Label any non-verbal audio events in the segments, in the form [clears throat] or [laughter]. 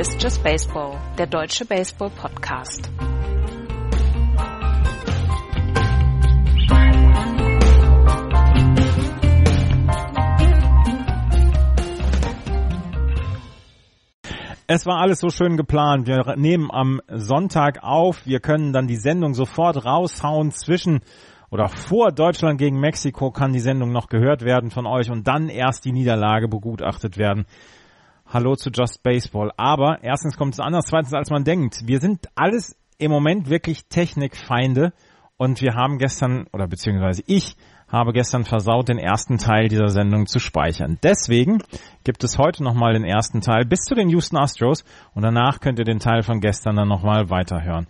Ist Just Baseball, der deutsche Baseball-Podcast. Es war alles so schön geplant. Wir nehmen am Sonntag auf. Wir können dann die Sendung sofort raushauen zwischen oder vor Deutschland gegen Mexiko kann die Sendung noch gehört werden von euch und dann erst die Niederlage begutachtet werden. Hallo zu Just Baseball. Aber erstens kommt es anders, zweitens als man denkt. Wir sind alles im Moment wirklich Technikfeinde und wir haben gestern, oder beziehungsweise ich habe gestern versaut, den ersten Teil dieser Sendung zu speichern. Deswegen gibt es heute nochmal den ersten Teil bis zu den Houston Astros und danach könnt ihr den Teil von gestern dann nochmal weiterhören.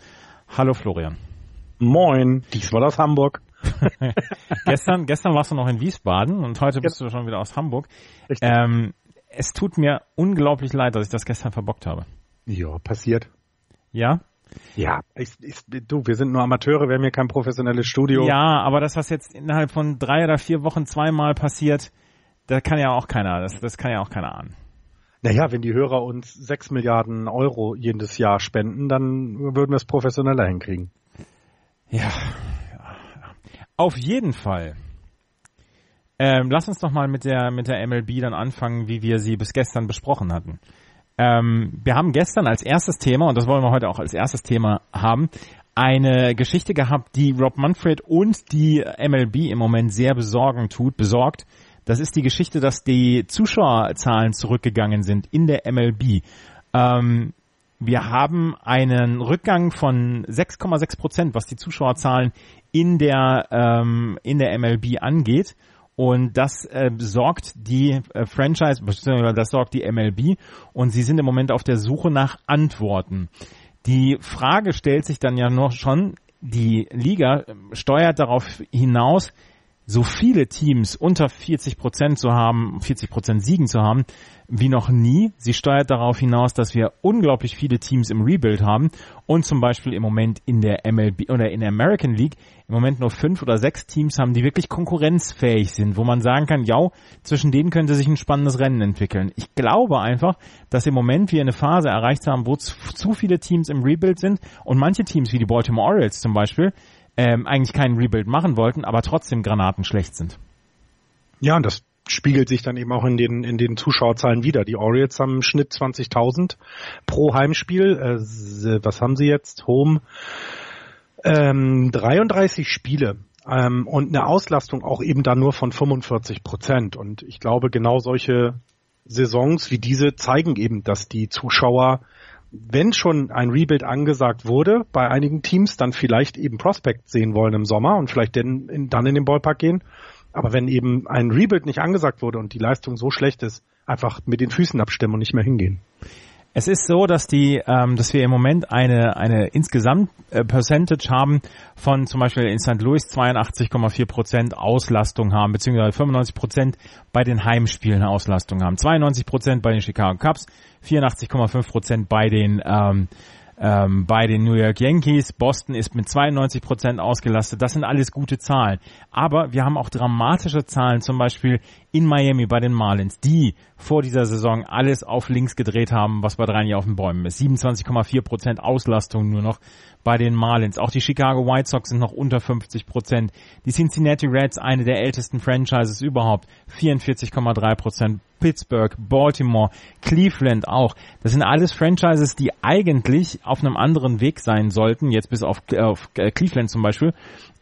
Hallo Florian. Moin, diesmal aus Hamburg. [laughs] gestern, gestern warst du noch in Wiesbaden und heute bist du schon wieder aus Hamburg. Ähm, es tut mir unglaublich leid, dass ich das gestern verbockt habe. Ja, passiert. Ja? Ja, ich, ich, du, wir sind nur Amateure, wir haben hier kein professionelles Studio. Ja, aber das, was jetzt innerhalb von drei oder vier Wochen zweimal passiert, da kann ja auch keiner, das, das kann ja auch keiner ahnen. Naja, wenn die Hörer uns sechs Milliarden Euro jedes Jahr spenden, dann würden wir es professioneller hinkriegen. Ja, ja. auf jeden Fall. Ähm, lass uns doch mal mit der, mit der MLB dann anfangen, wie wir sie bis gestern besprochen hatten. Ähm, wir haben gestern als erstes Thema, und das wollen wir heute auch als erstes Thema haben, eine Geschichte gehabt, die Rob Manfred und die MLB im Moment sehr besorgen tut, besorgt. Das ist die Geschichte, dass die Zuschauerzahlen zurückgegangen sind in der MLB. Ähm, wir haben einen Rückgang von 6,6 Prozent, was die Zuschauerzahlen in der ähm, in der MLB angeht. Und das äh, sorgt die äh, Franchise, beziehungsweise das sorgt die MLB und sie sind im Moment auf der Suche nach Antworten. Die Frage stellt sich dann ja noch schon, die Liga ähm, steuert darauf hinaus, so viele Teams unter 40 Prozent zu haben, 40 Prozent Siegen zu haben, wie noch nie. Sie steuert darauf hinaus, dass wir unglaublich viele Teams im Rebuild haben und zum Beispiel im Moment in der MLB oder in der American League im Moment nur fünf oder sechs Teams haben, die wirklich konkurrenzfähig sind, wo man sagen kann, ja, zwischen denen könnte sich ein spannendes Rennen entwickeln. Ich glaube einfach, dass im Moment wir eine Phase erreicht haben, wo zu viele Teams im Rebuild sind und manche Teams wie die Baltimore Orioles zum Beispiel ähm, eigentlich keinen Rebuild machen wollten, aber trotzdem Granaten schlecht sind. Ja, und das spiegelt sich dann eben auch in den, in den Zuschauerzahlen wieder. Die Orioles haben im Schnitt 20.000 pro Heimspiel. Äh, was haben sie jetzt? Home. Ähm, 33 Spiele. Ähm, und eine Auslastung auch eben da nur von 45 Prozent. Und ich glaube, genau solche Saisons wie diese zeigen eben, dass die Zuschauer, wenn schon ein Rebuild angesagt wurde, bei einigen Teams dann vielleicht eben Prospect sehen wollen im Sommer und vielleicht dann in, dann in den Ballpark gehen aber wenn eben ein Rebuild nicht angesagt wurde und die Leistung so schlecht ist, einfach mit den Füßen abstimmen und nicht mehr hingehen. Es ist so, dass die, ähm, dass wir im Moment eine eine insgesamt äh, Percentage haben von zum Beispiel in St. Louis 82,4 Prozent Auslastung haben, beziehungsweise 95 Prozent bei den Heimspielen Auslastung haben, 92 Prozent bei den Chicago Cubs, 84,5 Prozent bei den ähm, ähm, bei den New York Yankees. Boston ist mit 92 Prozent ausgelastet. Das sind alles gute Zahlen. Aber wir haben auch dramatische Zahlen, zum Beispiel in Miami bei den Marlins, die vor dieser Saison alles auf links gedreht haben, was bei Jahren auf den Bäumen ist. 27,4 Prozent Auslastung nur noch bei den Marlins. Auch die Chicago White Sox sind noch unter 50 Prozent. Die Cincinnati Reds, eine der ältesten Franchises überhaupt, 44,3 Prozent. Pittsburgh, Baltimore, Cleveland auch. Das sind alles Franchises, die eigentlich auf einem anderen Weg sein sollten, jetzt bis auf, auf äh, Cleveland zum Beispiel,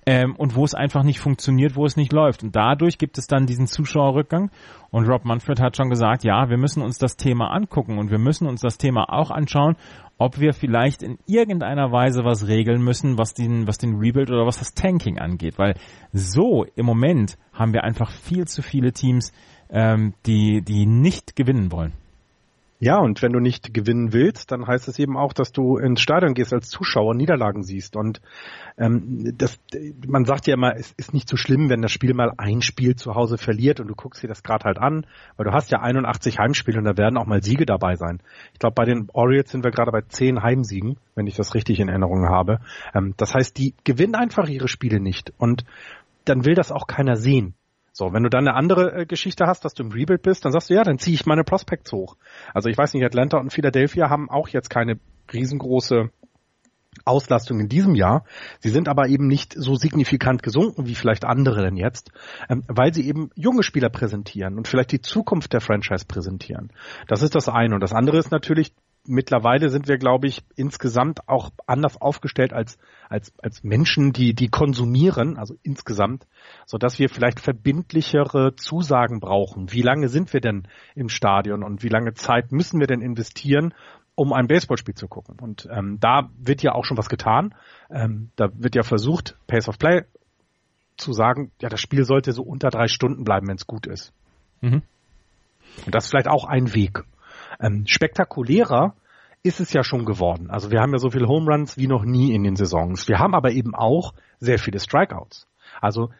ähm, und wo es einfach nicht funktioniert, wo es nicht läuft. Und dadurch gibt es dann diesen Zuschauerrückgang. Und Rob Manfred hat schon gesagt, ja, wir müssen uns das Thema angucken und wir müssen uns das Thema auch anschauen, ob wir vielleicht in irgendeiner Weise was regeln müssen, was den, was den Rebuild oder was das Tanking angeht. Weil so im Moment haben wir einfach viel zu viele Teams, ähm, die, die nicht gewinnen wollen. Ja, und wenn du nicht gewinnen willst, dann heißt es eben auch, dass du ins Stadion gehst als Zuschauer Niederlagen siehst. Und ähm, das, man sagt ja immer, es ist nicht so schlimm, wenn das Spiel mal ein Spiel zu Hause verliert und du guckst dir das gerade halt an, weil du hast ja 81 Heimspiele und da werden auch mal Siege dabei sein. Ich glaube, bei den Orioles sind wir gerade bei 10 Heimsiegen, wenn ich das richtig in Erinnerung habe. Ähm, das heißt, die gewinnen einfach ihre Spiele nicht und dann will das auch keiner sehen. So, wenn du dann eine andere äh, Geschichte hast, dass du im Rebuild bist, dann sagst du, ja, dann ziehe ich meine Prospects hoch. Also ich weiß nicht, Atlanta und Philadelphia haben auch jetzt keine riesengroße Auslastung in diesem Jahr. Sie sind aber eben nicht so signifikant gesunken wie vielleicht andere denn jetzt, ähm, weil sie eben junge Spieler präsentieren und vielleicht die Zukunft der Franchise präsentieren. Das ist das eine. Und das andere ist natürlich, mittlerweile sind wir, glaube ich, insgesamt auch anders aufgestellt als, als, als Menschen, die, die konsumieren, also insgesamt, so dass wir vielleicht verbindlichere Zusagen brauchen. Wie lange sind wir denn im Stadion und wie lange Zeit müssen wir denn investieren, um ein Baseballspiel zu gucken? Und ähm, da wird ja auch schon was getan. Ähm, da wird ja versucht, Pace of Play zu sagen, ja, das Spiel sollte so unter drei Stunden bleiben, wenn es gut ist. Mhm. Und das ist vielleicht auch ein Weg. Ähm, spektakulärer ist es ja schon geworden. Also wir haben ja so viele Home Runs wie noch nie in den Saisons. Wir haben aber eben auch sehr viele Strikeouts. Also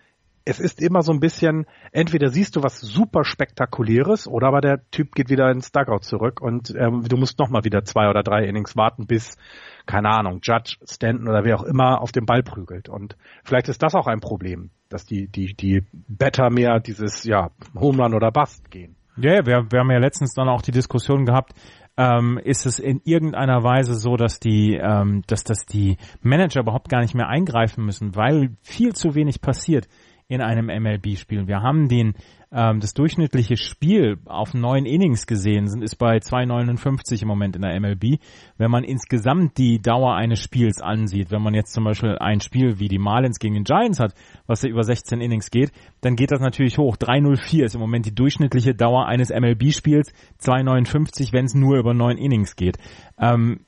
es ist immer so ein bisschen, entweder siehst du was super spektakuläres oder aber der Typ geht wieder ins Dugout zurück und ähm, du musst nochmal wieder zwei oder drei Innings warten, bis, keine Ahnung, Judge, Stanton oder wer auch immer auf den Ball prügelt. Und vielleicht ist das auch ein Problem, dass die, die, die Better mehr dieses, ja, Home Run oder Bust gehen. Ja, yeah, wir, wir haben ja letztens dann auch die Diskussion gehabt, ähm, ist es in irgendeiner Weise so, dass die, ähm, dass, dass die Manager überhaupt gar nicht mehr eingreifen müssen, weil viel zu wenig passiert in einem MLB-Spiel. Wir haben den ähm, das durchschnittliche Spiel auf neun Innings gesehen, sind ist bei 2,59 im Moment in der MLB. Wenn man insgesamt die Dauer eines Spiels ansieht, wenn man jetzt zum Beispiel ein Spiel wie die Marlins gegen den Giants hat, was ja über 16 Innings geht, dann geht das natürlich hoch. 3,04 ist im Moment die durchschnittliche Dauer eines MLB-Spiels, 2,59, wenn es nur über neun Innings geht. Ähm,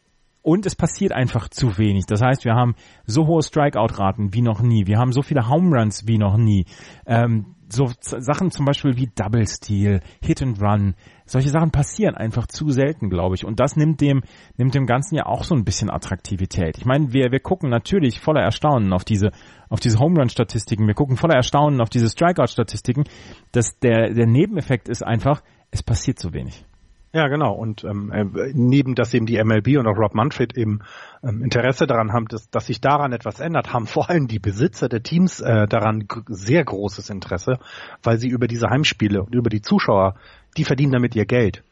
und es passiert einfach zu wenig. Das heißt, wir haben so hohe Strikeout-Raten wie noch nie. Wir haben so viele Home Runs wie noch nie. Ähm, so Sachen zum Beispiel wie Double Steal, Hit and Run, solche Sachen passieren einfach zu selten, glaube ich. Und das nimmt dem, nimmt dem Ganzen ja auch so ein bisschen Attraktivität. Ich meine, wir, wir gucken natürlich voller Erstaunen auf diese, auf diese Home Run Statistiken. Wir gucken voller Erstaunen auf diese Strikeout Statistiken. Das, der, der Nebeneffekt ist einfach, es passiert zu wenig. Ja, genau. Und ähm, äh, neben, dass eben die MLB und auch Rob Manfred eben ähm, Interesse daran haben, dass, dass sich daran etwas ändert, haben vor allem die Besitzer der Teams äh, daran sehr großes Interesse, weil sie über diese Heimspiele und über die Zuschauer, die verdienen damit ihr Geld.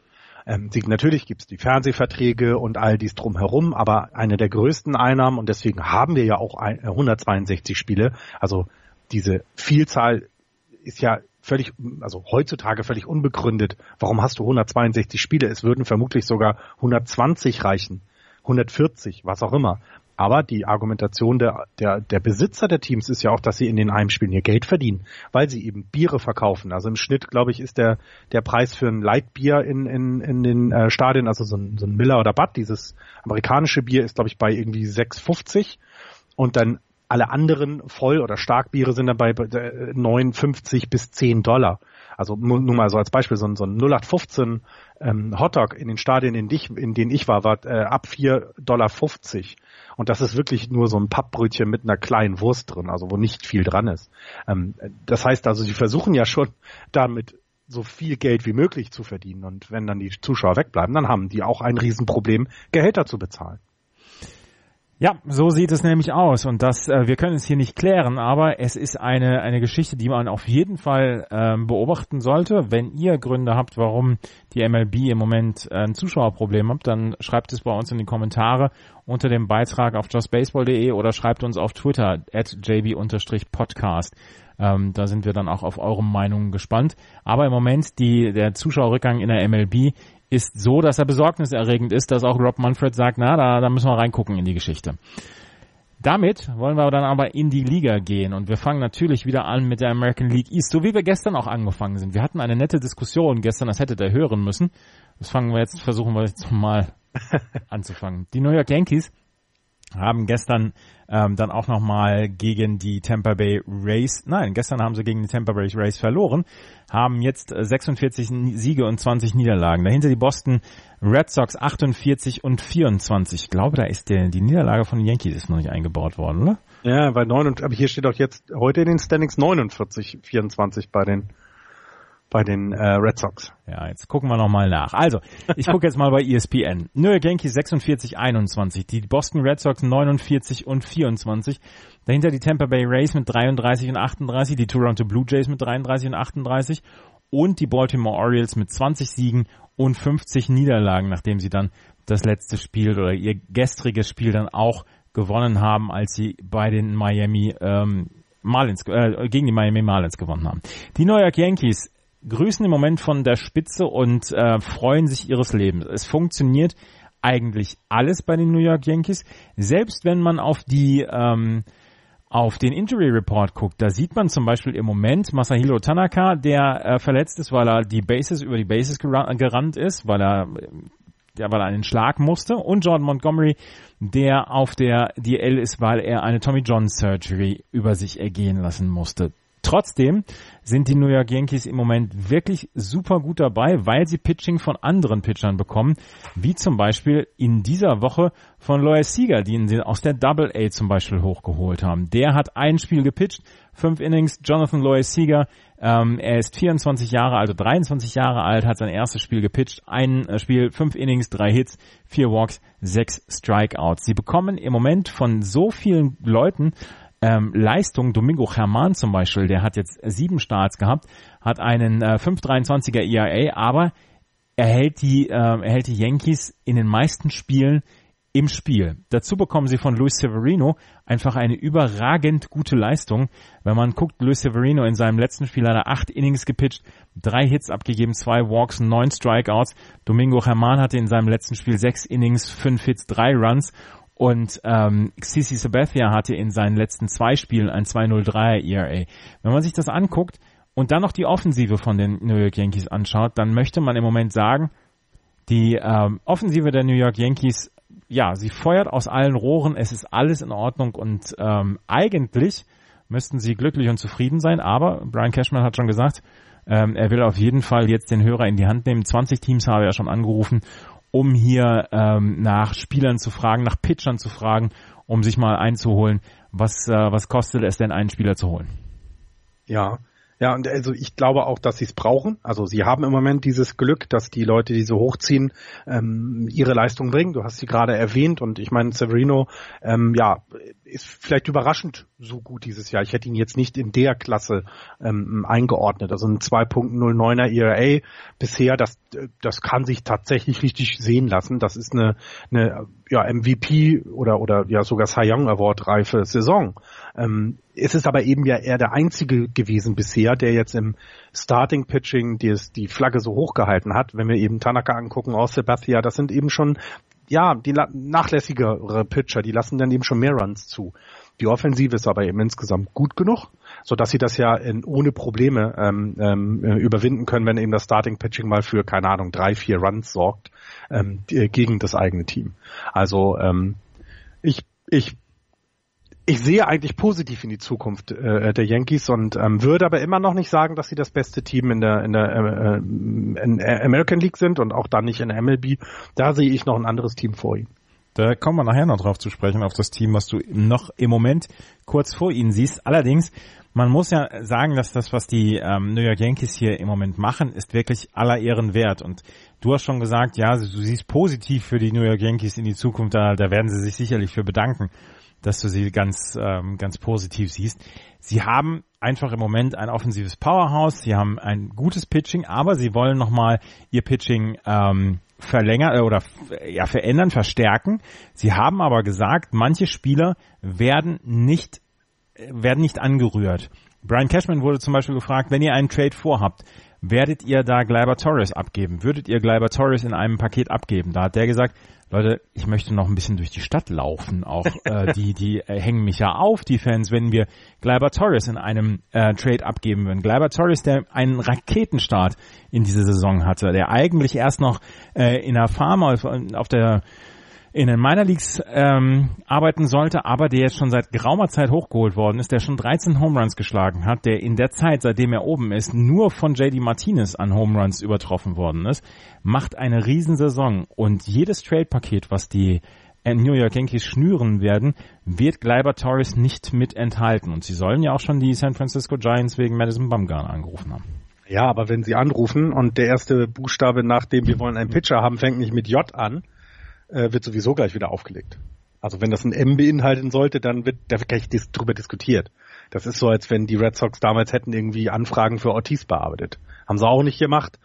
Ähm, sie, natürlich gibt's die Fernsehverträge und all dies drumherum, aber eine der größten Einnahmen und deswegen haben wir ja auch ein, 162 Spiele. Also diese Vielzahl ist ja völlig, also heutzutage völlig unbegründet. Warum hast du 162 Spiele? Es würden vermutlich sogar 120 reichen. 140, was auch immer. Aber die Argumentation der, der, der Besitzer der Teams ist ja auch, dass sie in den Heimspielen ihr Geld verdienen, weil sie eben Biere verkaufen. Also im Schnitt, glaube ich, ist der, der Preis für ein Lightbier in, in, in den äh, Stadien, also so ein, so ein Miller oder Bud, dieses amerikanische Bier ist, glaube ich, bei irgendwie 6,50 und dann alle anderen Voll- oder Starkbiere sind dann bei 59 bis 10 Dollar. Also nur mal so als Beispiel, so ein, so ein 0815 ähm, Hotdog in den Stadien, in, dich, in denen ich war, war äh, ab 4,50 Dollar. Und das ist wirklich nur so ein Pappbrötchen mit einer kleinen Wurst drin, also wo nicht viel dran ist. Ähm, das heißt also, sie versuchen ja schon damit so viel Geld wie möglich zu verdienen. Und wenn dann die Zuschauer wegbleiben, dann haben die auch ein Riesenproblem, Gehälter zu bezahlen. Ja, so sieht es nämlich aus und das, äh, wir können es hier nicht klären, aber es ist eine, eine Geschichte, die man auf jeden Fall ähm, beobachten sollte. Wenn ihr Gründe habt, warum die MLB im Moment äh, ein Zuschauerproblem habt, dann schreibt es bei uns in die Kommentare unter dem Beitrag auf justbaseball.de oder schreibt uns auf Twitter at jb-podcast. Ähm, da sind wir dann auch auf eure Meinungen gespannt. Aber im Moment die, der Zuschauerrückgang in der MLB ist so, dass er besorgniserregend ist, dass auch Rob Manfred sagt, na, da, da müssen wir reingucken in die Geschichte. Damit wollen wir dann aber in die Liga gehen und wir fangen natürlich wieder an mit der American League East, so wie wir gestern auch angefangen sind. Wir hatten eine nette Diskussion gestern, das hättet ihr hören müssen. Das fangen wir jetzt, versuchen wir jetzt mal [laughs] anzufangen. Die New York Yankees haben gestern ähm, dann auch nochmal gegen die Tampa Bay Rays, nein, gestern haben sie gegen die Tampa Bay Rays verloren, haben jetzt 46 Siege und 20 Niederlagen. Dahinter die Boston Red Sox 48 und 24. Ich glaube, da ist der, die Niederlage von den Yankees ist noch nicht eingebaut worden, oder? Ja, bei 9, aber hier steht auch jetzt heute in den Standings 49, 24 bei den bei den äh, Red Sox. Ja, jetzt gucken wir nochmal nach. Also, ich gucke jetzt mal bei ESPN. [laughs] New York Yankees 46, 21, die Boston Red Sox 49 und 24. Dahinter die Tampa Bay Rays mit 33 und 38, die Toronto Blue Jays mit 33 und 38 und die Baltimore Orioles mit 20 Siegen und 50 Niederlagen, nachdem sie dann das letzte Spiel oder ihr gestriges Spiel dann auch gewonnen haben, als sie bei den Miami ähm, Marlins, äh, gegen die Miami Marlins gewonnen haben. Die New York Yankees grüßen im Moment von der Spitze und äh, freuen sich ihres Lebens. Es funktioniert eigentlich alles bei den New York Yankees. Selbst wenn man auf die ähm, auf den Injury Report guckt, da sieht man zum Beispiel im Moment Masahiro Tanaka, der äh, verletzt ist, weil er die Bases über die Bases gerannt ist, weil er der weil er einen Schlag musste und Jordan Montgomery, der auf der DL ist, weil er eine Tommy John Surgery über sich ergehen lassen musste. Trotzdem sind die New York Yankees im Moment wirklich super gut dabei, weil sie Pitching von anderen Pitchern bekommen, wie zum Beispiel in dieser Woche von Lois Sieger, die ihn aus der Double A zum Beispiel hochgeholt haben. Der hat ein Spiel gepitcht, fünf Innings, Jonathan Lois Sieger, ähm, er ist 24 Jahre alt, also 23 Jahre alt, hat sein erstes Spiel gepitcht, ein äh, Spiel, fünf Innings, drei Hits, vier Walks, sechs Strikeouts. Sie bekommen im Moment von so vielen Leuten ähm, Leistung. Domingo Herman zum Beispiel, der hat jetzt sieben Starts gehabt, hat einen äh, 5,23er ERA, aber er hält die, äh, er hält die Yankees in den meisten Spielen im Spiel. Dazu bekommen sie von Luis Severino einfach eine überragend gute Leistung. Wenn man guckt, Luis Severino in seinem letzten Spiel hat er acht Innings gepitcht, drei Hits abgegeben, zwei Walks, neun Strikeouts. Domingo Herman hatte in seinem letzten Spiel sechs Innings, fünf Hits, drei Runs und ähm, Xisi Sabathia hatte in seinen letzten zwei Spielen ein 2-0-3er ERA. Wenn man sich das anguckt und dann noch die Offensive von den New York Yankees anschaut, dann möchte man im Moment sagen, die ähm, Offensive der New York Yankees, ja, sie feuert aus allen Rohren, es ist alles in Ordnung und ähm, eigentlich müssten sie glücklich und zufrieden sein, aber Brian Cashman hat schon gesagt, ähm, er will auf jeden Fall jetzt den Hörer in die Hand nehmen. 20 Teams habe er schon angerufen um hier ähm, nach Spielern zu fragen, nach Pitchern zu fragen, um sich mal einzuholen, was, äh, was kostet es denn, einen Spieler zu holen. Ja, ja, und also ich glaube auch, dass sie es brauchen. Also sie haben im Moment dieses Glück, dass die Leute, die so hochziehen, ähm, ihre Leistung bringen. Du hast sie gerade erwähnt und ich meine, Severino, ähm, ja, ist vielleicht überraschend so gut dieses Jahr. Ich hätte ihn jetzt nicht in der Klasse ähm, eingeordnet. Also ein 2.09er ERA bisher, das, das kann sich tatsächlich richtig sehen lassen. Das ist eine, eine ja, MVP oder, oder ja sogar Cy Young Award reife Saison. Ähm, es ist aber eben ja eher der einzige gewesen bisher, der jetzt im Starting Pitching die, die Flagge so hochgehalten hat. Wenn wir eben Tanaka angucken aus Sebastian, das sind eben schon ja, die nachlässigere Pitcher, die lassen dann eben schon mehr Runs zu. Die Offensive ist aber eben insgesamt gut genug, so dass sie das ja in, ohne Probleme ähm, ähm, überwinden können, wenn eben das Starting Pitching mal für keine Ahnung drei, vier Runs sorgt ähm, die, gegen das eigene Team. Also ähm, ich ich ich sehe eigentlich positiv in die Zukunft äh, der Yankees und ähm, würde aber immer noch nicht sagen, dass sie das beste Team in der in der äh, in American League sind und auch dann nicht in der MLB. Da sehe ich noch ein anderes Team vor ihnen. Da kommen wir nachher noch drauf zu sprechen, auf das Team, was du noch im Moment kurz vor ihnen siehst. Allerdings, man muss ja sagen, dass das, was die ähm, New York Yankees hier im Moment machen, ist wirklich aller Ehren wert. Und du hast schon gesagt, ja, du siehst positiv für die New York Yankees in die Zukunft, da, da werden sie sich sicherlich für bedanken dass du sie ganz, ähm, ganz positiv siehst. Sie haben einfach im Moment ein offensives Powerhouse, sie haben ein gutes Pitching, aber sie wollen nochmal ihr Pitching ähm, verlängern äh, oder ja verändern, verstärken. Sie haben aber gesagt, manche Spieler werden nicht werden nicht angerührt. Brian Cashman wurde zum Beispiel gefragt, wenn ihr einen Trade vorhabt, werdet ihr da Gleiber Torres abgeben? Würdet ihr Gleiber Torres in einem Paket abgeben? Da hat der gesagt, Leute, ich möchte noch ein bisschen durch die Stadt laufen. Auch [laughs] äh, die, die äh, hängen mich ja auf, die Fans, wenn wir Gleiber Torres in einem äh, Trade abgeben würden. Gleiber Torres, der einen Raketenstart in dieser Saison hatte, der eigentlich erst noch äh, in der Farm auf, auf der in den Minor Leagues ähm, arbeiten sollte, aber der jetzt schon seit geraumer Zeit hochgeholt worden ist, der schon 13 Home Runs geschlagen hat, der in der Zeit, seitdem er oben ist, nur von JD Martinez an Home Runs übertroffen worden ist, macht eine Riesensaison und jedes Trade-Paket, was die New York Yankees schnüren werden, wird Gleiber Torres nicht mit enthalten und sie sollen ja auch schon die San Francisco Giants wegen Madison Bumgarner angerufen haben. Ja, aber wenn sie anrufen und der erste Buchstabe, nachdem wir wollen einen Pitcher haben, fängt nicht mit J an, äh, wird sowieso gleich wieder aufgelegt. Also wenn das ein M beinhalten sollte, dann wird da wird gleich dis drüber diskutiert. Das ist so, als wenn die Red Sox damals hätten irgendwie Anfragen für Ortiz bearbeitet. Haben sie auch nicht gemacht.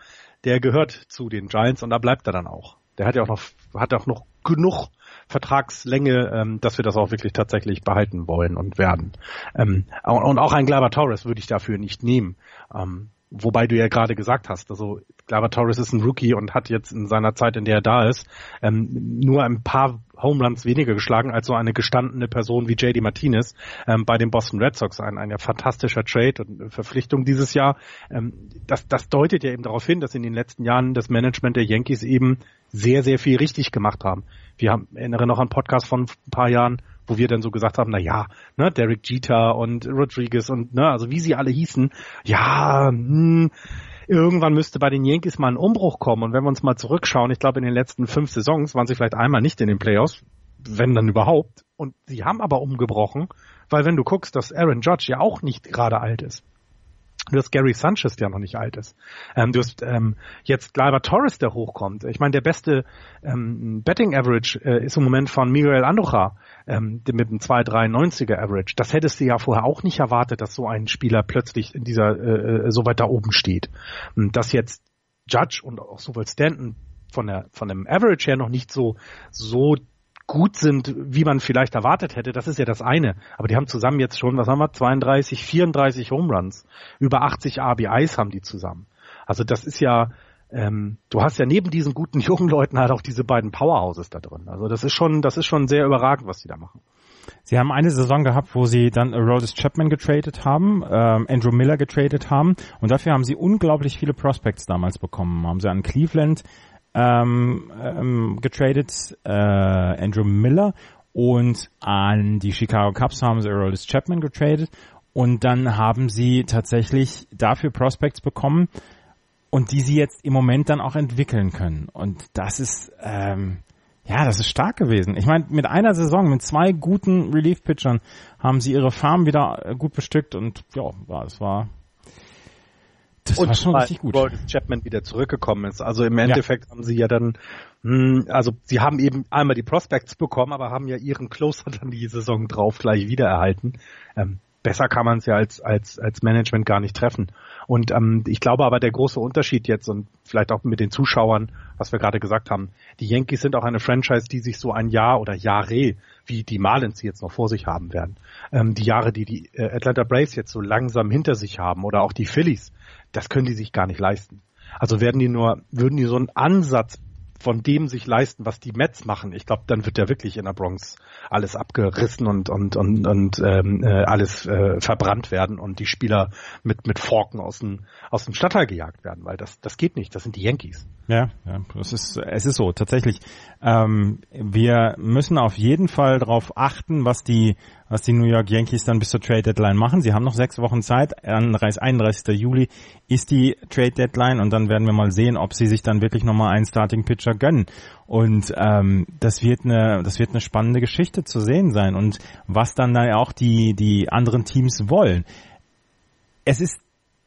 Der gehört zu den Giants und da bleibt er dann auch. Der hat ja auch noch, hat auch noch genug Vertragslänge, ähm, dass wir das auch wirklich tatsächlich behalten wollen und werden. Ähm, und auch ein Glaber Torres würde ich dafür nicht nehmen. Ähm, Wobei du ja gerade gesagt hast, also Glava Torres ist ein Rookie und hat jetzt in seiner Zeit, in der er da ist, ähm, nur ein paar Home Runs weniger geschlagen als so eine gestandene Person wie JD Martinez ähm, bei den Boston Red Sox. Ein, ein fantastischer Trade und Verpflichtung dieses Jahr. Ähm, das, das deutet ja eben darauf hin, dass in den letzten Jahren das Management der Yankees eben sehr, sehr viel richtig gemacht haben. Wir haben, erinnere noch an Podcast von ein paar Jahren, wo wir dann so gesagt haben, na ja, ne, Derek Jeter und Rodriguez und ne, also wie sie alle hießen, ja, hm, irgendwann müsste bei den Yankees mal ein Umbruch kommen. Und wenn wir uns mal zurückschauen, ich glaube in den letzten fünf Saisons waren sie vielleicht einmal nicht in den Playoffs, wenn dann überhaupt. Und sie haben aber umgebrochen, weil wenn du guckst, dass Aaron Judge ja auch nicht gerade alt ist. Du hast Gary Sanchez, der noch nicht alt ist. Ähm, du hast ähm, jetzt Gleyber Torres, der hochkommt. Ich meine, der beste ähm, Betting Average äh, ist im Moment von Miguel Andujar ähm, mit einem 2,93er Average. Das hättest du ja vorher auch nicht erwartet, dass so ein Spieler plötzlich in dieser äh, äh so weit da oben steht. Und dass jetzt Judge und auch sowohl Stanton von der von dem Average her noch nicht so so gut sind, wie man vielleicht erwartet hätte, das ist ja das eine. Aber die haben zusammen jetzt schon, was haben wir, 32, 34 Home Runs. Über 80 RBIs haben die zusammen. Also das ist ja, ähm, du hast ja neben diesen guten [laughs] jungen Leuten halt auch diese beiden Powerhouses da drin. Also das ist schon, das ist schon sehr überragend, was die da machen. Sie haben eine Saison gehabt, wo sie dann Aroldis Chapman getradet haben, ähm, Andrew Miller getradet haben und dafür haben sie unglaublich viele Prospects damals bekommen. Haben sie an Cleveland ähm, ähm, getradet, äh, Andrew Miller und an die Chicago Cubs haben sie Aroldis Chapman getradet und dann haben sie tatsächlich dafür Prospects bekommen und die sie jetzt im Moment dann auch entwickeln können. Und das ist ähm, ja, das ist stark gewesen. Ich meine, mit einer Saison, mit zwei guten Relief-Pitchern haben sie ihre Farm wieder gut bestückt und ja, es war das und war schon richtig gut. Chapman wieder zurückgekommen ist. Also im Endeffekt ja. haben sie ja dann, mh, hm, also sie haben eben einmal die Prospects bekommen, aber haben ja ihren Closer dann die Saison drauf gleich wieder erhalten. Ähm, besser kann man es ja als, als, als Management gar nicht treffen. Und ähm, ich glaube aber der große Unterschied jetzt und vielleicht auch mit den Zuschauern, was wir gerade gesagt haben, die Yankees sind auch eine Franchise, die sich so ein Jahr oder Jahre, wie die Marlins jetzt noch vor sich haben werden, ähm, die Jahre, die die äh, Atlanta Braves jetzt so langsam hinter sich haben oder auch die Phillies, das können die sich gar nicht leisten. Also werden die nur, würden die so einen Ansatz von dem sich leisten, was die Mets machen, ich glaube, dann wird ja wirklich in der Bronx alles abgerissen und und und, und ähm, äh, alles äh, verbrannt werden und die Spieler mit mit Forken aus dem aus dem Stadtteil gejagt werden, weil das das geht nicht. Das sind die Yankees. Ja, ja, es ist es ist so tatsächlich. Ähm, wir müssen auf jeden Fall darauf achten, was die was die New York Yankees dann bis zur Trade Deadline machen. Sie haben noch sechs Wochen Zeit. 31. Juli ist die Trade Deadline und dann werden wir mal sehen, ob sie sich dann wirklich nochmal einen Starting Pitcher gönnen. Und ähm, das wird eine, das wird eine spannende Geschichte zu sehen sein und was dann da auch die die anderen Teams wollen. Es ist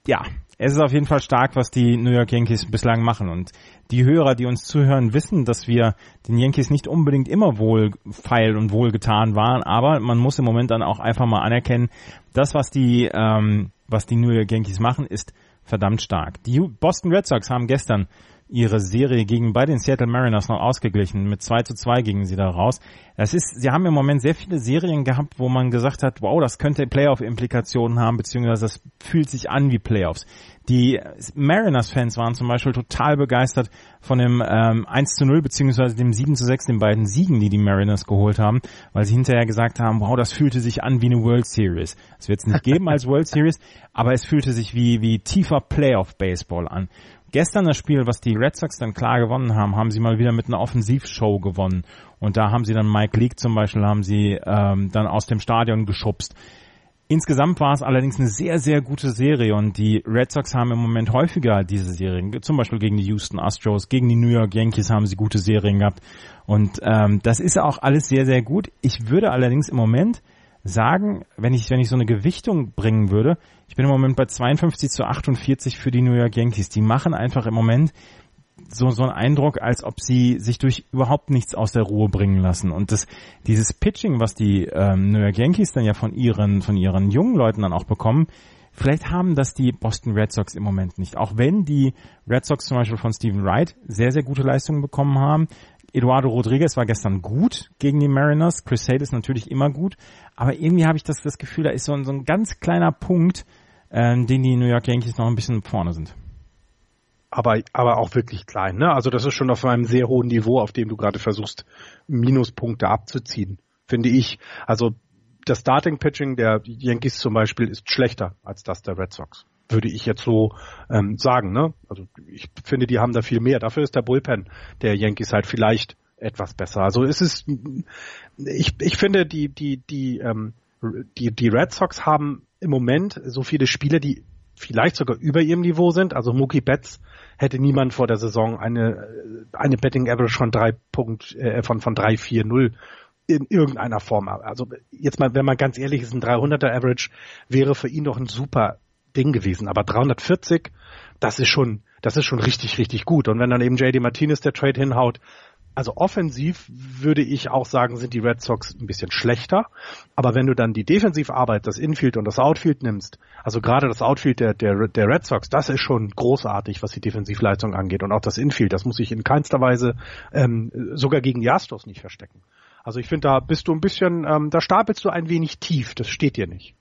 ja, es ist auf jeden Fall stark, was die New York Yankees bislang machen. Und die Hörer, die uns zuhören, wissen, dass wir den Yankees nicht unbedingt immer wohlfeil und wohlgetan waren. Aber man muss im Moment dann auch einfach mal anerkennen, das, was die, ähm, was die New York Yankees machen, ist verdammt stark. Die Boston Red Sox haben gestern ihre Serie gegen bei den Seattle Mariners noch ausgeglichen. Mit 2 zu 2 gingen sie da raus. Das ist, sie haben im Moment sehr viele Serien gehabt, wo man gesagt hat, wow, das könnte Playoff-Implikationen haben, beziehungsweise das fühlt sich an wie Playoffs. Die Mariners-Fans waren zum Beispiel total begeistert von dem ähm, 1 zu 0 beziehungsweise dem 7 zu 6, den beiden Siegen, die die Mariners geholt haben, weil sie hinterher gesagt haben, wow, das fühlte sich an wie eine World Series. Es wird es nicht geben als World Series, aber es fühlte sich wie, wie tiefer Playoff-Baseball an. Gestern das Spiel, was die Red Sox dann klar gewonnen haben, haben sie mal wieder mit einer Offensivshow gewonnen. Und da haben sie dann Mike Leake zum Beispiel, haben sie ähm, dann aus dem Stadion geschubst. Insgesamt war es allerdings eine sehr, sehr gute Serie und die Red Sox haben im Moment häufiger diese Serien, zum Beispiel gegen die Houston Astros, gegen die New York Yankees haben sie gute Serien gehabt und ähm, das ist auch alles sehr, sehr gut. Ich würde allerdings im Moment sagen, wenn ich, wenn ich so eine Gewichtung bringen würde, ich bin im Moment bei 52 zu 48 für die New York Yankees. Die machen einfach im Moment so, so einen Eindruck, als ob sie sich durch überhaupt nichts aus der Ruhe bringen lassen. Und das, dieses Pitching, was die ähm, New York Yankees dann ja von ihren, von ihren jungen Leuten dann auch bekommen, vielleicht haben das die Boston Red Sox im Moment nicht. Auch wenn die Red Sox zum Beispiel von Steven Wright sehr, sehr gute Leistungen bekommen haben. Eduardo Rodriguez war gestern gut gegen die Mariners. Chris Sale ist natürlich immer gut. Aber irgendwie habe ich das, das Gefühl, da ist so ein, so ein ganz kleiner Punkt, ähm, den die New York Yankees noch ein bisschen vorne sind aber, aber auch wirklich klein. Ne? Also das ist schon auf einem sehr hohen Niveau, auf dem du gerade versuchst, Minuspunkte abzuziehen, finde ich. Also das Starting Pitching der Yankees zum Beispiel ist schlechter als das der Red Sox. Würde ich jetzt so ähm, sagen. Ne? Also ich finde, die haben da viel mehr. Dafür ist der Bullpen der Yankees halt vielleicht etwas besser. Also es ist, ich, ich finde, die, die, die, ähm, die, die Red Sox haben im Moment so viele Spiele, die vielleicht sogar über ihrem Niveau sind. Also Mookie Betts hätte niemand vor der Saison eine, eine Betting Average von drei Punkt, äh, von, von drei vier null in irgendeiner Form. Also jetzt mal, wenn man ganz ehrlich ist, ein 300er Average wäre für ihn doch ein super Ding gewesen. Aber 340, das ist schon, das ist schon richtig, richtig gut. Und wenn dann eben JD Martinez der Trade hinhaut, also offensiv würde ich auch sagen, sind die Red Sox ein bisschen schlechter. Aber wenn du dann die Defensivarbeit, das Infield und das Outfield nimmst, also gerade das Outfield der, der, der Red Sox, das ist schon großartig, was die Defensivleistung angeht. Und auch das Infield, das muss ich in keinster Weise ähm, sogar gegen die Astros nicht verstecken. Also ich finde, da bist du ein bisschen, ähm, da stapelst du ein wenig tief. Das steht dir nicht.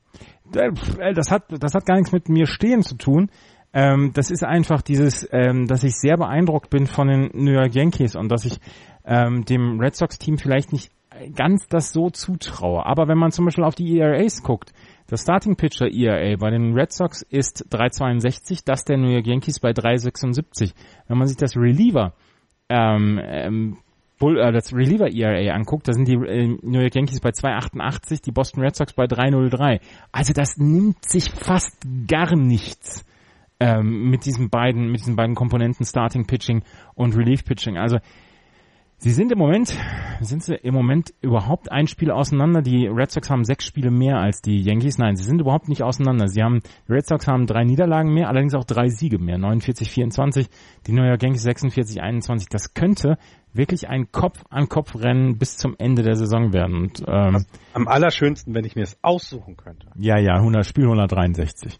Äh, das hat, das hat gar nichts mit mir stehen zu tun. Ähm, das ist einfach dieses, ähm, dass ich sehr beeindruckt bin von den New York Yankees und dass ich ähm, dem Red Sox Team vielleicht nicht ganz das so zutraue. Aber wenn man zum Beispiel auf die ERAs guckt, das Starting Pitcher ERA bei den Red Sox ist 3,62, das der New York Yankees bei 3,76. Wenn man sich das Reliever ähm, ähm, Bull, äh, das Reliever ERA anguckt, da sind die äh, New York Yankees bei 2,88, die Boston Red Sox bei 3,03. Also das nimmt sich fast gar nichts ähm, mit diesen beiden, mit diesen beiden Komponenten Starting Pitching und Relief Pitching. Also Sie sind im Moment, sind sie im Moment überhaupt ein Spiel auseinander. Die Red Sox haben sechs Spiele mehr als die Yankees. Nein, sie sind überhaupt nicht auseinander. Sie haben, die Red Sox haben drei Niederlagen mehr, allerdings auch drei Siege mehr. 49, 24. Die New York Yankees 46, 21. Das könnte wirklich ein Kopf-an-Kopf-Rennen bis zum Ende der Saison werden. Und, ähm, Am allerschönsten, wenn ich mir es aussuchen könnte. Ja, ja, 100, Spiel 163.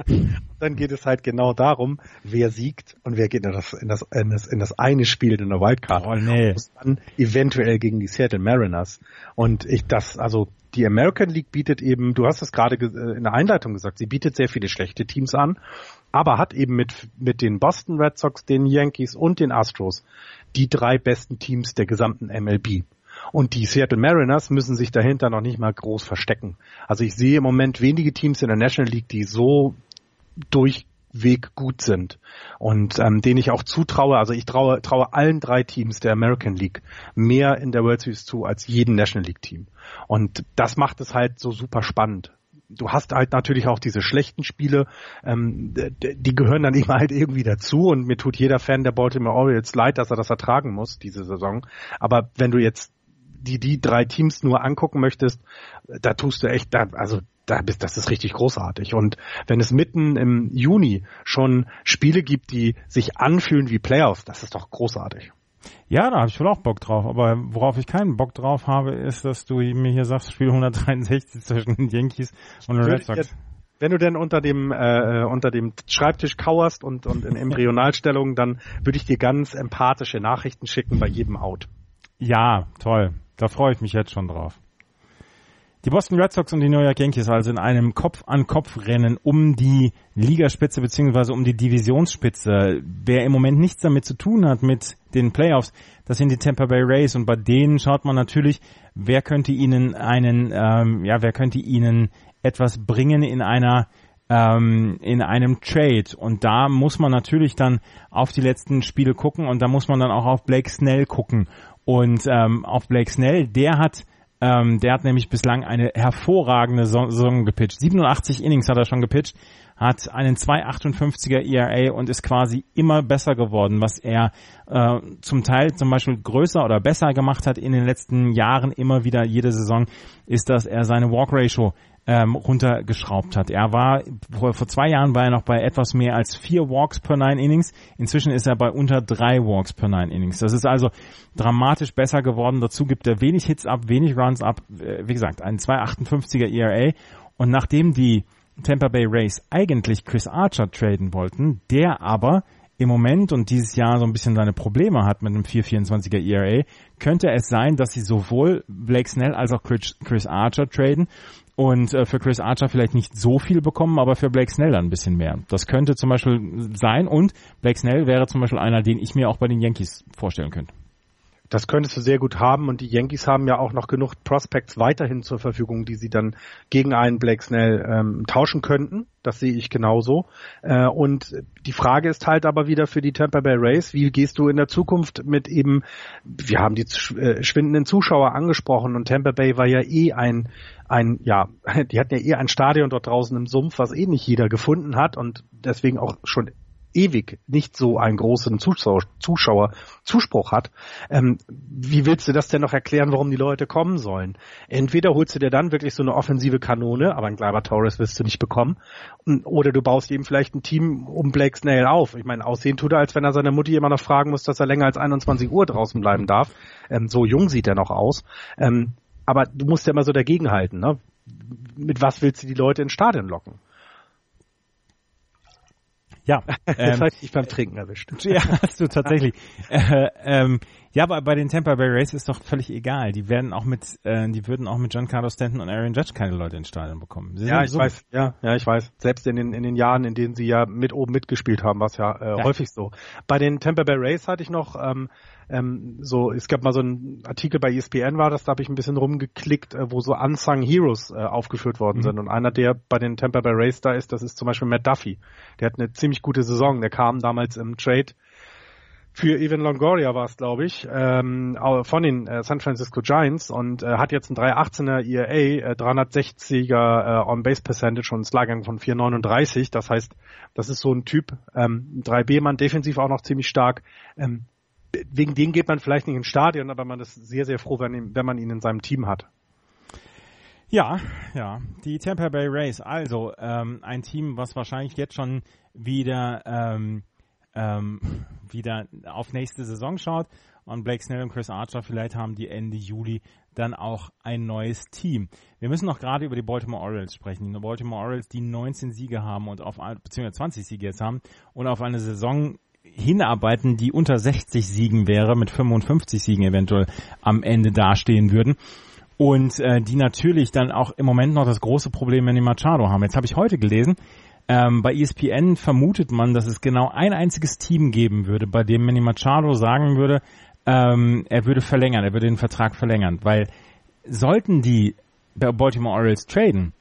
[laughs] Dann geht es halt genau darum, wer siegt und wer geht in das, in das, in das, in das eine Spiel in der Wildcard. Oh, nee. Und dann eventuell gegen die Seattle Mariners. Und ich das, also die American League bietet eben, du hast es gerade äh, in der Einleitung gesagt, sie bietet sehr viele schlechte Teams an, aber hat eben mit, mit den Boston Red Sox, den Yankees und den Astros die drei besten Teams der gesamten MLB. Und die Seattle Mariners müssen sich dahinter noch nicht mal groß verstecken. Also ich sehe im Moment wenige Teams in der National League, die so durchweg gut sind und ähm, denen ich auch zutraue, also ich traue, traue allen drei Teams der American League mehr in der World Series zu als jedem National League Team. Und das macht es halt so super spannend du hast halt natürlich auch diese schlechten Spiele, ähm, die gehören dann [laughs] immer halt irgendwie dazu und mir tut jeder Fan der Baltimore Orioles leid, dass er das ertragen muss, diese Saison. Aber wenn du jetzt die, die drei Teams nur angucken möchtest, da tust du echt, da, also das ist richtig großartig. Und wenn es mitten im Juni schon Spiele gibt, die sich anfühlen wie Playoffs, das ist doch großartig. Ja, da habe ich wohl auch Bock drauf. Aber worauf ich keinen Bock drauf habe, ist, dass du mir hier sagst, Spiel 163 zwischen den Yankees und den Red Sox. Wenn du denn unter dem äh, unter dem Schreibtisch kauerst und und in Embryonalstellung, dann würde ich dir ganz empathische Nachrichten schicken bei jedem Out. Ja, toll. Da freue ich mich jetzt schon drauf. Die Boston Red Sox und die New York Yankees also in einem Kopf-an-Kopf-Rennen um die Ligaspitze beziehungsweise um die Divisionsspitze. Wer im Moment nichts damit zu tun hat mit den Playoffs, das sind die Tampa Bay Rays. Und bei denen schaut man natürlich, wer könnte ihnen einen, ähm, ja, wer könnte ihnen etwas bringen in einer ähm, in einem Trade. Und da muss man natürlich dann auf die letzten Spiele gucken und da muss man dann auch auf Blake Snell gucken. Und ähm, auf Blake Snell, der hat Ähm, der hat nämlich bislang eine hervorragende Saison gepitcht. 87 Innings hat er schon gepitcht, hat einen 2,58er ERA und ist quasi immer besser geworden, was er äh, zum Teil zum Beispiel größer oder besser gemacht hat in den letzten Jahren immer wieder jede Saison, ist, dass er seine Walk Ratio ähm, runtergeschraubt hat. Er war vor, vor zwei Jahren war er noch bei etwas mehr als vier Walks per Nine Innings. Inzwischen ist er bei unter drei Walks per Nine Innings. Das ist also dramatisch besser geworden. Dazu gibt er wenig Hits ab, wenig Runs ab. Äh, wie gesagt, ein 2,58er ERA. Und nachdem die Tampa Bay Rays eigentlich Chris Archer traden wollten, der aber im Moment und dieses Jahr so ein bisschen seine Probleme hat mit einem 4,24er ERA, könnte es sein, dass sie sowohl Blake Snell als auch Chris Archer traden und äh, für Chris Archer vielleicht nicht so viel bekommen, aber für Blake Snell dann ein bisschen mehr. Das könnte zum Beispiel sein und Blake Snell wäre zum Beispiel einer, den ich mir auch bei den Yankees vorstellen könnte. Das könntest du sehr gut haben und die Yankees haben ja auch noch genug Prospects weiterhin zur Verfügung, die sie dann gegen einen Blake Snell ähm, tauschen könnten. Das sehe ich genauso. Äh, und die Frage ist halt aber wieder für die Tampa Bay Rays, wie gehst du in der Zukunft mit eben, wir haben die äh, schwindenden Zuschauer angesprochen und Tampa Bay war ja eh ein ein, ja, [laughs] die hatten ja eh ein Stadion dort draußen im Sumpf, was eh nicht jeder gefunden hat und deswegen auch schon ewig nicht so einen großen Zuschauer, Zuschauer Zuspruch hat, ähm, wie willst du das denn noch erklären, warum die Leute kommen sollen? Entweder holst du dir dann wirklich so eine offensive Kanone, aber ein Gleiber Torres wirst du nicht bekommen, oder du baust eben vielleicht ein Team um Blake Snell auf. Ich meine, aussehen tut er, als wenn er seine Mutti immer noch fragen muss, dass er länger als 21 Uhr draußen bleiben darf. Ähm, so jung sieht er noch aus. Ähm, aber du musst ja immer so dagegenhalten, ne? Mit was willst du die Leute ins Stadion locken? Ja. [laughs] Ähm, das ich beim Trinken erwischt. [laughs] Ja, hast du tatsächlich. [laughs] äh, ähm, ja, aber bei den Tampa Bay Rays ist doch völlig egal. Die werden auch mit, äh, die würden auch mit John Carlos Stanton und Aaron Judge keine Leute ins Stadion bekommen. Sie ja, ich so weiß. Ja, ja, ich weiß. Selbst in den in den Jahren, in denen sie ja mit oben mitgespielt haben, war es ja, äh, ja, häufig so. Bei den Tampa Bay Rays hatte ich noch ähm, ähm, so, es gab mal so einen Artikel bei ESPN war das, da habe ich ein bisschen rumgeklickt, äh, wo so Unsung Heroes äh, aufgeführt worden mhm. sind. Und einer, der bei den Tampa Bay Rays da ist, das ist zum Beispiel Matt Duffy. Der hat eine ziemlich gute Saison. Der kam damals im Trade für Evan Longoria war es, glaube ich, ähm, von den äh, San Francisco Giants und äh, hat jetzt ein 318er ERA, äh, 360er äh, On-Base-Percentage und ein Slugging von 439. Das heißt, das ist so ein Typ, ähm, 3B-Mann, defensiv auch noch ziemlich stark. Ähm, wegen dem geht man vielleicht nicht ins Stadion, aber man ist sehr, sehr froh, wenn, wenn man ihn in seinem Team hat. Ja, ja, die Tampa Bay Rays, also ähm, ein Team, was wahrscheinlich jetzt schon wieder ähm, ähm, wieder auf nächste Saison schaut und Blake Snell und Chris Archer vielleicht haben die Ende Juli dann auch ein neues Team. Wir müssen noch gerade über die Baltimore Orioles sprechen. Die Baltimore Orioles, die 19 Siege haben und auf beziehungsweise 20 Siege jetzt haben und auf eine Saison hinarbeiten, die unter 60 Siegen wäre, mit 55 Siegen eventuell am Ende dastehen würden. Und äh, die natürlich dann auch im Moment noch das große Problem Manny Machado haben. Jetzt habe ich heute gelesen, ähm, bei ESPN vermutet man, dass es genau ein einziges Team geben würde, bei dem Manny Machado sagen würde, ähm, er würde verlängern, er würde den Vertrag verlängern. Weil sollten die Baltimore Orioles traden,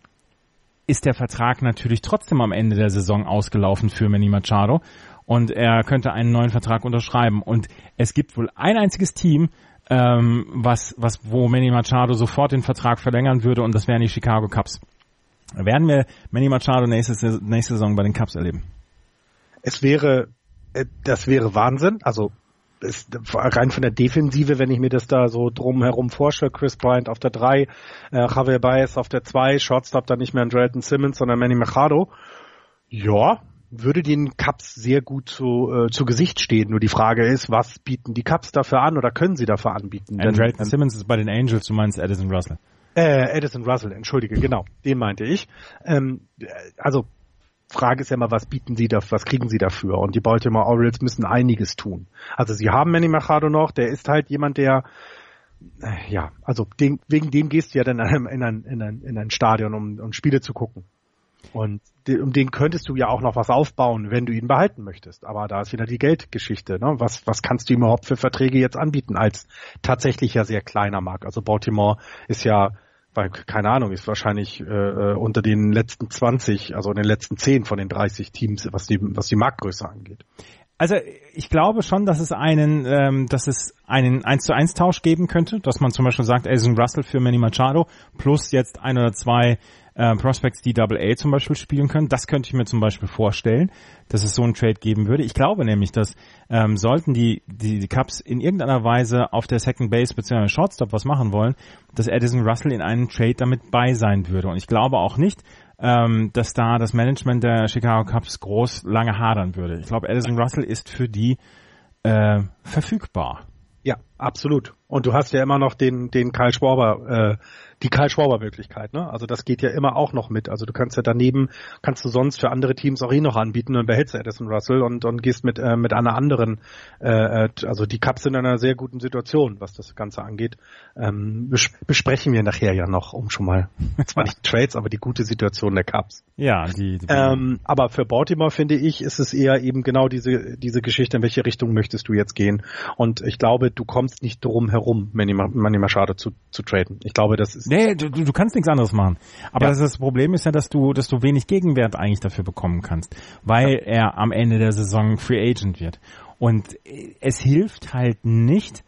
ist der Vertrag natürlich trotzdem am Ende der Saison ausgelaufen für Manny Machado und er könnte einen neuen Vertrag unterschreiben. Und es gibt wohl ein einziges Team, ähm, was, was, wo Manny Machado sofort den Vertrag verlängern würde und das wären die Chicago Cubs. Werden wir Manny Machado nächste, nächste Saison bei den Cubs erleben? Es wäre, äh, das wäre Wahnsinn. Also ist rein von der Defensive, wenn ich mir das da so drumherum vorstelle, Chris Bryant auf der 3, äh, Javier Baez auf der 2, Shortstop dann nicht mehr Andrelton Simmons, sondern Manny Machado. Ja, würde den Cups sehr gut zu, äh, zu Gesicht stehen. Nur die Frage ist, was bieten die Cups dafür an oder können sie dafür anbieten? Andrelton ähm, Simmons ist bei den Angels, du meinst Edison Russell. Äh, Edison Russell, entschuldige, genau, den meinte ich. Ähm, also Frage ist ja immer, was bieten sie da, was kriegen sie dafür? Und die Baltimore Orioles müssen einiges tun. Also sie haben Manny Machado noch, der ist halt jemand, der äh, ja, also den, wegen dem gehst du ja dann in ein, in ein, in ein, in ein Stadion, um, um Spiele zu gucken. Und um den könntest du ja auch noch was aufbauen, wenn du ihn behalten möchtest. Aber da ist wieder die Geldgeschichte. Ne? Was, was kannst du ihm überhaupt für Verträge jetzt anbieten als tatsächlich ja sehr kleiner Markt? Also Baltimore ist ja, weil, keine Ahnung, ist wahrscheinlich äh, äh unter den letzten 20, also in den letzten 10 von den 30 Teams, was die, was die Marktgröße angeht. Also ich glaube schon, dass es einen, ähm, dass es einen 1 zu 1 Tausch geben könnte, dass man zum Beispiel sagt, Addison Russell für Manny Machado plus jetzt ein oder zwei äh, Prospects, die Double zum Beispiel spielen können. Das könnte ich mir zum Beispiel vorstellen, dass es so einen Trade geben würde. Ich glaube nämlich, dass ähm, sollten die, die, die Cubs in irgendeiner Weise auf der Second Base bzw. Shortstop was machen wollen, dass Addison Russell in einem Trade damit bei sein würde. Und ich glaube auch nicht, ähm, dass da das Management der Chicago Cubs groß lange hadern würde. Ich glaube, Addison Russell ist für die äh, verfügbar. Ja, absolut. Und du hast ja immer noch den, den Kyle Schwarber äh, die Karl Schwarber Möglichkeit, ne? Also das geht ja immer auch noch mit. Also du kannst ja daneben, kannst du sonst für andere Teams auch eh noch anbieten und behältst Addison Russell und, und gehst mit, äh, mit einer anderen, äh, äh, also die Cups sind in einer sehr guten Situation, was das Ganze angeht. Ähm, bes besprechen wir nachher ja noch, um schon mal, zwar nicht [laughs] Trades, aber die gute Situation der Cups. Ja, die, die ähm, aber für Baltimore finde ich, ist es eher eben genau diese, diese Geschichte, in welche Richtung möchtest du jetzt gehen. Und ich glaube, du kommst nicht drum herum, Manny, Manny Machado zu, zu traden. Ich glaube, das ist Nee, du, du kannst nichts anderes machen. Aber ja. das, das, Problem ist ja, dass du, dass du wenig Gegenwert eigentlich dafür bekommen kannst, weil ja. er am Ende der Saison Free Agent wird. Und es hilft halt nicht,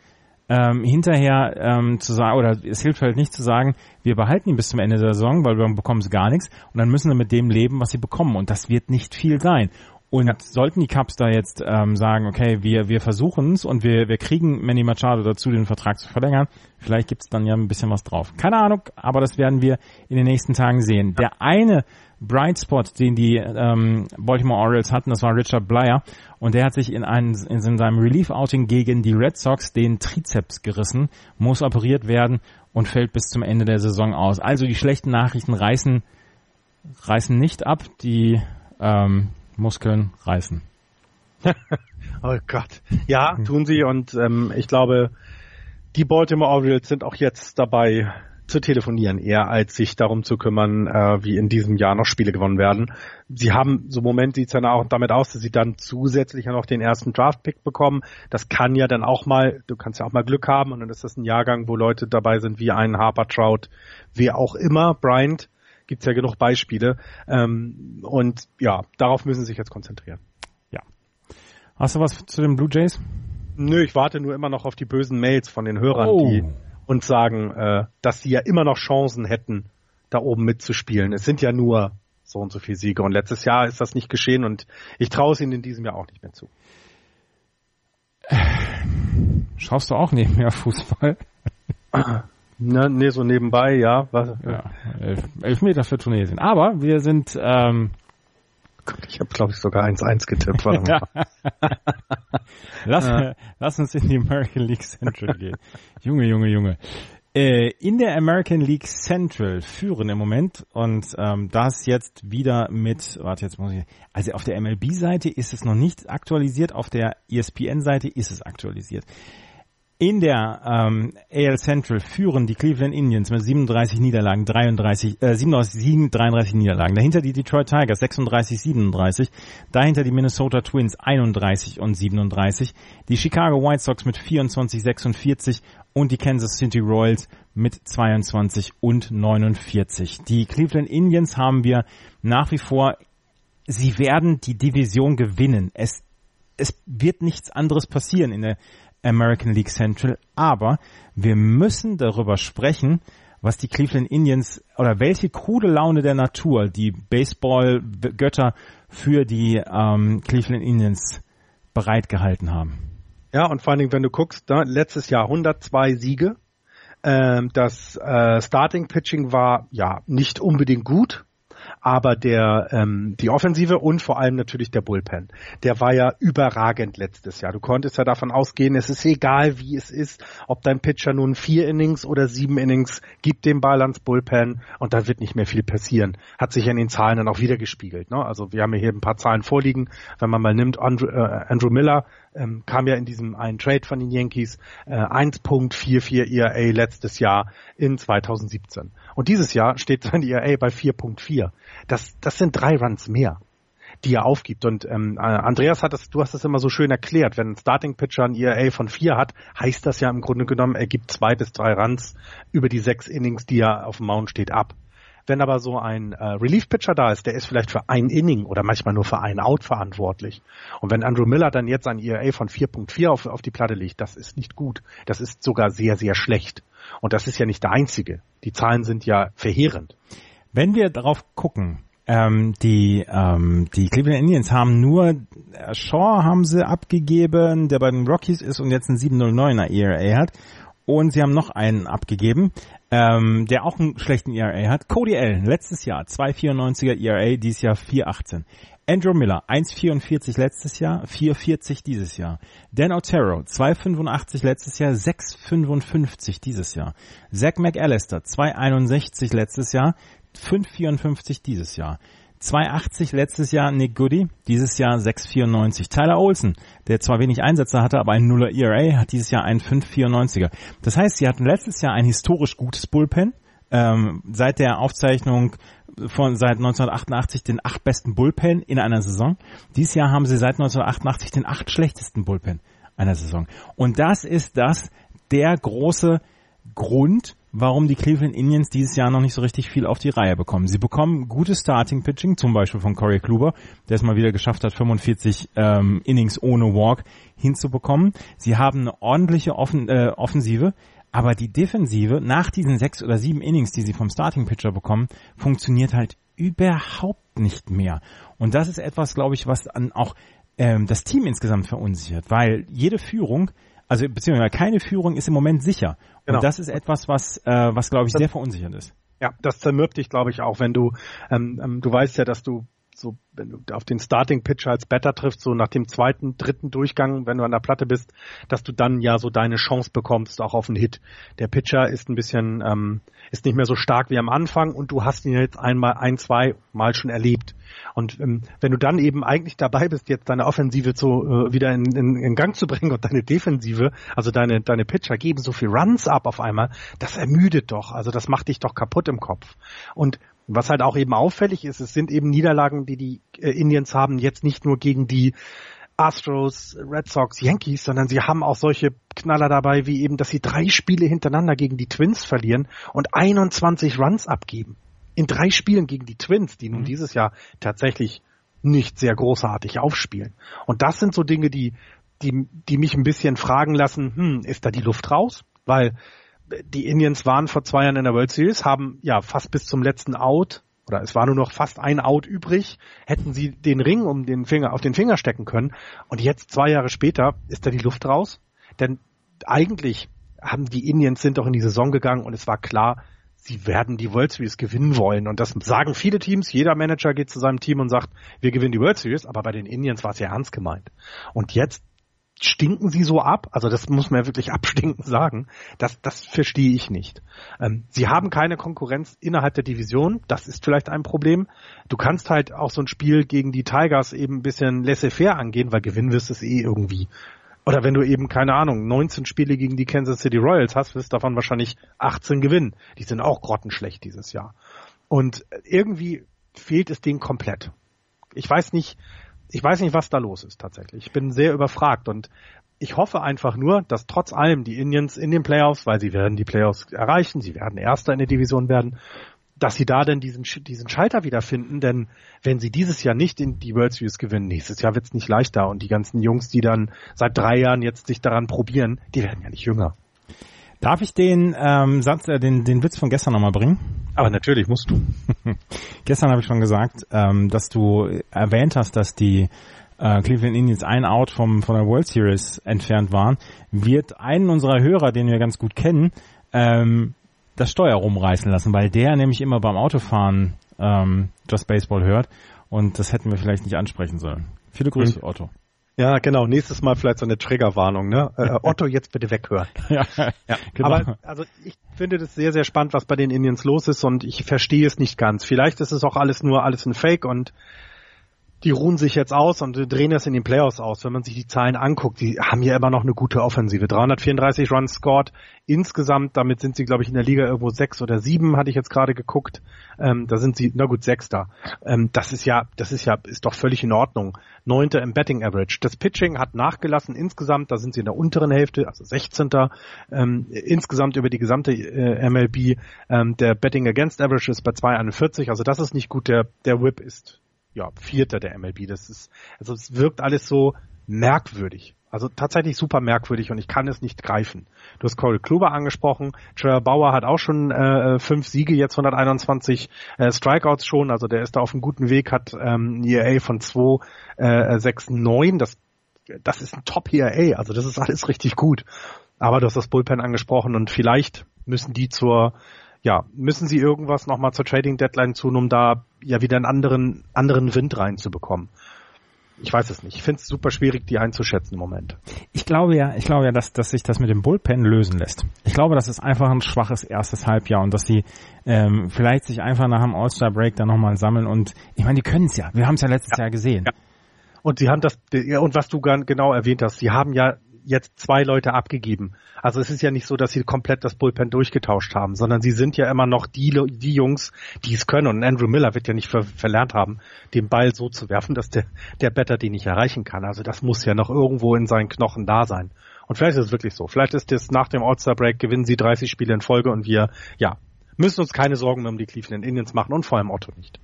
ähm, hinterher ähm, zu sagen, oder es hilft halt nicht zu sagen, wir behalten ihn bis zum Ende der Saison, weil wir bekommen es gar nichts und dann müssen wir mit dem leben, was sie bekommen. Und das wird nicht viel sein. Und ja. sollten die Cubs da jetzt ähm, sagen, okay, wir, wir versuchen es und wir, wir kriegen Manny Machado dazu, den Vertrag zu verlängern, vielleicht gibt's dann ja ein bisschen was drauf. Keine Ahnung, aber das werden wir in den nächsten Tagen sehen. Der eine Bright Spot, den die ähm, Baltimore Orioles hatten, das war Richard Blyer und der hat sich in, einen, in seinem Relief-Outing gegen die Red Sox den Trizeps gerissen, muss operiert werden und fällt bis zum Ende der Saison aus. Also die schlechten Nachrichten reißen, reißen nicht ab, die ähm, Muskeln reißen. [laughs] oh Gott. Ja, tun sie und ähm, ich glaube, die Baltimore Orioles sind auch jetzt dabei zu telefonieren, eher als sich darum zu kümmern, äh, wie in diesem Jahr noch Spiele gewonnen werden. Sie haben, so im Moment sieht es dann auch damit aus, dass sie dann zusätzlich noch den ersten Draft-Pick bekommen. Das kann ja dann auch mal, du kannst ja auch mal Glück haben und dann ist das ein Jahrgang, wo Leute dabei sind wie ein Harper Trout, wer auch immer, Bryant, gibt's ja genug Beispiele. Ähm, und ja, darauf müssen sie sich jetzt konzentrieren. Ja. Hast du was zu den Blue Jays? Nö, ich warte nur immer noch auf die bösen Mails von den Hörern, oh. die uns sagen, äh, dass sie ja immer noch Chancen hätten, da oben mitzuspielen. Es sind ja nur so und so viele Siege und letztes Jahr ist das nicht geschehen und ich traue es ihnen in diesem Jahr auch nicht mehr zu. Schaust du auch nebenher Fußball? [laughs] Ne, nee, so nebenbei, ja. Was, ja elf, elf Meter für Tunesien. Aber wir sind. Ähm, ich habe, glaube ich, sogar 1-1 getippt. Warte [laughs] mal. lass, ja. lass uns in die American League Central gehen. Junge, Junge, Junge. Äh, in der American League Central führen im Moment und ähm, das jetzt wieder mit, warte, jetzt muss ich, also auf der MLB-Seite ist es noch nicht aktualisiert, auf der ESPN-Seite ist es aktualisiert. In der ähm, AL Central führen die Cleveland Indians mit 37 Niederlagen, 33, äh, 37, 33 Niederlagen. Dahinter die Detroit Tigers 36, 37. Dahinter die Minnesota Twins 31 und 37. Die Chicago White Sox mit 24, 46 und die Kansas City Royals mit 22 und 49. Die Cleveland Indians haben wir nach wie vor, sie werden die Division gewinnen. Es, es wird nichts anderes passieren in der American League Central, aber wir müssen darüber sprechen, was die Cleveland Indians oder welche krude Laune der Natur die Baseball-Götter für die ähm, Cleveland Indians bereitgehalten haben. Ja, und vor allen Dingen, wenn du guckst, da, letztes Jahr 102 Siege. Ähm, das äh, Starting Pitching war ja nicht unbedingt gut, aber der ähm, die Offensive und vor allem natürlich der Bullpen, der war ja überragend letztes Jahr. Du konntest ja davon ausgehen, es ist egal, wie es ist, ob dein Pitcher nun vier Innings oder sieben Innings gibt den Ball ans Bullpen und da wird nicht mehr viel passieren. Hat sich in den Zahlen dann auch wieder gespiegelt. Ne? Also wir haben hier ein paar Zahlen vorliegen. Wenn man mal nimmt, Andrew, äh, Andrew Miller ähm, kam ja in diesem einen Trade von den Yankees äh, 1.44 ERA letztes Jahr in 2017. Und dieses Jahr steht sein ERA bei 4.4. Das, das sind drei Runs mehr die er aufgibt. Und ähm, äh, Andreas hat das, du hast das immer so schön erklärt, wenn ein Starting Pitcher ein ERA von vier hat, heißt das ja im Grunde genommen, er gibt zwei bis drei Runs über die sechs Innings, die er auf dem Mount steht, ab. Wenn aber so ein äh, Relief-Pitcher da ist, der ist vielleicht für ein Inning oder manchmal nur für ein Out verantwortlich. Und wenn Andrew Miller dann jetzt ein ERA von 4.4 auf, auf die Platte legt, das ist nicht gut. Das ist sogar sehr, sehr schlecht. Und das ist ja nicht der einzige. Die Zahlen sind ja verheerend. Wenn wir darauf gucken, ähm, die, ähm, die Cleveland Indians haben nur äh, Shaw haben sie abgegeben, der bei den Rockies ist und jetzt ein 709er ERA hat. Und sie haben noch einen abgegeben, ähm, der auch einen schlechten ERA hat. Cody Allen, letztes Jahr 2,94er ERA, dieses Jahr 4,18. Andrew Miller, 1,44 letztes Jahr, 4,40 dieses Jahr. Dan Otero, 2,85 letztes Jahr, 6,55 dieses Jahr. Zach McAllister, 2,61 letztes Jahr, 5,54 dieses Jahr. 2,80 letztes Jahr Nick Goody, dieses Jahr 6,94. Tyler Olsen, der zwar wenig Einsätze hatte, aber ein Nuller ERA, hat dieses Jahr einen 5,94er. Das heißt, sie hatten letztes Jahr ein historisch gutes Bullpen. Ähm, seit der Aufzeichnung von seit 1988 den acht besten Bullpen in einer Saison. Dieses Jahr haben sie seit 1988 den acht schlechtesten Bullpen einer Saison. Und das ist das der große Grund, warum die Cleveland Indians dieses Jahr noch nicht so richtig viel auf die Reihe bekommen. Sie bekommen gutes Starting-Pitching, zum Beispiel von Corey Kluber, der es mal wieder geschafft hat, 45 ähm, Innings ohne Walk hinzubekommen. Sie haben eine ordentliche Offen äh, Offensive, aber die Defensive nach diesen sechs oder sieben Innings, die sie vom Starting-Pitcher bekommen, funktioniert halt überhaupt nicht mehr. Und das ist etwas, glaube ich, was dann auch ähm, das Team insgesamt verunsichert, weil jede Führung also beziehungsweise keine Führung ist im Moment sicher. Genau. Und das ist etwas, was, äh, was glaube ich, sehr verunsichernd ist. Ja, das zermürbt dich, glaube ich, auch, wenn du, ähm, ähm, du weißt ja, dass du so, wenn du auf den Starting Pitcher als Better triffst, so nach dem zweiten, dritten Durchgang, wenn du an der Platte bist, dass du dann ja so deine Chance bekommst, auch auf einen Hit. Der Pitcher ist ein bisschen, ähm, ist nicht mehr so stark wie am Anfang und du hast ihn jetzt einmal, ein, zwei Mal schon erlebt. Und ähm, wenn du dann eben eigentlich dabei bist, jetzt deine Offensive zu, äh, wieder in, in, in Gang zu bringen und deine Defensive, also deine, deine Pitcher geben so viel Runs ab auf einmal, das ermüdet doch. Also das macht dich doch kaputt im Kopf. Und was halt auch eben auffällig ist, es sind eben Niederlagen, die die äh, Indians haben, jetzt nicht nur gegen die Astros, Red Sox, Yankees, sondern sie haben auch solche Knaller dabei, wie eben, dass sie drei Spiele hintereinander gegen die Twins verlieren und 21 Runs abgeben. In drei Spielen gegen die Twins, die nun mhm. dieses Jahr tatsächlich nicht sehr großartig aufspielen. Und das sind so Dinge, die, die, die mich ein bisschen fragen lassen, hm, ist da die Luft raus? Weil die Indians waren vor zwei Jahren in der World Series, haben ja fast bis zum letzten Out oder es war nur noch fast ein Out übrig, hätten sie den Ring um den Finger auf den Finger stecken können. Und jetzt zwei Jahre später ist da die Luft raus, denn eigentlich haben die Indians sind doch in die Saison gegangen und es war klar, sie werden die World Series gewinnen wollen. Und das sagen viele Teams. Jeder Manager geht zu seinem Team und sagt, wir gewinnen die World Series. Aber bei den Indians war es ja ernst gemeint. Und jetzt stinken sie so ab, also das muss man ja wirklich [laughs] abstinken sagen, das, das verstehe ich nicht. Ähm, sie haben keine Konkurrenz innerhalb der Division, das ist vielleicht ein Problem. Du kannst halt auch so ein Spiel gegen die Tigers eben ein bisschen laissez-faire angehen, weil gewinnen wirst du es eh irgendwie. Oder wenn du eben, keine Ahnung, 19 Spiele gegen die Kansas City Royals hast, wirst du davon wahrscheinlich 18 gewinnen. Die sind auch grottenschlecht dieses Jahr. Und irgendwie fehlt es denen komplett. Ich weiß nicht, ich weiß nicht, was da los ist tatsächlich. Ich bin sehr überfragt und ich hoffe einfach nur, dass trotz allem die Indians in den Playoffs, weil sie werden die Playoffs erreichen, sie werden Erster in der Division werden, dass sie da denn diesen, diesen Schalter wiederfinden, denn wenn sie dieses Jahr nicht in die World Series gewinnen, nächstes Jahr wird es nicht leichter und die ganzen Jungs, die dann seit drei Jahren jetzt sich daran probieren, die werden ja nicht jünger. Darf ich den ähm, Satz, äh, den, den Witz von gestern nochmal bringen? Aber natürlich musst du. [laughs] gestern habe ich schon gesagt, ähm, dass du erwähnt hast, dass die äh, Cleveland Indians ein Out vom, von der World Series entfernt waren, wird einen unserer Hörer, den wir ganz gut kennen, ähm, das Steuer rumreißen lassen, weil der nämlich immer beim Autofahren ähm, Just Baseball hört und das hätten wir vielleicht nicht ansprechen sollen. Viele Grüße, mhm. Otto. Ja, genau. Nächstes Mal vielleicht so eine Triggerwarnung, ne? Äh, äh Otto, jetzt bitte weghören. [laughs] ja, ja, genau. Aber also ich finde das sehr, sehr spannend, was bei den Indians los ist und ich verstehe es nicht ganz. Vielleicht ist es auch alles nur alles ein Fake und die ruhen sich jetzt aus und drehen es in den Playoffs aus. Wenn man sich die Zahlen anguckt, die haben ja immer noch eine gute Offensive. 334 Runs scored insgesamt. Damit sind sie, glaube ich, in der Liga irgendwo sechs oder sieben, hatte ich jetzt gerade geguckt. Ähm, da sind sie, na gut, sechster. Ähm, das ist ja, das ist ja, ist doch völlig in Ordnung. Neunter im Betting Average. Das Pitching hat nachgelassen insgesamt. Da sind sie in der unteren Hälfte, also 16. Ähm, insgesamt über die gesamte äh, MLB. Ähm, der Betting Against Average ist bei 2,41. Also das ist nicht gut. Der, der Whip ist ja, Vierter der MLB. Das ist, also es wirkt alles so merkwürdig. Also tatsächlich super merkwürdig und ich kann es nicht greifen. Du hast Corey Kluber angesprochen. Trevor Bauer hat auch schon äh, fünf Siege, jetzt 121 äh, Strikeouts schon. Also der ist da auf einem guten Weg, hat ähm, ERA von 2,69. Äh, das, das ist ein Top ERA. Also das ist alles richtig gut. Aber du hast das Bullpen angesprochen und vielleicht müssen die zur ja, müssen sie irgendwas nochmal zur Trading Deadline tun, um da ja wieder einen anderen, anderen Wind reinzubekommen? Ich weiß es nicht. Ich finde es super schwierig, die einzuschätzen im Moment. Ich glaube ja, ich glaube ja, dass, dass sich das mit dem Bullpen lösen lässt. Ich glaube, das ist einfach ein schwaches erstes Halbjahr und dass sie ähm, vielleicht sich einfach nach dem All-Star Break dann nochmal sammeln und ich meine, die können es ja. Wir haben es ja letztes ja. Jahr gesehen. Ja. Und sie haben das, und was du genau erwähnt hast, sie haben ja jetzt zwei Leute abgegeben. Also es ist ja nicht so, dass sie komplett das Bullpen durchgetauscht haben, sondern sie sind ja immer noch die, die Jungs, die es können. Und Andrew Miller wird ja nicht ver verlernt haben, den Ball so zu werfen, dass der, der Better den nicht erreichen kann. Also das muss ja noch irgendwo in seinen Knochen da sein. Und vielleicht ist es wirklich so. Vielleicht ist es nach dem All-Star-Break, gewinnen sie 30 Spiele in Folge und wir, ja, müssen uns keine Sorgen mehr um die Cleveland Indians machen und vor allem Otto nicht.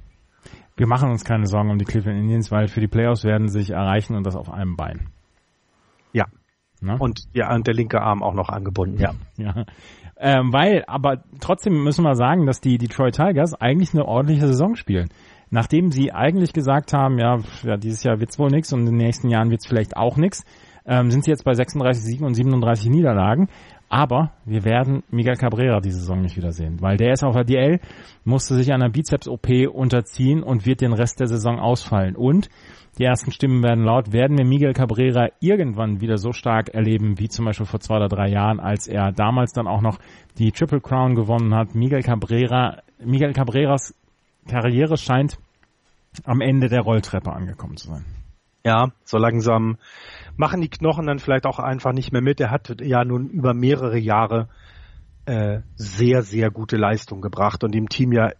Wir machen uns keine Sorgen um die Cleveland Indians, weil für die Playoffs werden sie sich erreichen und das auf einem Bein. Ne? Und ja, und der linke Arm auch noch angebunden, ja. ja. Ähm, weil, aber trotzdem müssen wir sagen, dass die Detroit Tigers eigentlich eine ordentliche Saison spielen. Nachdem sie eigentlich gesagt haben, ja, ja dieses Jahr wird's wohl nix und in den nächsten Jahren wird's vielleicht auch nix, ähm, sind sie jetzt bei 36 Siegen und 37 Niederlagen. Aber wir werden Miguel Cabrera diese Saison nicht wiedersehen, weil der ist auf der DL, musste sich einer Bizeps-OP unterziehen und wird den Rest der Saison ausfallen. Und die ersten Stimmen werden laut. Werden wir Miguel Cabrera irgendwann wieder so stark erleben, wie zum Beispiel vor zwei oder drei Jahren, als er damals dann auch noch die Triple Crown gewonnen hat? Miguel Cabrera, Miguel Cabreras Karriere scheint am Ende der Rolltreppe angekommen zu sein. Ja, so langsam machen die Knochen dann vielleicht auch einfach nicht mehr mit. Er hat ja nun über mehrere Jahre äh, sehr, sehr gute Leistung gebracht und dem Team ja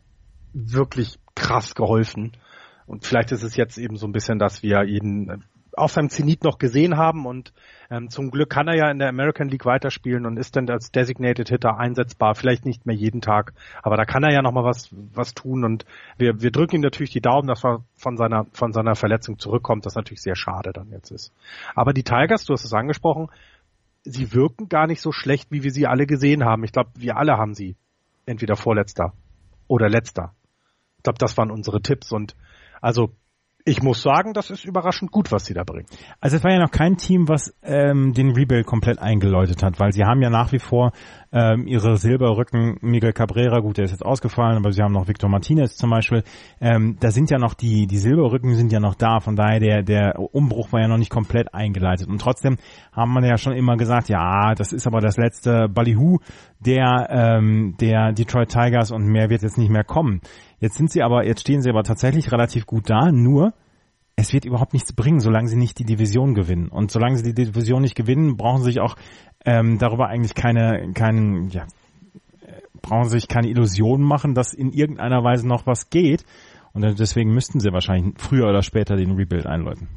wirklich krass geholfen. Und vielleicht ist es jetzt eben so ein bisschen, dass wir äh, auf seinem Zenit noch gesehen haben und ähm, zum Glück kann er ja in der American League weiterspielen und ist dann als Designated Hitter einsetzbar, vielleicht nicht mehr jeden Tag, aber da kann er ja noch mal was was tun und wir wir drücken ihm natürlich die Daumen, dass er von seiner von seiner Verletzung zurückkommt, das natürlich sehr schade dann jetzt ist. Aber die Tigers, du hast es angesprochen, sie wirken gar nicht so schlecht, wie wir sie alle gesehen haben. Ich glaube, wir alle haben sie entweder vorletzter oder letzter. Ich glaube, das waren unsere Tipps und also ich muss sagen, das ist überraschend gut, was sie da bringen. Also es war ja noch kein Team, was ähm, den Rebuild komplett eingeläutet hat, weil sie haben ja nach wie vor ähm, ihre Silberrücken, Miguel Cabrera, gut, der ist jetzt ausgefallen, aber sie haben noch Victor Martinez zum Beispiel. Ähm, da sind ja noch die, die Silberrücken sind ja noch da, von daher der, der Umbruch war ja noch nicht komplett eingeleitet. Und trotzdem haben wir ja schon immer gesagt, ja, das ist aber das letzte Ballyhoo der, ähm, der Detroit Tigers und mehr wird jetzt nicht mehr kommen. Jetzt sind sie aber, jetzt stehen sie aber tatsächlich relativ gut da, nur es wird überhaupt nichts bringen, solange sie nicht die Division gewinnen. Und solange sie die Division nicht gewinnen, brauchen sie sich auch ähm, darüber eigentlich keine, keinen, ja, brauchen sie sich keine Illusionen machen, dass in irgendeiner Weise noch was geht. Und deswegen müssten sie wahrscheinlich früher oder später den Rebuild einläuten.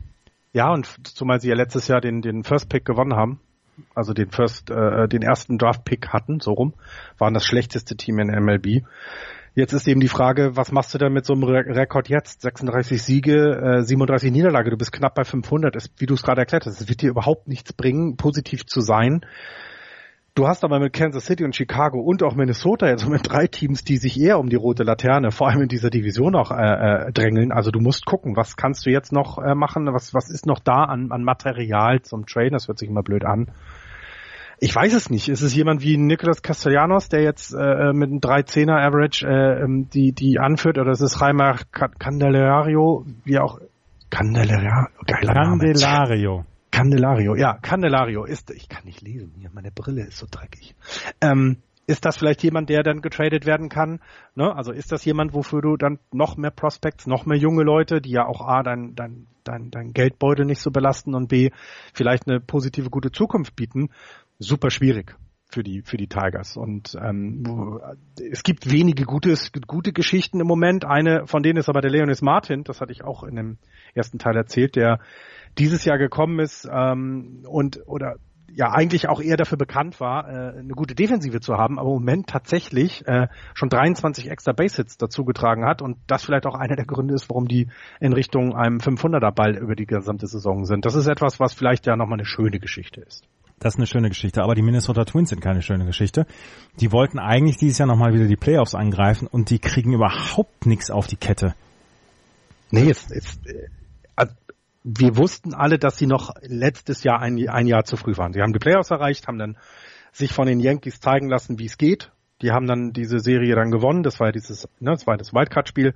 Ja, und zumal sie ja letztes Jahr den, den First Pick gewonnen haben, also den First, äh, den ersten Draft Pick hatten, so rum, waren das schlechteste Team in MLB. Jetzt ist eben die Frage, was machst du denn mit so einem Re Rekord jetzt? 36 Siege, äh, 37 Niederlage, du bist knapp bei 500, ist, wie du es gerade erklärt hast. Es wird dir überhaupt nichts bringen, positiv zu sein. Du hast aber mit Kansas City und Chicago und auch Minnesota jetzt mit drei Teams, die sich eher um die rote Laterne, vor allem in dieser Division auch äh, äh, drängeln. Also du musst gucken, was kannst du jetzt noch äh, machen? Was, was ist noch da an, an Material zum Traden? Das hört sich immer blöd an. Ich weiß es nicht. Ist es jemand wie Nicolas Castellanos, der jetzt äh, mit einem 3-10er Average äh, ähm, die, die anführt, oder ist es Reimer Candelario, wie auch Candelario, geiler Candelario. Name. Candelario, ja, Candelario ist, ich kann nicht lesen hier, meine Brille ist so dreckig. Ähm, ist das vielleicht jemand, der dann getradet werden kann? Ne? Also ist das jemand, wofür du dann noch mehr Prospects, noch mehr junge Leute, die ja auch A, dein, dein, dein, dein Geldbeutel nicht so belasten und B, vielleicht eine positive, gute Zukunft bieten? Super schwierig für die für die Tigers und ähm, es gibt wenige gute gute Geschichten im Moment. Eine von denen ist aber der Leonis Martin, das hatte ich auch in dem ersten Teil erzählt, der dieses Jahr gekommen ist ähm, und oder ja eigentlich auch eher dafür bekannt war, äh, eine gute Defensive zu haben, aber im Moment tatsächlich äh, schon 23 extra Base-Hits dazugetragen hat und das vielleicht auch einer der Gründe ist, warum die in Richtung einem 500er Ball über die gesamte Saison sind. Das ist etwas, was vielleicht ja nochmal eine schöne Geschichte ist. Das ist eine schöne Geschichte, aber die Minnesota Twins sind keine schöne Geschichte. Die wollten eigentlich dieses Jahr nochmal wieder die Playoffs angreifen und die kriegen überhaupt nichts auf die Kette. Nee, es, es, also wir wussten alle, dass sie noch letztes Jahr ein, ein Jahr zu früh waren. Sie haben die Playoffs erreicht, haben dann sich von den Yankees zeigen lassen, wie es geht. Die haben dann diese Serie dann gewonnen. Das war ja dieses, ne, das war das Wildcard-Spiel.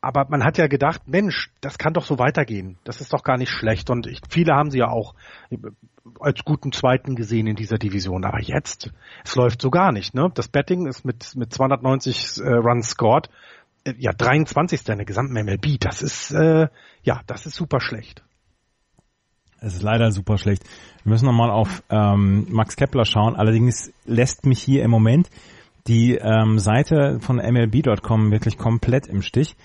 Äh, aber man hat ja gedacht, Mensch, das kann doch so weitergehen. Das ist doch gar nicht schlecht. Und ich, viele haben sie ja auch als guten Zweiten gesehen in dieser Division. Aber jetzt, es läuft so gar nicht. Ne? Das Betting ist mit, mit 290 äh, Runs scored äh, ja 23. in der gesamten MLB. Das ist äh, ja, das ist super schlecht. Es ist leider super schlecht. Wir müssen nochmal auf ähm, Max Kepler schauen. Allerdings lässt mich hier im Moment die ähm, Seite von MLB.com wirklich komplett im Stich.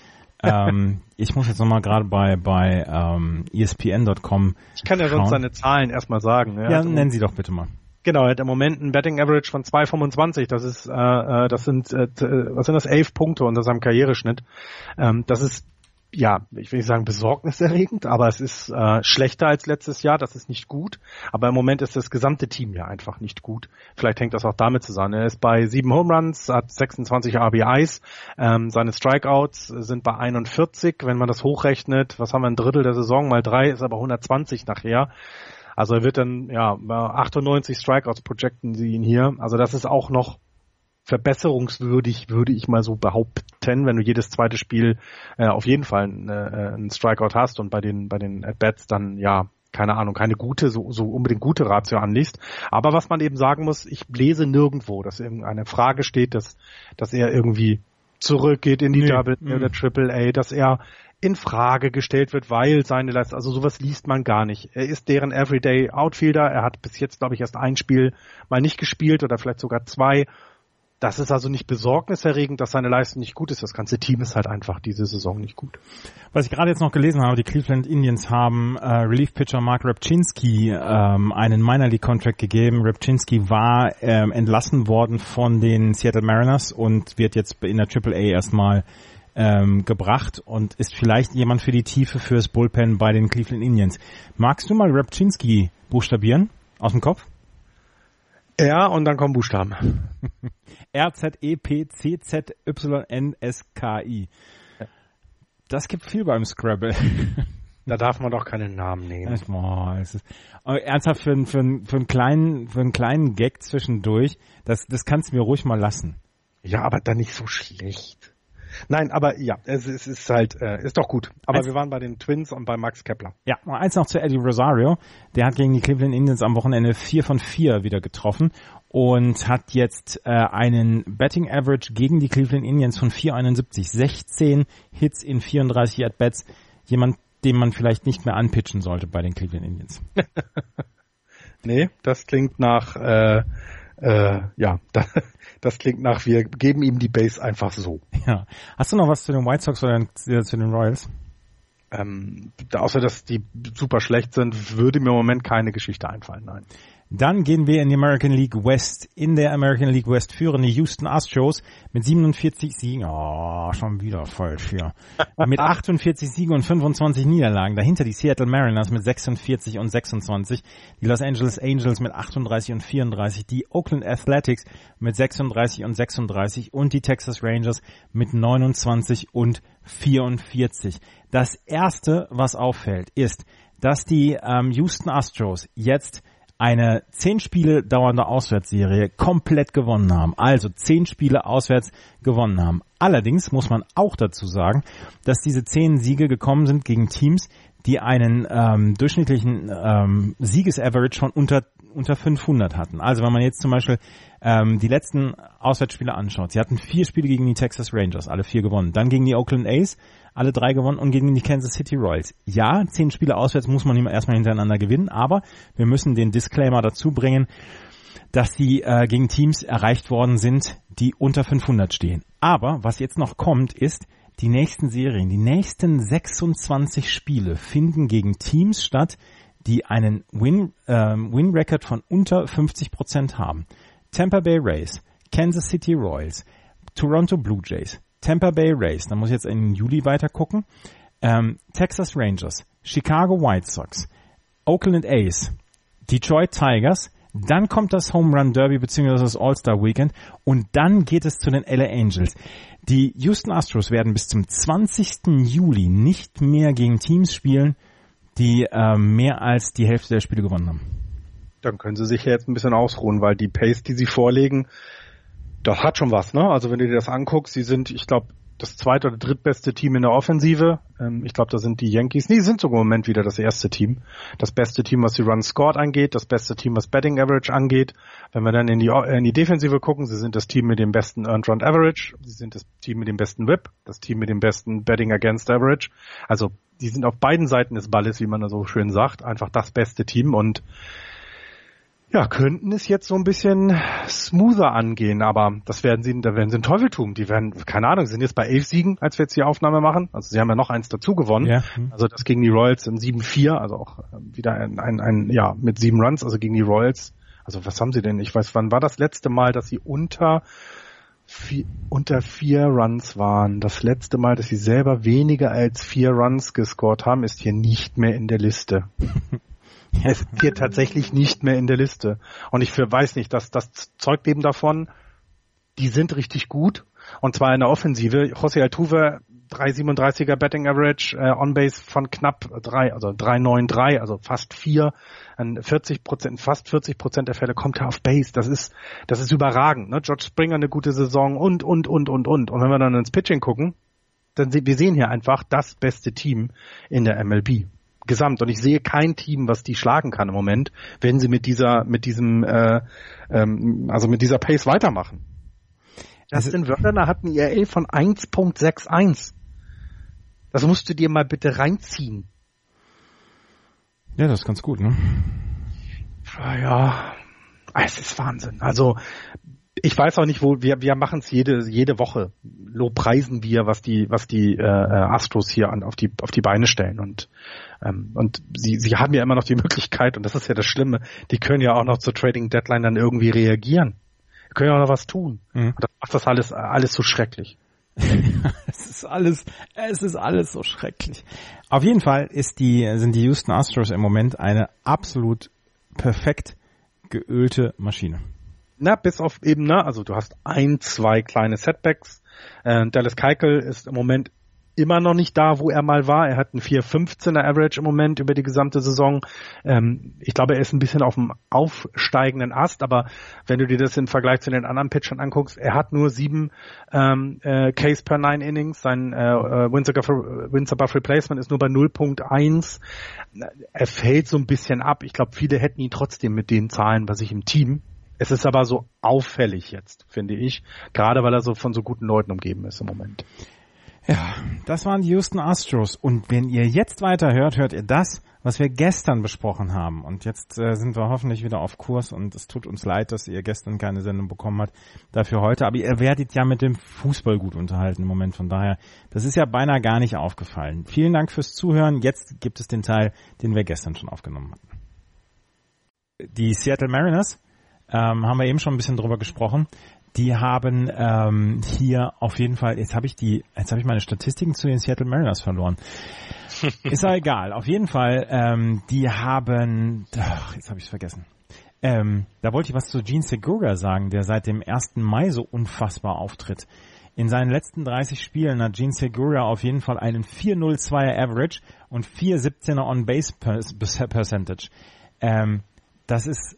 Ähm, ich muss jetzt nochmal gerade bei, bei ähm, ESPN.com. Ich kann ja schauen. sonst seine Zahlen erstmal sagen. Ja, ja nennen Sie doch bitte mal. Genau, er hat im Moment ein Betting Average von 2,25. Das ist, äh, äh, das sind, äh, was sind das, elf Punkte unter seinem Karriereschnitt. Ähm, das ist ja, ich will nicht sagen besorgniserregend, aber es ist äh, schlechter als letztes Jahr, das ist nicht gut. Aber im Moment ist das gesamte Team ja einfach nicht gut. Vielleicht hängt das auch damit zusammen. Er ist bei sieben Home Runs, hat 26 RBIs, ähm, seine Strikeouts sind bei 41, wenn man das hochrechnet. Was haben wir ein Drittel der Saison mal drei, ist aber 120 nachher. Also er wird dann, ja, 98 Strikeouts projecten sie ihn hier. Also das ist auch noch verbesserungswürdig, würde ich mal so behaupten, wenn du jedes zweite Spiel äh, auf jeden Fall einen, äh, einen Strikeout hast und bei den bei den At-Bats dann ja keine Ahnung, keine gute, so, so unbedingt gute Ratio anliest. Aber was man eben sagen muss, ich lese nirgendwo, dass irgendeine Frage steht, dass, dass er irgendwie zurückgeht in die nee. Double mm. oder Triple A, dass er in Frage gestellt wird, weil seine Leistung, also sowas liest man gar nicht. Er ist deren Everyday Outfielder. Er hat bis jetzt, glaube ich, erst ein Spiel mal nicht gespielt oder vielleicht sogar zwei das ist also nicht besorgniserregend, dass seine Leistung nicht gut ist. Das ganze Team ist halt einfach diese Saison nicht gut. Was ich gerade jetzt noch gelesen habe, die Cleveland Indians haben äh, Relief-Pitcher Mark Repchinski ähm, einen Minor League Contract gegeben. Repchinski war ähm, entlassen worden von den Seattle Mariners und wird jetzt in der AAA erstmal ähm, gebracht und ist vielleicht jemand für die Tiefe fürs Bullpen bei den Cleveland Indians. Magst du mal Repchinski buchstabieren aus dem Kopf? Ja, und dann kommen Buchstaben. [laughs] R-Z-E-P-C-Z-Y-N-S-K-I. Das gibt viel beim Scrabble. [laughs] Da darf man doch keinen Namen nehmen. Oh, ist, ernsthaft für, für, für, einen kleinen, für einen kleinen Gag zwischendurch, das, das kannst du mir ruhig mal lassen. Ja, aber dann nicht so schlecht. Nein, aber ja, es, es ist halt, äh, ist doch gut. Aber eins, wir waren bei den Twins und bei Max Kepler. Ja, und eins noch zu Eddie Rosario. Der hat gegen die Cleveland Indians am Wochenende 4 von 4 wieder getroffen und hat jetzt äh, einen Betting Average gegen die Cleveland Indians von 471. 16 Hits in 34 At-Bats. Jemand, den man vielleicht nicht mehr anpitchen sollte bei den Cleveland Indians. [laughs] nee, das klingt nach, äh, äh, ja, [laughs] das klingt nach, wir geben ihm die Base einfach so. Ja. Hast du noch was zu den White Sox oder zu den Royals? Ähm, außer dass die super schlecht sind, würde mir im Moment keine Geschichte einfallen, nein. Dann gehen wir in die American League West. In der American League West führen die Houston Astros mit 47 Siegen. Oh, schon wieder falsch hier. [laughs] mit 48 Siegen und 25 Niederlagen. Dahinter die Seattle Mariners mit 46 und 26. Die Los Angeles Angels mit 38 und 34. Die Oakland Athletics mit 36 und 36. Und die Texas Rangers mit 29 und 44. Das erste, was auffällt, ist, dass die ähm, Houston Astros jetzt eine zehn Spiele dauernde Auswärtsserie komplett gewonnen haben. Also zehn Spiele auswärts gewonnen haben. Allerdings muss man auch dazu sagen, dass diese zehn Siege gekommen sind gegen Teams, die einen ähm, durchschnittlichen ähm, Siegesaverage von unter unter 500 hatten. Also wenn man jetzt zum Beispiel ähm, die letzten Auswärtsspiele anschaut, sie hatten vier Spiele gegen die Texas Rangers, alle vier gewonnen. Dann gegen die Oakland A's, alle drei gewonnen und gegen die Kansas City Royals. Ja, zehn Spiele auswärts muss man erstmal hintereinander gewinnen, aber wir müssen den Disclaimer dazu bringen, dass sie äh, gegen Teams erreicht worden sind, die unter 500 stehen. Aber was jetzt noch kommt, ist, die nächsten Serien, die nächsten 26 Spiele finden gegen Teams statt, die einen Win, ähm, Win Record von unter 50 Prozent haben. Tampa Bay Rays, Kansas City Royals, Toronto Blue Jays, Tampa Bay Rays, da muss ich jetzt in Juli weiter gucken, ähm, Texas Rangers, Chicago White Sox, Oakland A's, Detroit Tigers, dann kommt das Home Run Derby bzw. das All-Star Weekend und dann geht es zu den LA Angels. Die Houston Astros werden bis zum 20. Juli nicht mehr gegen Teams spielen, die äh, mehr als die Hälfte der Spiele gewonnen haben. Dann können sie sich jetzt ein bisschen ausruhen, weil die Pace, die sie vorlegen, das hat schon was, ne? Also wenn du dir das anguckst, sie sind, ich glaube, das zweite oder drittbeste Team in der Offensive. Ähm, ich glaube, da sind die Yankees. Nee, sind sogar im Moment wieder das erste Team. Das beste Team, was die Run Scored angeht, das beste Team, was Betting Average angeht. Wenn wir dann in die, in die Defensive gucken, sie sind das Team mit dem besten Earned Run Average, sie sind das Team mit dem besten Whip, das Team mit dem besten Betting Against Average. Also die sind auf beiden Seiten des Balles, wie man da so schön sagt, einfach das beste Team und ja, könnten es jetzt so ein bisschen smoother angehen, aber das werden sie, da werden sie ein Teufel tun. Die werden, keine Ahnung, sind jetzt bei elf Siegen, als wir jetzt die Aufnahme machen. Also sie haben ja noch eins dazu gewonnen. Ja. Also das gegen die Royals in 7-4, also auch äh, wieder ein, ein, ein, ja, mit sieben Runs, also gegen die Royals. Also was haben sie denn? Ich weiß, wann war das letzte Mal, dass sie unter vier, unter vier Runs waren. Das letzte Mal, dass sie selber weniger als vier Runs gescored haben, ist hier nicht mehr in der Liste. [laughs] [laughs] ist hier tatsächlich nicht mehr in der Liste. Und ich für, weiß nicht, dass das zeugt eben davon, die sind richtig gut. Und zwar in der Offensive. José Altuve 3,37er Betting Average, äh, On-Base von knapp drei, also 3,93, also fast vier. 40 Prozent, fast 40 Prozent der Fälle kommt er auf Base. Das ist, das ist überragend. Ne? George Springer eine gute Saison und, und, und, und, und. Und wenn wir dann ins Pitching gucken, dann sehen wir sehen hier einfach das beste Team in der MLB gesamt und ich sehe kein Team, was die schlagen kann im Moment, wenn sie mit dieser, mit diesem, äh, ähm, also mit dieser Pace weitermachen. Justin Wörner hat ein ERA von 1.61. Das musst du dir mal bitte reinziehen. Ja, das ist ganz gut, ne? Ja, es ist Wahnsinn. Also ich weiß auch nicht, wo wir wir machen es jede jede Woche. Lobpreisen wir, was die was die äh, äh, Astros hier an, auf die auf die Beine stellen und ähm, und sie sie haben ja immer noch die [laughs] Möglichkeit und das ist ja das Schlimme. Die können ja auch noch zur Trading Deadline dann irgendwie reagieren. Die können ja auch noch was tun. Mhm. Und das macht das alles alles so schrecklich. [laughs] es ist alles, es ist alles so schrecklich. Auf jeden Fall ist die, sind die Houston Astros im Moment eine absolut perfekt geölte Maschine. Na, bis auf eben, ne, also du hast ein, zwei kleine Setbacks. Äh, Dallas Keuchel ist im Moment immer noch nicht da, wo er mal war. Er hat einen 4,15er Average im Moment über die gesamte Saison. Ähm, ich glaube, er ist ein bisschen auf dem aufsteigenden Ast, aber wenn du dir das im Vergleich zu den anderen Pitchern anguckst, er hat nur sieben ähm, äh, Case per nine Innings. Sein äh, äh Windsor Buff Replacement ist nur bei 0.1. Er fällt so ein bisschen ab. Ich glaube, viele hätten ihn trotzdem mit den Zahlen bei sich im Team. Es ist aber so auffällig jetzt, finde ich, gerade weil er so von so guten Leuten umgeben ist im Moment. Ja, das waren die Houston Astros. Und wenn ihr jetzt weiterhört, hört ihr das, was wir gestern besprochen haben. Und jetzt äh, sind wir hoffentlich wieder auf Kurs und es tut uns leid, dass ihr gestern keine Sendung bekommen habt dafür heute. Aber ihr werdet ja mit dem Fußball gut unterhalten im Moment. Von daher, das ist ja beinahe gar nicht aufgefallen. Vielen Dank fürs Zuhören. Jetzt gibt es den Teil, den wir gestern schon aufgenommen hatten. Die Seattle Mariners ähm, haben wir eben schon ein bisschen drüber gesprochen die haben ähm, hier auf jeden Fall, jetzt habe ich die, jetzt habe ich meine Statistiken zu den Seattle Mariners verloren. [laughs] Ist ja egal. Auf jeden Fall, ähm, die haben, ach, jetzt habe ich es vergessen. Ähm, da wollte ich was zu Gene Segura sagen, der seit dem 1. Mai so unfassbar auftritt. In seinen letzten 30 Spielen hat Gene Segura auf jeden Fall einen 4-0-2er Average und 4-17er On-Base Percentage. Ähm, das ist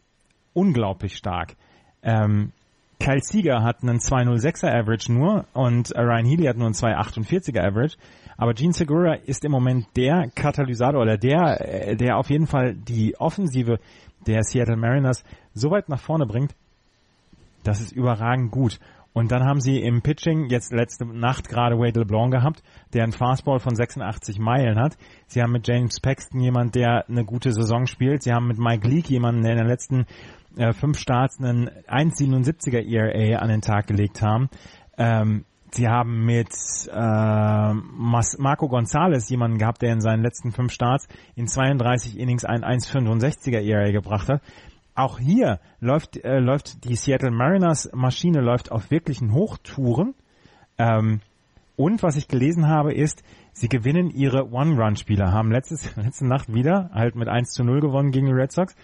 unglaublich stark. Ähm, Kyle Seager hat einen 206er Average nur und Ryan Healy hat nur einen 248er Average. Aber Gene Segura ist im Moment der Katalysator oder der, äh, der auf jeden Fall die Offensive der Seattle Mariners so weit nach vorne bringt. Das ist überragend gut. Und dann haben sie im Pitching jetzt letzte Nacht gerade Wade LeBlanc gehabt, der einen Fastball von 86 Meilen hat. Sie haben mit James Paxton jemand, der eine gute Saison spielt. Sie haben mit Mike Leake jemanden, der in den letzten äh, fünf Starts einen 1,77er ERA an den Tag gelegt haben. Ähm, sie haben mit äh, Marco Gonzalez jemanden gehabt, der in seinen letzten fünf Starts in 32 Innings ein 1,65er ERA gebracht hat. Auch hier läuft, äh, läuft die Seattle Mariners Maschine läuft auf wirklichen Hochtouren. Ähm, und was ich gelesen habe, ist, sie gewinnen ihre One-Run-Spieler, haben letztes, [laughs] letzte Nacht wieder halt mit 1 zu 0 gewonnen gegen die Red Sox.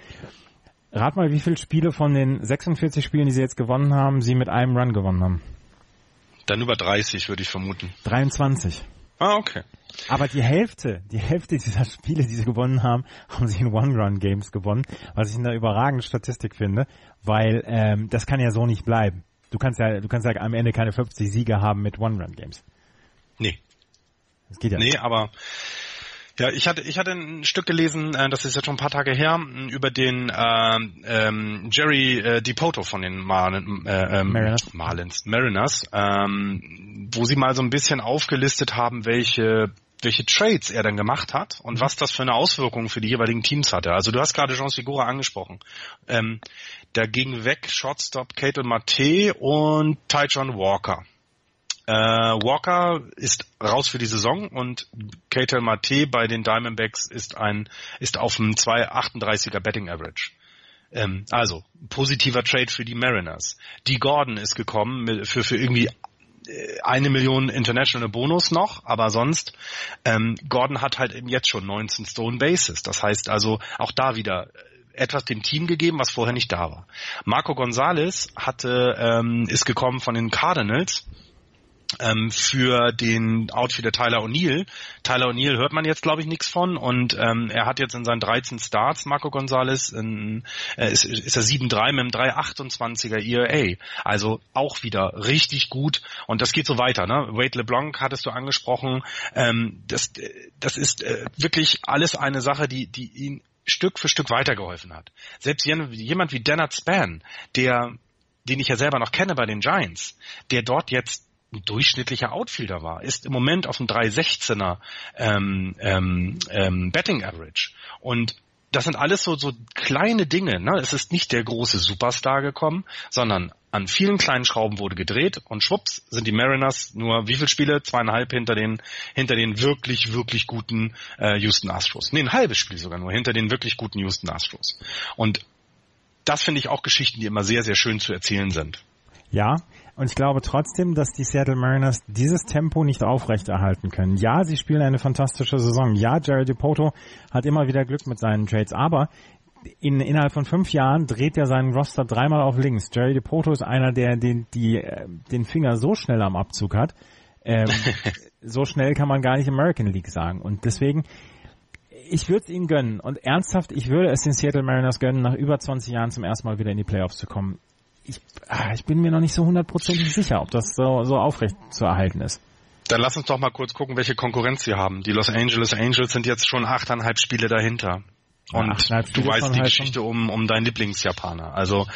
Rat mal, wie viele Spiele von den 46 Spielen, die sie jetzt gewonnen haben, sie mit einem Run gewonnen haben. Dann über 30, würde ich vermuten. 23. Ah, okay. Aber die Hälfte, die Hälfte dieser Spiele, die sie gewonnen haben, haben sie in One-Run-Games gewonnen, was ich eine überragende Statistik finde, weil ähm, das kann ja so nicht bleiben. Du kannst ja, du kannst ja am Ende keine 50 Siege haben mit One-Run-Games. Nee. Das geht ja nee, nicht. aber ja, ich hatte, ich hatte ein Stück gelesen, äh, das ist jetzt schon ein paar Tage her, über den äh, ähm, Jerry äh, DiPoto von den Marlin, äh, ähm, Mariners. Marlins, Mariners, ähm, wo sie mal so ein bisschen aufgelistet haben, welche welche Trades er dann gemacht hat und was das für eine Auswirkung für die jeweiligen Teams hatte. Also du hast gerade Jean Segura angesprochen. Ähm, da ging weg Shortstop Kate Mate und Ty John Walker. Äh, Walker ist raus für die Saison und Ketel Mate bei den Diamondbacks ist ein ist auf einem 2,38er Betting Average. Ähm, also positiver Trade für die Mariners. Die Gordon ist gekommen für für irgendwie äh, eine Million International Bonus noch, aber sonst ähm, Gordon hat halt eben jetzt schon 19 Stone Bases. Das heißt also auch da wieder etwas dem Team gegeben, was vorher nicht da war. Marco Gonzalez hatte ähm, ist gekommen von den Cardinals ähm, für den Outfielder Tyler O'Neill. Tyler O'Neill hört man jetzt, glaube ich, nichts von und ähm, er hat jetzt in seinen 13 Starts, Marco Gonzalez, in, äh, ist, ist er 7-3 mit einem 3,28er ERA. Also auch wieder richtig gut und das geht so weiter. Ne? Wade LeBlanc hattest du angesprochen. Ähm, das, das ist äh, wirklich alles eine Sache, die, die ihn Stück für Stück weitergeholfen hat. Selbst jemand wie Dennard Span, der den ich ja selber noch kenne bei den Giants, der dort jetzt ein durchschnittlicher Outfielder war, ist im Moment auf einem 316er ähm, ähm, ähm, Betting Average. Und das sind alles so, so kleine Dinge. Ne? Es ist nicht der große Superstar gekommen, sondern an vielen kleinen Schrauben wurde gedreht und schwupps sind die Mariners nur wie viele Spiele? Zweieinhalb hinter den, hinter den wirklich, wirklich guten äh, Houston Astros. Nee, ein halbes Spiel sogar nur hinter den wirklich guten Houston Astros. Und das finde ich auch Geschichten, die immer sehr, sehr schön zu erzählen sind. Ja, und ich glaube trotzdem, dass die Seattle Mariners dieses Tempo nicht aufrechterhalten können. Ja, sie spielen eine fantastische Saison. Ja, Jared DePoto hat immer wieder Glück mit seinen Trades, aber in, innerhalb von fünf Jahren dreht er seinen Roster dreimal auf links. Jerry DePoto ist einer, der den, die, äh, den Finger so schnell am Abzug hat. Ähm, [laughs] so schnell kann man gar nicht American League sagen. Und deswegen, ich würde es ihnen gönnen. Und ernsthaft, ich würde es den Seattle Mariners gönnen, nach über 20 Jahren zum ersten Mal wieder in die Playoffs zu kommen ich, ah, ich bin mir noch nicht so hundertprozentig sicher, ob das so, so aufrecht zu erhalten ist. Dann lass uns doch mal kurz gucken, welche Konkurrenz sie haben. Die Los Angeles Angels sind jetzt schon achteinhalb Spiele dahinter. Und ja, du weißt die halt Geschichte um, um deinen Lieblingsjapaner. Also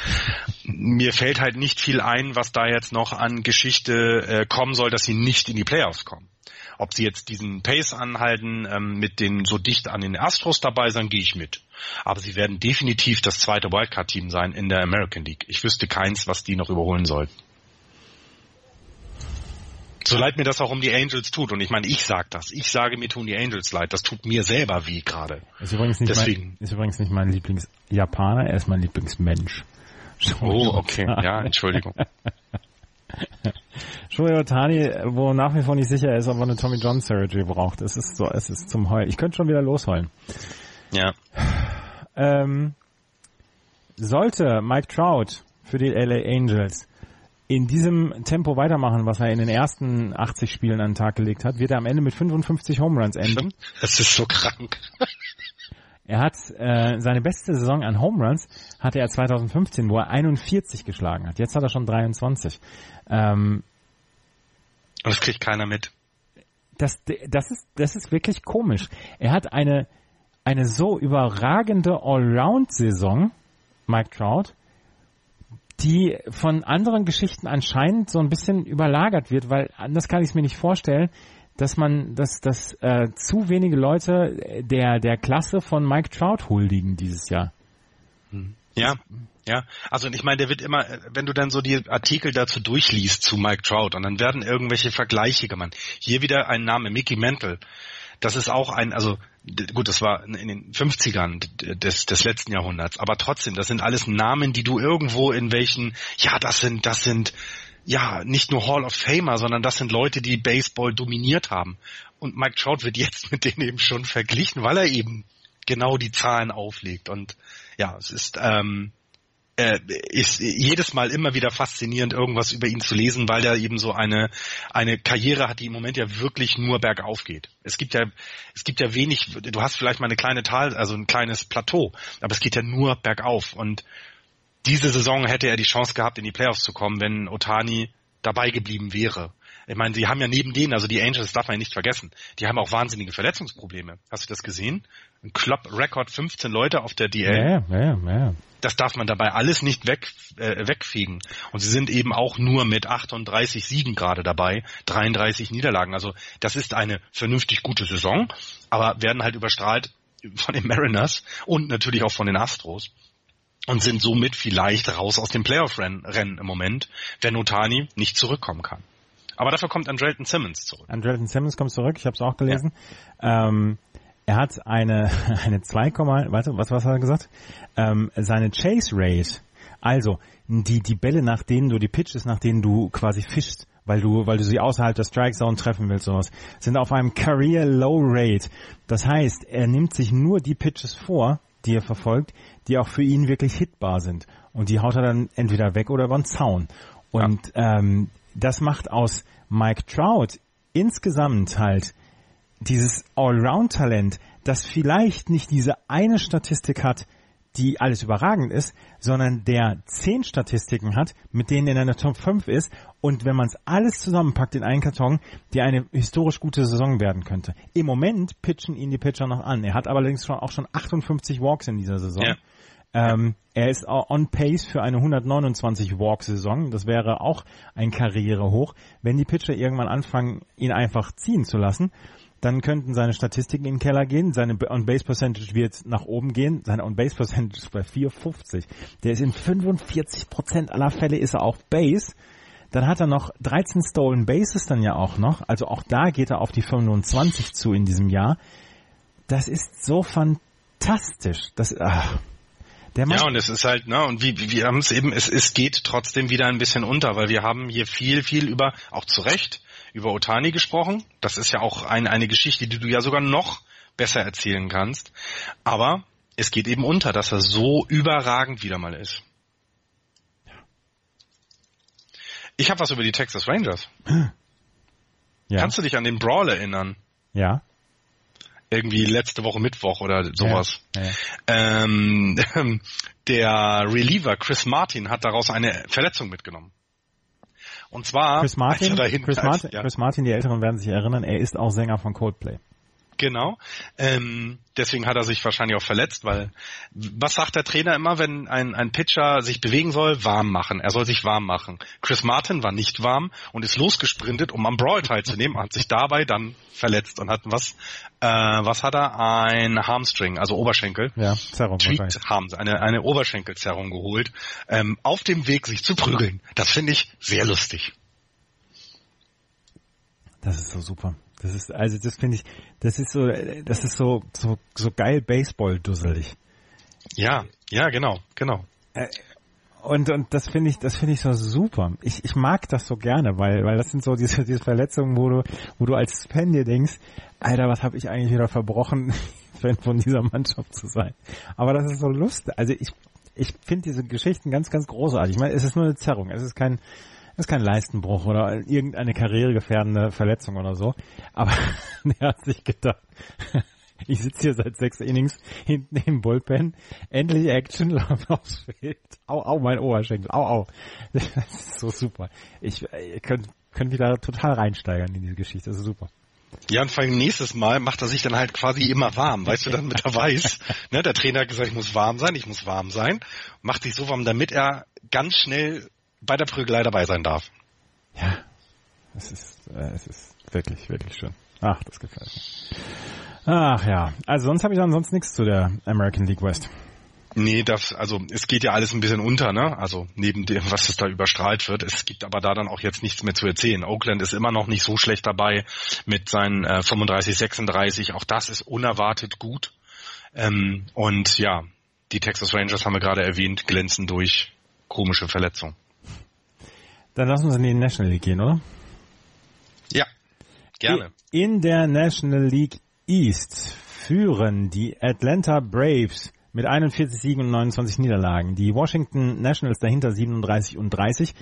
mir fällt halt nicht viel ein, was da jetzt noch an Geschichte äh, kommen soll, dass sie nicht in die Playoffs kommen. Ob sie jetzt diesen Pace anhalten, ähm, mit den so dicht an den Astros dabei sein, gehe ich mit. Aber sie werden definitiv das zweite Wildcard-Team sein in der American League. Ich wüsste keins, was die noch überholen sollten. So leid mir das auch um die Angels tut. Und ich meine, ich sag das. Ich sage, mir tun die Angels leid. Das tut mir selber weh gerade. Ist übrigens nicht Deswegen. Mein, ist übrigens nicht mein Lieblingsjapaner, er ist mein Lieblingsmensch. Oh, okay. Ja, Entschuldigung. [laughs] Shohei Otani, wo nach wie vor nicht sicher ist, ob er eine Tommy John Surgery braucht. Es ist so, es ist zum Heulen. Ich könnte schon wieder losheulen. Ja. Ähm, sollte Mike Trout für die LA Angels in diesem Tempo weitermachen, was er in den ersten 80 Spielen an den Tag gelegt hat, wird er am Ende mit 55 Home Runs enden. Das ist so krank. Er hat äh, seine beste Saison an Home Runs hatte er 2015, wo er 41 geschlagen hat. Jetzt hat er schon 23. Ähm, Und das kriegt keiner mit. das, das ist, das ist wirklich komisch. Er hat eine, eine so überragende Allround-Saison, Mike Trout, die von anderen Geschichten anscheinend so ein bisschen überlagert wird, weil anders kann ich es mir nicht vorstellen, dass man, dass, dass äh, zu wenige Leute der, der Klasse von Mike Trout huldigen dieses Jahr. Ja, ja. Also ich meine, der wird immer, wenn du dann so die Artikel dazu durchliest zu Mike Trout und dann werden irgendwelche Vergleiche gemacht. Hier wieder ein Name, Mickey Mantle. Das ist auch ein, also gut, das war in den 50ern d- des, des letzten Jahrhunderts, aber trotzdem, das sind alles Namen, die du irgendwo in welchen, ja, das sind, das sind, ja, nicht nur Hall of Famer, sondern das sind Leute, die Baseball dominiert haben. Und Mike Trout wird jetzt [laughs] mit denen eben schon verglichen, weil er eben genau die Zahlen auflegt. Und ja, es ist, ähm, äh, ist jedes Mal immer wieder faszinierend, irgendwas über ihn zu lesen, weil er eben so eine eine Karriere hat, die im Moment ja wirklich nur bergauf geht. Es gibt ja es gibt ja wenig. Du hast vielleicht mal eine kleine Tal, also ein kleines Plateau, aber es geht ja nur bergauf. Und diese Saison hätte er die Chance gehabt, in die Playoffs zu kommen, wenn Otani dabei geblieben wäre. Ich meine, sie haben ja neben denen, also die Angels, das darf man ja nicht vergessen, die haben auch wahnsinnige Verletzungsprobleme. Hast du das gesehen? Ein Club-Record 15 Leute auf der DL ja, ja, ja. das darf man dabei alles nicht weg, äh, wegfegen. Und sie sind eben auch nur mit 38 Siegen gerade dabei, 33 Niederlagen. Also das ist eine vernünftig gute Saison, aber werden halt überstrahlt von den Mariners und natürlich auch von den Astros und sind somit vielleicht raus aus dem Playoff-Rennen Rennen im Moment, wenn Otani nicht zurückkommen kann. Aber dafür kommt Andrelton Simmons zurück. Andrelton Simmons kommt zurück, ich habe es auch gelesen. Ähm, er hat eine, [laughs] eine 2, warte, was, was hat er gesagt? Ähm, seine Chase Rate, also die, die Bälle, nach denen du, die Pitches, nach denen du quasi fischst, weil du, weil du sie außerhalb der Strike Zone treffen willst, sowas, sind auf einem Career Low Rate. Das heißt, er nimmt sich nur die Pitches vor, die er verfolgt, die auch für ihn wirklich hitbar sind. Und die haut er dann entweder weg oder über den Zaun. Und ähm, das macht aus Mike Trout insgesamt halt dieses Allround-Talent, das vielleicht nicht diese eine Statistik hat, die alles überragend ist, sondern der zehn Statistiken hat, mit denen er in einer Top 5 ist und wenn man es alles zusammenpackt in einen Karton, die eine historisch gute Saison werden könnte. Im Moment pitchen ihn die Pitcher noch an. Er hat allerdings schon auch schon 58 Walks in dieser Saison. Ja. Ähm, er ist on pace für eine 129 Walk-Saison. Das wäre auch ein Karrierehoch. Wenn die Pitcher irgendwann anfangen, ihn einfach ziehen zu lassen, dann könnten seine Statistiken in den Keller gehen. Seine On-Base-Percentage wird nach oben gehen. Seine On-Base-Percentage ist bei 4,50. Der ist in 45% aller Fälle ist er auf Base. Dann hat er noch 13 Stolen Bases dann ja auch noch. Also auch da geht er auf die 25 zu in diesem Jahr. Das ist so fantastisch. Das, ach. Ja, und es ist halt, ne, und wie, wie wir haben es eben, es, es geht trotzdem wieder ein bisschen unter, weil wir haben hier viel, viel über, auch zu Recht, über Otani gesprochen. Das ist ja auch ein, eine Geschichte, die du ja sogar noch besser erzählen kannst. Aber es geht eben unter, dass er so überragend wieder mal ist. Ich habe was über die Texas Rangers. [clears throat] ja, Kannst du dich an den Brawl erinnern? ja, Irgendwie letzte Woche Mittwoch oder sowas. Ja, ja. Ähm, [laughs] der Reliever Chris Martin hat daraus eine Verletzung mitgenommen. Und zwar Chris Martin, Chris, als- Martin ja, Chris Martin, die Älteren werden sich erinnern, er ist auch Sänger von Coldplay. Genau. Ähm, deswegen hat er sich wahrscheinlich auch verletzt, weil was sagt der Trainer immer, wenn ein, ein Pitcher sich bewegen soll? Warm machen. Er soll sich warm machen. Chris Martin war nicht warm und ist losgesprintet, um am Brawl teilzunehmen, hat sich dabei dann verletzt und hat was, äh, was hat er? Ein Hamstring, also Oberschenkel. Ja, Zerrung Tweet sie eine, eine Oberschenkelzerrung geholt, ähm, auf dem Weg, sich zu prügeln. Das finde ich sehr lustig. Das ist so super. Das ist, also das finde ich, das ist so, das ist so, so, so geil Baseball-dusselig. Ja, ja, genau, genau. Und, und das finde ich, das finde ich so super. Ich, ich mag das so gerne, weil, weil das sind so diese, diese Verletzungen, wo du, wo du als Fan dir denkst, Alter, was habe ich eigentlich wieder verbrochen, [laughs] Fan von dieser Mannschaft zu sein. Aber das ist so lustig. Also ich, ich finde diese Geschichten ganz, ganz großartig. Ich meine, es ist nur eine Zerrung. Es ist kein, es ist kein Leistenbruch oder irgendeine karrieregefährdende Verletzung oder so. Aber [laughs] der hat sich gedacht, [laughs] Ich sitze hier seit sechs Innings hinten im Bullpen. Endlich Action, [laughs] Lauf aufs Feld. Au, au, mein Oberschenkel. Au, au. Das ist so super. Ich, ihr könnt, könnt wieder total reinsteigern in diese Geschichte. Das ist super. Ja, und vor allem nächstes Mal macht er sich dann halt quasi immer warm, weißt du, damit er weiß, ne, der Trainer hat gesagt, ich muss warm sein, ich muss warm sein, macht sich so warm, damit er ganz schnell bei der Prügelei dabei sein darf. Ja, es ist, äh, es ist wirklich, wirklich schön. Ach, das gefällt mir. Ach ja, also sonst habe ich dann sonst nichts zu der American League West. Nee, das, also es geht ja alles ein bisschen unter, ne? Also neben dem, was es da überstrahlt wird. Es gibt aber da dann auch jetzt nichts mehr zu erzählen. Oakland ist immer noch nicht so schlecht dabei mit seinen äh, 35, 36. Auch das ist unerwartet gut. Ähm, und ja, die Texas Rangers haben wir gerade erwähnt, glänzen durch komische Verletzungen. Dann lass uns in die National League gehen, oder? Ja, gerne. In der National League East führen die Atlanta Braves mit 41 Siegen und 29 Niederlagen. Die Washington Nationals dahinter 37 und 30.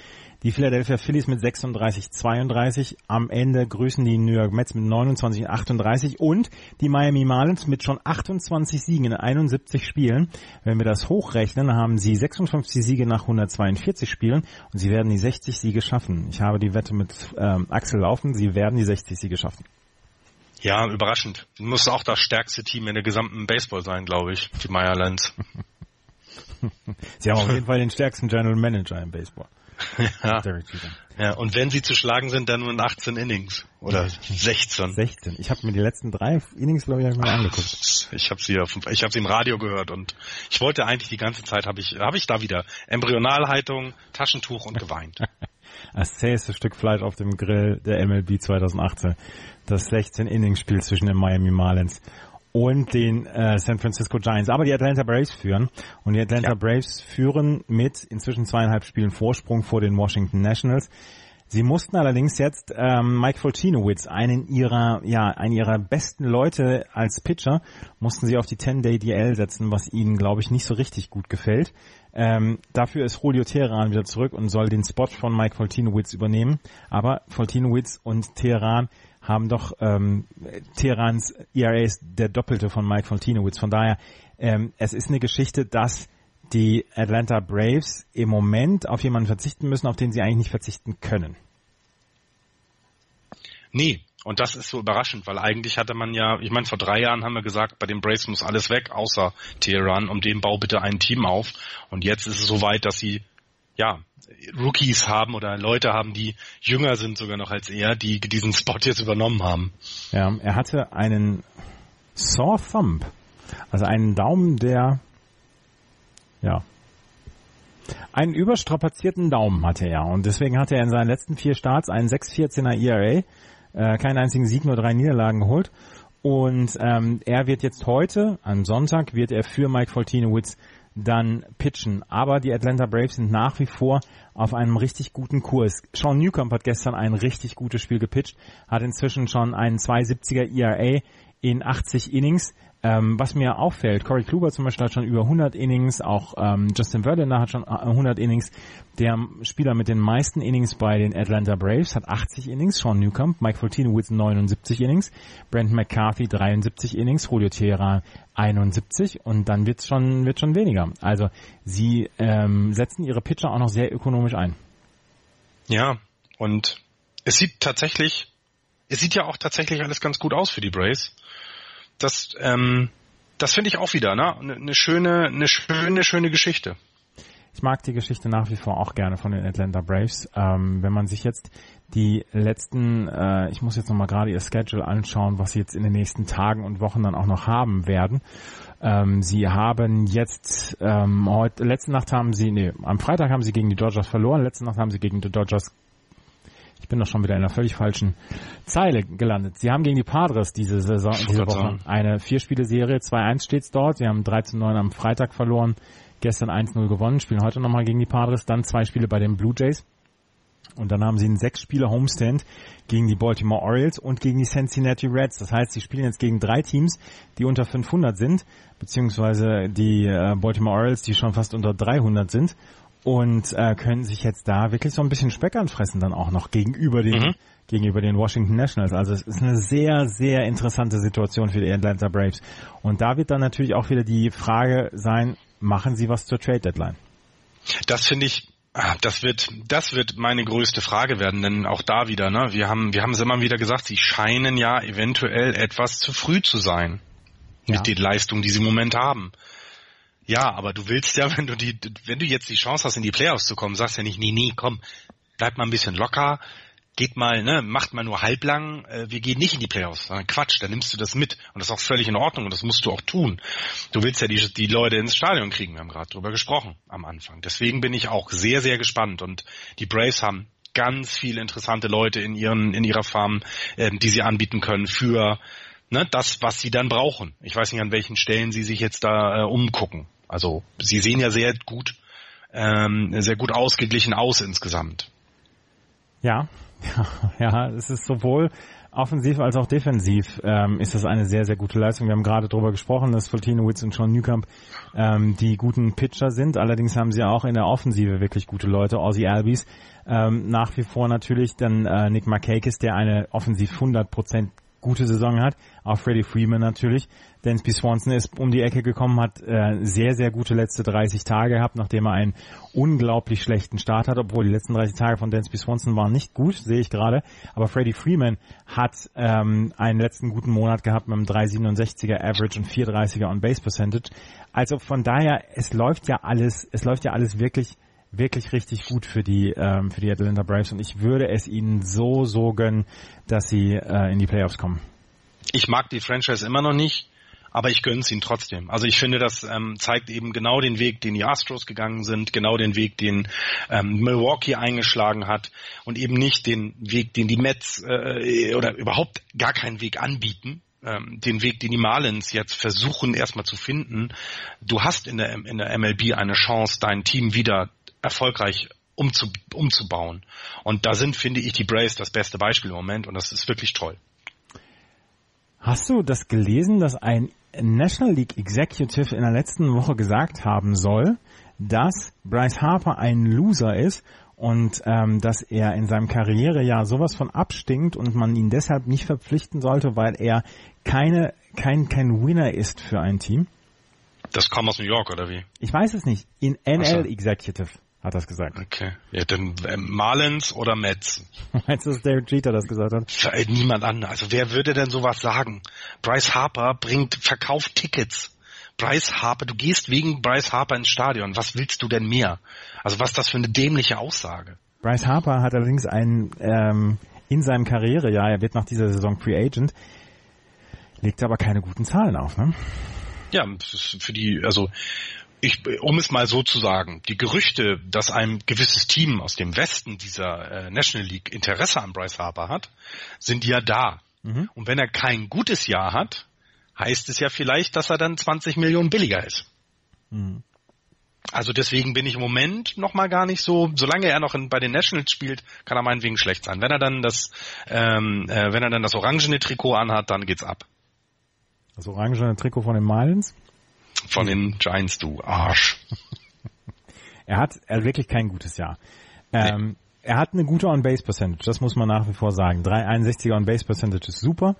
Die Philadelphia Phillies mit 36, 32. Am Ende grüßen die New York Mets mit 29 und 38 und die Miami Marlins mit schon 28 Siegen in 71 Spielen. Wenn wir das hochrechnen, haben sie 56 Siege nach 142 Spielen und sie werden die 60 Siege schaffen. Ich habe die Wette mit ähm, Axel laufen, sie werden die 60 Siege schaffen. Ja, überraschend. Muss auch das stärkste Team in der gesamten Baseball sein, glaube ich, die Meyerlands. [laughs] Sie haben auf jeden Fall den stärksten General Manager im Baseball. [laughs] ja. ja, und wenn sie zu schlagen sind, dann nur in 18 Innings oder 16. 16. Ich habe mir die letzten drei Innings, glaube ich, ich mir Ach, angeguckt. Ich habe sie, ich habe sie im Radio gehört und ich wollte eigentlich die ganze Zeit, habe ich, habe ich da wieder Embryonalhaltung, Taschentuch und geweint. [laughs] Das zäheste Stück Fleisch auf dem Grill der MLB 2018. Das 16-Innings-Spiel zwischen den Miami Marlins und den äh, San Francisco Giants. Aber die Atlanta Braves führen. Und die Atlanta ja. Braves führen mit inzwischen zweieinhalb Spielen Vorsprung vor den Washington Nationals. Sie mussten allerdings jetzt ähm, Mike Foltinowitz, einen ihrer, ja, einen ihrer besten Leute als Pitcher, mussten sie auf die 10-Day-DL setzen, was ihnen, glaube ich, nicht so richtig gut gefällt. Ähm, dafür ist Julio Teheran wieder zurück und soll den Spot von Mike Foltinowitz übernehmen. Aber Foltinowitz und Teheran haben doch ähm, Teherans ERA ist der doppelte von Mike Foltinowitz. Von daher, ähm, es ist eine Geschichte, dass die Atlanta Braves im Moment auf jemanden verzichten müssen, auf den sie eigentlich nicht verzichten können. Nee, und das ist so überraschend, weil eigentlich hatte man ja, ich meine, vor drei Jahren haben wir gesagt, bei den Braves muss alles weg, außer Teheran, um den bau bitte ein Team auf. Und jetzt ist es so weit, dass sie, ja, Rookies haben oder Leute haben, die jünger sind sogar noch als er, die diesen Spot jetzt übernommen haben. Ja, er hatte einen Sore Thumb, also einen Daumen, der ja. Einen überstrapazierten Daumen hatte er und deswegen hatte er in seinen letzten vier Starts einen 6-14er ERA, äh, keinen einzigen Sieg, nur drei Niederlagen geholt. Und ähm, er wird jetzt heute, am Sonntag, wird er für Mike Foltinowitz dann pitchen. Aber die Atlanta Braves sind nach wie vor auf einem richtig guten Kurs. Sean Newcomb hat gestern ein richtig gutes Spiel gepitcht, hat inzwischen schon einen 270er ERA in 80 Innings. Ähm, was mir auffällt, Corey Kluber zum Beispiel hat schon über 100 Innings, auch ähm, Justin Verlander hat schon 100 äh, Innings. Der Spieler mit den meisten Innings bei den Atlanta Braves hat 80 Innings, Sean Newcomb, Mike Foltinowitz 79 Innings, Brandon McCarthy 73 Innings, Julio Teheran 71 und dann wird's schon, wird schon weniger. Also sie ähm, setzen ihre Pitcher auch noch sehr ökonomisch ein. Ja, und es sieht tatsächlich, es sieht ja auch tatsächlich alles ganz gut aus für die Braves das, ähm, das finde ich auch wieder, ne? Eine ne schöne, eine schöne, schöne Geschichte. Ich mag die Geschichte nach wie vor auch gerne von den Atlanta Braves. Ähm, wenn man sich jetzt die letzten, äh, ich muss jetzt nochmal gerade ihr Schedule anschauen, was sie jetzt in den nächsten Tagen und Wochen dann auch noch haben werden. Ähm, sie haben jetzt, ähm, heute, letzte Nacht haben sie, nee, am Freitag haben sie gegen die Dodgers verloren, letzte Nacht haben sie gegen die Dodgers ich bin doch schon wieder in einer völlig falschen Zeile gelandet. Sie haben gegen die Padres diese Saison, diese Woche eine Vier-Spiele-Serie. 2-1 steht's dort. Sie haben 13-9 am Freitag verloren, gestern 1-0 gewonnen, spielen heute nochmal gegen die Padres, dann zwei Spiele bei den Blue Jays. Und dann haben sie einen sechs Spiele Homestand gegen die Baltimore Orioles und gegen die Cincinnati Reds. Das heißt, sie spielen jetzt gegen drei Teams, die unter 500 sind, beziehungsweise die äh, Baltimore Orioles, die schon fast unter 300 sind. Und äh, können sich jetzt da wirklich so ein bisschen Speck anfressen dann auch noch gegenüber den Mhm. gegenüber den Washington Nationals. Also es ist eine sehr, sehr interessante Situation für die Atlanta Braves. Und da wird dann natürlich auch wieder die Frage sein, machen sie was zur Trade Deadline? Das finde ich, ah, das wird, das wird meine größte Frage werden, denn auch da wieder, ne, wir haben, wir haben es immer wieder gesagt, sie scheinen ja eventuell etwas zu früh zu sein. Ja. Mit den Leistungen, die sie im Moment haben. Ja, aber du willst ja, wenn du die, wenn du jetzt die Chance hast, in die Playoffs zu kommen, sagst ja nicht, nee, nee, komm, bleib mal ein bisschen locker, geht mal, ne, macht mal nur halblang, äh, wir gehen nicht in die Playoffs. Sondern Quatsch, dann nimmst du das mit. Und das ist auch völlig in Ordnung und das musst du auch tun. Du willst ja die, die Leute ins Stadion kriegen, wir haben gerade drüber gesprochen am Anfang. Deswegen bin ich auch sehr, sehr gespannt. Und die Braves haben ganz viele interessante Leute in ihren, in ihrer Farm, ähm, die sie anbieten können für ne, das, was sie dann brauchen. Ich weiß nicht, an welchen Stellen sie sich jetzt da äh, umgucken. Also sie sehen ja sehr gut, ähm, sehr gut ausgeglichen aus insgesamt. Ja, [laughs] ja, es ist sowohl offensiv als auch defensiv ähm, ist das eine sehr, sehr gute Leistung. Wir haben gerade darüber gesprochen, dass Fultino Witz und Sean Newcomb ähm, die guten Pitcher sind. Allerdings haben sie auch in der Offensive wirklich gute Leute. Ozzy Albies ähm, nach wie vor natürlich, dann äh, Nick Markakis, der eine offensiv 100% gute Saison hat. Auch Freddie Freeman natürlich. Dansby Swanson ist um die Ecke gekommen, hat äh, sehr, sehr gute letzte 30 Tage gehabt, nachdem er einen unglaublich schlechten Start hat, obwohl die letzten 30 Tage von Dansby Swanson waren nicht gut, sehe ich gerade. Aber Freddie Freeman hat ähm, einen letzten guten Monat gehabt mit einem 3,67er Average und 4,30er On-Base Percentage. Also von daher, es läuft ja alles, es läuft ja alles wirklich wirklich richtig gut für die ähm, für die Atlanta Braves und ich würde es ihnen so so gönnen, dass sie äh, in die Playoffs kommen. Ich mag die Franchise immer noch nicht, aber ich gönn's ihnen trotzdem. Also ich finde, das ähm, zeigt eben genau den Weg, den die Astros gegangen sind, genau den Weg, den ähm, Milwaukee eingeschlagen hat und eben nicht den Weg, den die Mets äh, oder überhaupt gar keinen Weg anbieten, ähm, den Weg, den die Marlins jetzt versuchen erstmal zu finden. Du hast in der, in der MLB eine Chance, dein Team wieder erfolgreich umzu, umzubauen. Und da sind, finde ich, die Braves das beste Beispiel im Moment und das ist wirklich toll. Hast du das gelesen, dass ein National League Executive in der letzten Woche gesagt haben soll, dass Bryce Harper ein Loser ist und ähm, dass er in seinem Karrierejahr sowas von abstinkt und man ihn deshalb nicht verpflichten sollte, weil er keine kein kein Winner ist für ein Team? Das kam aus New York oder wie? Ich weiß es nicht. In NL so. Executive hat das gesagt. Okay. Ja, dann ähm, Marlins oder Mets? [laughs] Meinst du, dass Derek Jeter das gesagt hat? Äh, niemand anderes. Also wer würde denn sowas sagen? Bryce Harper bringt, verkauft Tickets. Bryce Harper, du gehst wegen Bryce Harper ins Stadion. Was willst du denn mehr? Also was ist das für eine dämliche Aussage? Bryce Harper hat allerdings einen ähm, in seinem Karrierejahr, er wird nach dieser Saison Free Agent, legt aber keine guten Zahlen auf, ne? Ja, für die, also ich, um es mal so zu sagen, die Gerüchte, dass ein gewisses Team aus dem Westen dieser äh, National League Interesse an Bryce Harper hat, sind ja da. Mhm. Und wenn er kein gutes Jahr hat, heißt es ja vielleicht, dass er dann 20 Millionen billiger ist. Mhm. Also deswegen bin ich im Moment noch mal gar nicht so, solange er noch in, bei den Nationals spielt, kann er meinetwegen schlecht sein. Wenn er dann das, ähm, äh, wenn er dann das orangene Trikot anhat, dann geht's ab. Das orangene Trikot von den Marlins? Von den Giants, du Arsch. [laughs] er hat er hat wirklich kein gutes Jahr. Ähm, nee. Er hat eine gute On-Base-Percentage, das muss man nach wie vor sagen. 361er On-Base-Percentage ist super.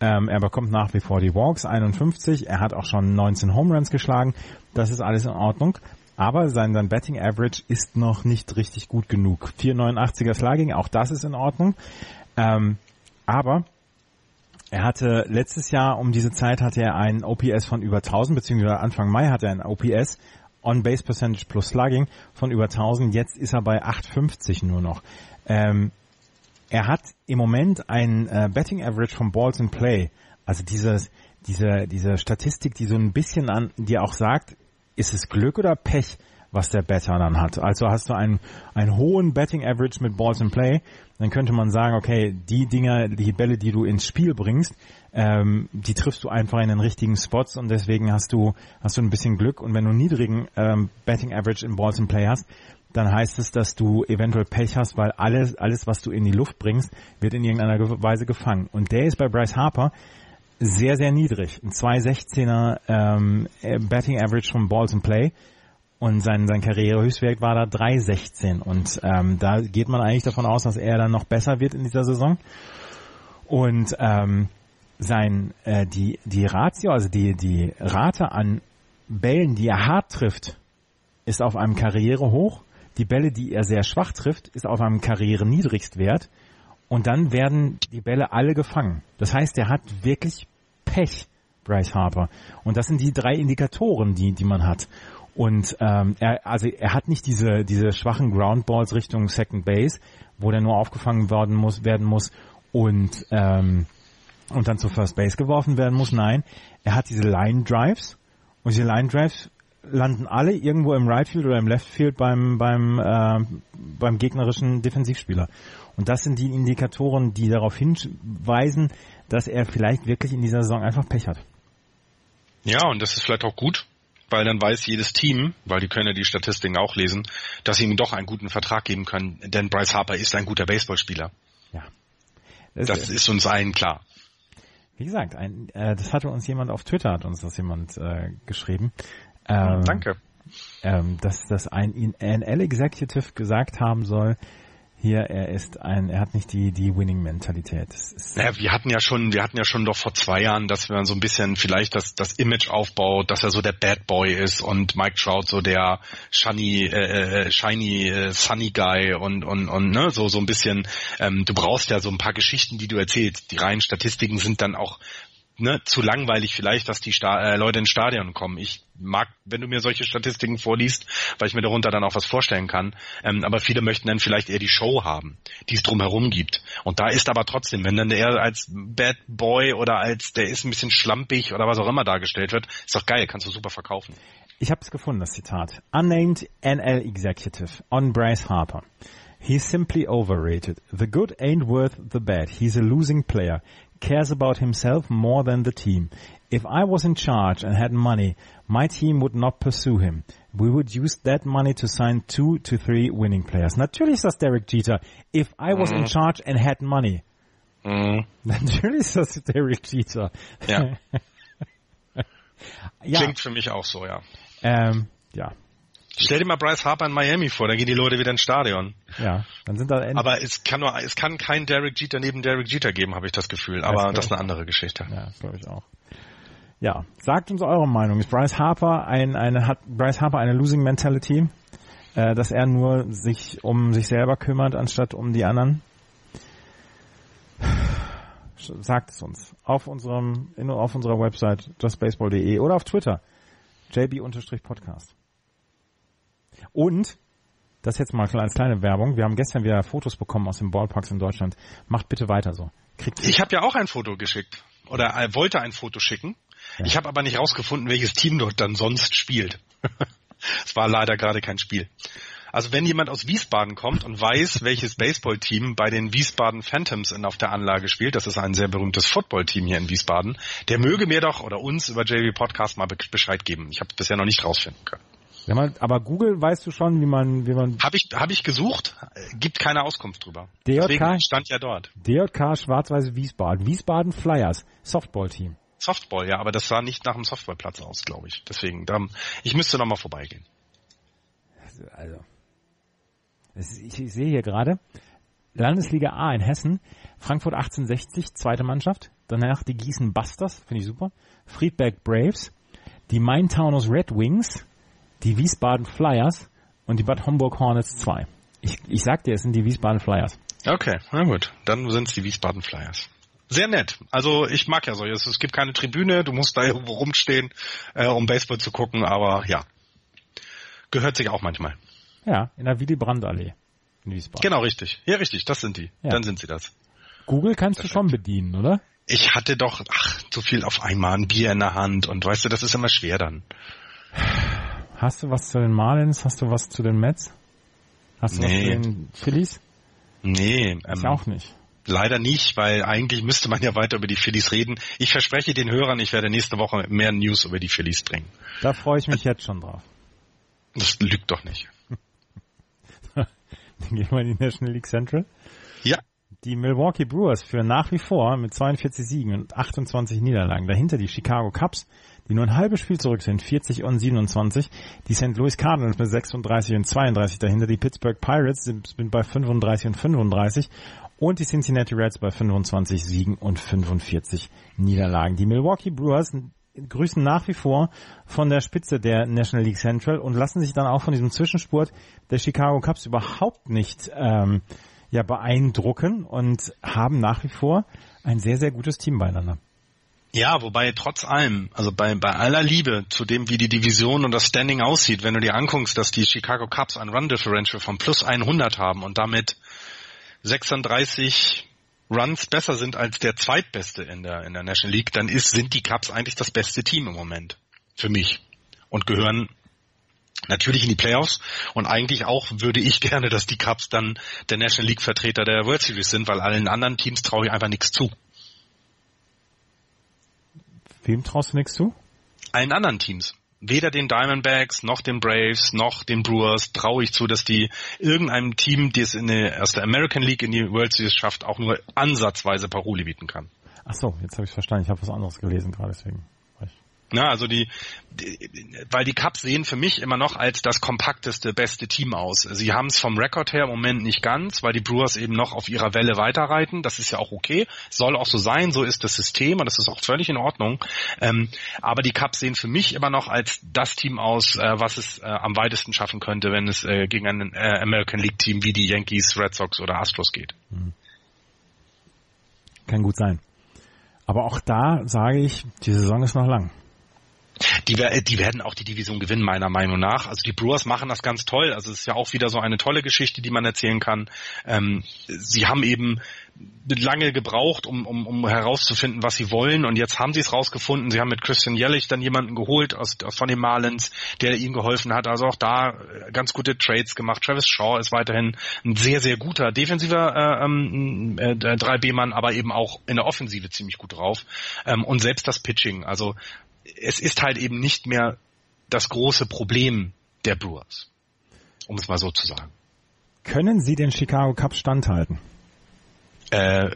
Ähm, er bekommt nach wie vor die Walks, 51. Er hat auch schon 19 Home Runs geschlagen. Das ist alles in Ordnung. Aber sein, sein Betting Average ist noch nicht richtig gut genug. 489er Slugging, auch das ist in Ordnung. Ähm, aber er hatte letztes Jahr um diese Zeit hatte er einen OPS von über 1000, beziehungsweise Anfang Mai hatte er einen OPS on Base Percentage plus Slugging von über 1000. Jetzt ist er bei 850 nur noch. Ähm, er hat im Moment ein äh, Betting Average von Balls in Play. Also dieses, diese, diese Statistik, die so ein bisschen an, die auch sagt, ist es Glück oder Pech, was der Better dann hat. Also hast du einen, einen hohen Betting Average mit Balls in Play, dann könnte man sagen, okay, die Dinger, die Bälle, die du ins Spiel bringst, ähm, die triffst du einfach in den richtigen Spots und deswegen hast du, hast du ein bisschen Glück und wenn du einen niedrigen ähm, Betting Average in Balls in Play hast, dann heißt es, dass du eventuell Pech hast, weil alles, alles, was du in die Luft bringst, wird in irgendeiner Weise gefangen. Und der ist bei Bryce Harper sehr, sehr niedrig. Ein 216er ähm, Betting Average von Balls in Play. Und sein, sein Karrierehöchstwert war da 3,16. Und ähm, da geht man eigentlich davon aus, dass er dann noch besser wird in dieser Saison. Und ähm, sein äh, die die Ratio, also die die Rate an Bällen, die er hart trifft, ist auf einem Karrierehoch. Die Bälle, die er sehr schwach trifft, ist auf einem Karriereniedrigstwert. Und dann werden die Bälle alle gefangen. Das heißt, er hat wirklich Pech, Bryce Harper. Und das sind die drei Indikatoren, die die man hat. Und ähm, er, also er hat nicht diese diese schwachen Groundballs Richtung Second Base, wo der nur aufgefangen werden muss werden muss und ähm, und dann zu First Base geworfen werden muss. Nein, er hat diese Line Drives und diese Line Drives landen alle irgendwo im Right Field oder im Left Field beim beim äh, beim gegnerischen Defensivspieler. Und das sind die Indikatoren, die darauf hinweisen, dass er vielleicht wirklich in dieser Saison einfach Pech hat. Ja, und das ist vielleicht auch gut, weil dann weiß jedes Team, weil die können ja die Statistiken auch lesen, dass sie ihm doch einen guten Vertrag geben können, denn Bryce Harper ist ein guter Baseballspieler. Ja. Das, das ist uns allen klar. Wie gesagt, ein, äh, das hatte uns jemand auf Twitter, hat uns das jemand äh, geschrieben. Ähm, Danke. Ähm, dass, dass ein NL-Executive gesagt haben soll, hier, er ist ein, er hat nicht die, die Winning-Mentalität. Naja, wir hatten ja schon, wir hatten ja schon doch vor zwei Jahren, dass man so ein bisschen vielleicht das, das Image aufbaut, dass er so der Bad Boy ist und Mike Trout so der shiny, äh, äh, shiny, äh, sunny Guy und, und, und, ne, so, so ein bisschen, ähm, du brauchst ja so ein paar Geschichten, die du erzählst. Die reinen Statistiken sind dann auch ne, zu langweilig vielleicht, dass die Sta äh, Leute ins Stadion kommen. Ich mag, wenn du mir solche Statistiken vorliest, weil ich mir darunter dann auch was vorstellen kann. Ähm, aber viele möchten dann vielleicht eher die Show haben, die es drumherum gibt. Und da ist aber trotzdem, wenn dann er als Bad Boy oder als der ist ein bisschen schlampig oder was auch immer dargestellt wird, ist doch geil, kannst du super verkaufen. Ich habe es gefunden, das Zitat. Unnamed NL Executive on Bryce Harper. He's simply overrated. The good ain't worth the bad. He's a losing player. Cares about himself more than the team. If I was in charge and had money, my team would not pursue him. We would use that money to sign two to three winning players. Natürlich ist das Derek Jeter. If I was mm. in charge and had money. Mm. [laughs] Natürlich ist Derek Jeter. Ja. [laughs] ja. Klingt für mich auch so, ja. Ähm, ja, Stell dir mal Bryce Harper in Miami vor, dann gehen die Leute wieder ins Stadion. Ja, dann sind da Aber es kann nur, es kann kein Derek Jeter neben Derek Jeter geben, habe ich das Gefühl. Aber das, das ist eine andere Geschichte. Ja, das glaube ich auch. Ja, sagt uns eure Meinung. Ist Bryce Harper ein, eine, hat Bryce Harper eine Losing Mentality? Äh, dass er nur sich um sich selber kümmert, anstatt um die anderen? Sagt es uns. Auf unserem, in, auf unserer Website justbaseball.de oder auf Twitter. JB-Podcast. Und, das jetzt mal als kleine Werbung, wir haben gestern wieder Fotos bekommen aus den Ballparks in Deutschland. Macht bitte weiter so. Kriegt ich habe ja auch ein Foto geschickt. Oder er wollte ein Foto schicken. Ja. Ich habe aber nicht rausgefunden, welches Team dort dann sonst spielt. [laughs] es war leider gerade kein Spiel. Also wenn jemand aus Wiesbaden kommt und weiß, welches Baseballteam bei den Wiesbaden Phantoms in, auf der Anlage spielt, das ist ein sehr berühmtes Footballteam hier in Wiesbaden, der möge mir doch oder uns über JV Podcast mal Bescheid geben. Ich habe bisher noch nicht rausfinden können. Aber Google weißt du schon, wie man, wie man. Habe ich, habe ich gesucht, gibt keine Auskunft drüber. DJK, Deswegen stand ja dort. DJK Schwarz-Weiß Wiesbaden, Wiesbaden Flyers, Softball-Team. Softball, ja, aber das sah nicht nach einem Softballplatz aus, glaube ich. Deswegen, da, ich müsste noch mal vorbeigehen. Also, ich, ich sehe hier gerade Landesliga A in Hessen, Frankfurt 1860, zweite Mannschaft, danach die Gießen Busters, finde ich super, Friedberg Braves, die Main Taunus Red Wings, die Wiesbaden Flyers und die Bad Homburg Hornets 2. Ich, ich sag dir, es sind die Wiesbaden Flyers. Okay, na gut, dann sind es die Wiesbaden Flyers. Sehr nett. Also ich mag ja solches. Es gibt keine Tribüne, du musst da irgendwo rumstehen, äh, um Baseball zu gucken, aber ja. Gehört sich auch manchmal. Ja, in der Willy Brandt Allee in Wiesbaden. Genau, richtig. Ja, richtig, das sind die. Ja. Dann sind sie das. Google kannst das du schon bedienen, oder? Ich hatte doch, ach, zu viel auf einmal, ein Bier in der Hand und weißt du, das ist immer schwer dann. Hast du was zu den Marlins? Hast du was zu den Mets? Hast du nee. was zu den Phillies? Nee. Ich ähm, auch nicht. Leider nicht, weil eigentlich müsste man ja weiter über die Phillies reden. Ich verspreche den Hörern, ich werde nächste Woche mehr News über die Phillies bringen. Da freue ich mich jetzt schon drauf. Das lügt doch nicht. [laughs] Dann gehen wir in die National League Central. Ja. die Milwaukee Brewers führen nach wie vor mit 42 Siegen und 28 Niederlagen. Dahinter die Chicago Cubs, die nur ein halbes Spiel zurück sind, 40 und 27. Die St. Louis Cardinals mit 36 und 32 dahinter. Die Pittsburgh Pirates sind, bei 35 und 35. Und die Cincinnati Reds bei 25 Siegen und 45 Niederlagen. Die Milwaukee Brewers grüßen nach wie vor von der Spitze der National League Central und lassen sich dann auch von diesem Zwischenspurt der Chicago Cubs überhaupt nicht ähm, ja beeindrucken und haben nach wie vor ein sehr, sehr gutes Team beieinander. Ja, wobei trotz allem, also bei, bei aller Liebe zu dem, wie die Division und das Standing aussieht, wenn du dir anguckst, dass die Chicago Cubs ein Run Differential von plus 100 haben und damit 36 Runs besser sind als der zweitbeste in der, in der National League, dann ist, sind die Cubs eigentlich das beste Team im Moment. Für mich. Und gehören natürlich in die Playoffs und eigentlich auch würde ich [laughs] gerne, dass die Cubs dann der National League Vertreter der World Series sind, weil allen anderen Teams traue ich einfach nichts zu. Wem traust du nichts zu? Allen anderen Teams. Weder den Diamondbacks, noch den Braves, noch den Brewers traue ich zu, dass die irgendeinem Team, die es in der, aus der American League in die World Series schafft, auch nur ansatzweise Paroli bieten kann. Ach so, jetzt habe ich verstanden. Ich habe was anderes gelesen gerade deswegen. Na, also die, die, weil die Cups sehen für mich immer noch als das kompakteste, beste Team aus. Sie haben es vom Rekord her im Moment nicht ganz, weil die Brewers eben noch auf ihrer Welle weiterreiten. Das ist ja auch okay, soll auch so sein, so ist das System und das ist auch völlig in Ordnung. Ähm, aber die Cups sehen für mich immer noch als das Team aus, äh, was es äh, am weitesten schaffen könnte, wenn es äh, gegen ein äh, American League Team wie die Yankees, Red Sox oder Astros geht. Hm. Kann gut sein. Aber auch da sage ich, die Saison ist noch lang. Die, die werden auch die Division gewinnen, meiner Meinung nach. Also die Brewers machen das ganz toll. Also es ist ja auch wieder so eine tolle Geschichte, die man erzählen kann. Ähm, sie haben eben lange gebraucht, um, um, um herauszufinden, was sie wollen. Und jetzt haben sie es rausgefunden. Sie haben mit Christian Jellich dann jemanden geholt aus, aus von den Marlins, der ihnen geholfen hat. Also auch da äh, ganz gute Trades gemacht. Travis Shaw ist weiterhin ein sehr, sehr guter defensiver äh, ähm, äh, 3B-Mann, aber eben auch in der Offensive ziemlich gut drauf. Ähm, und selbst das Pitching. Also es ist halt eben nicht mehr das große Problem der Brewers. Um es mal so zu sagen. Können Sie den Chicago Cup standhalten? Äh,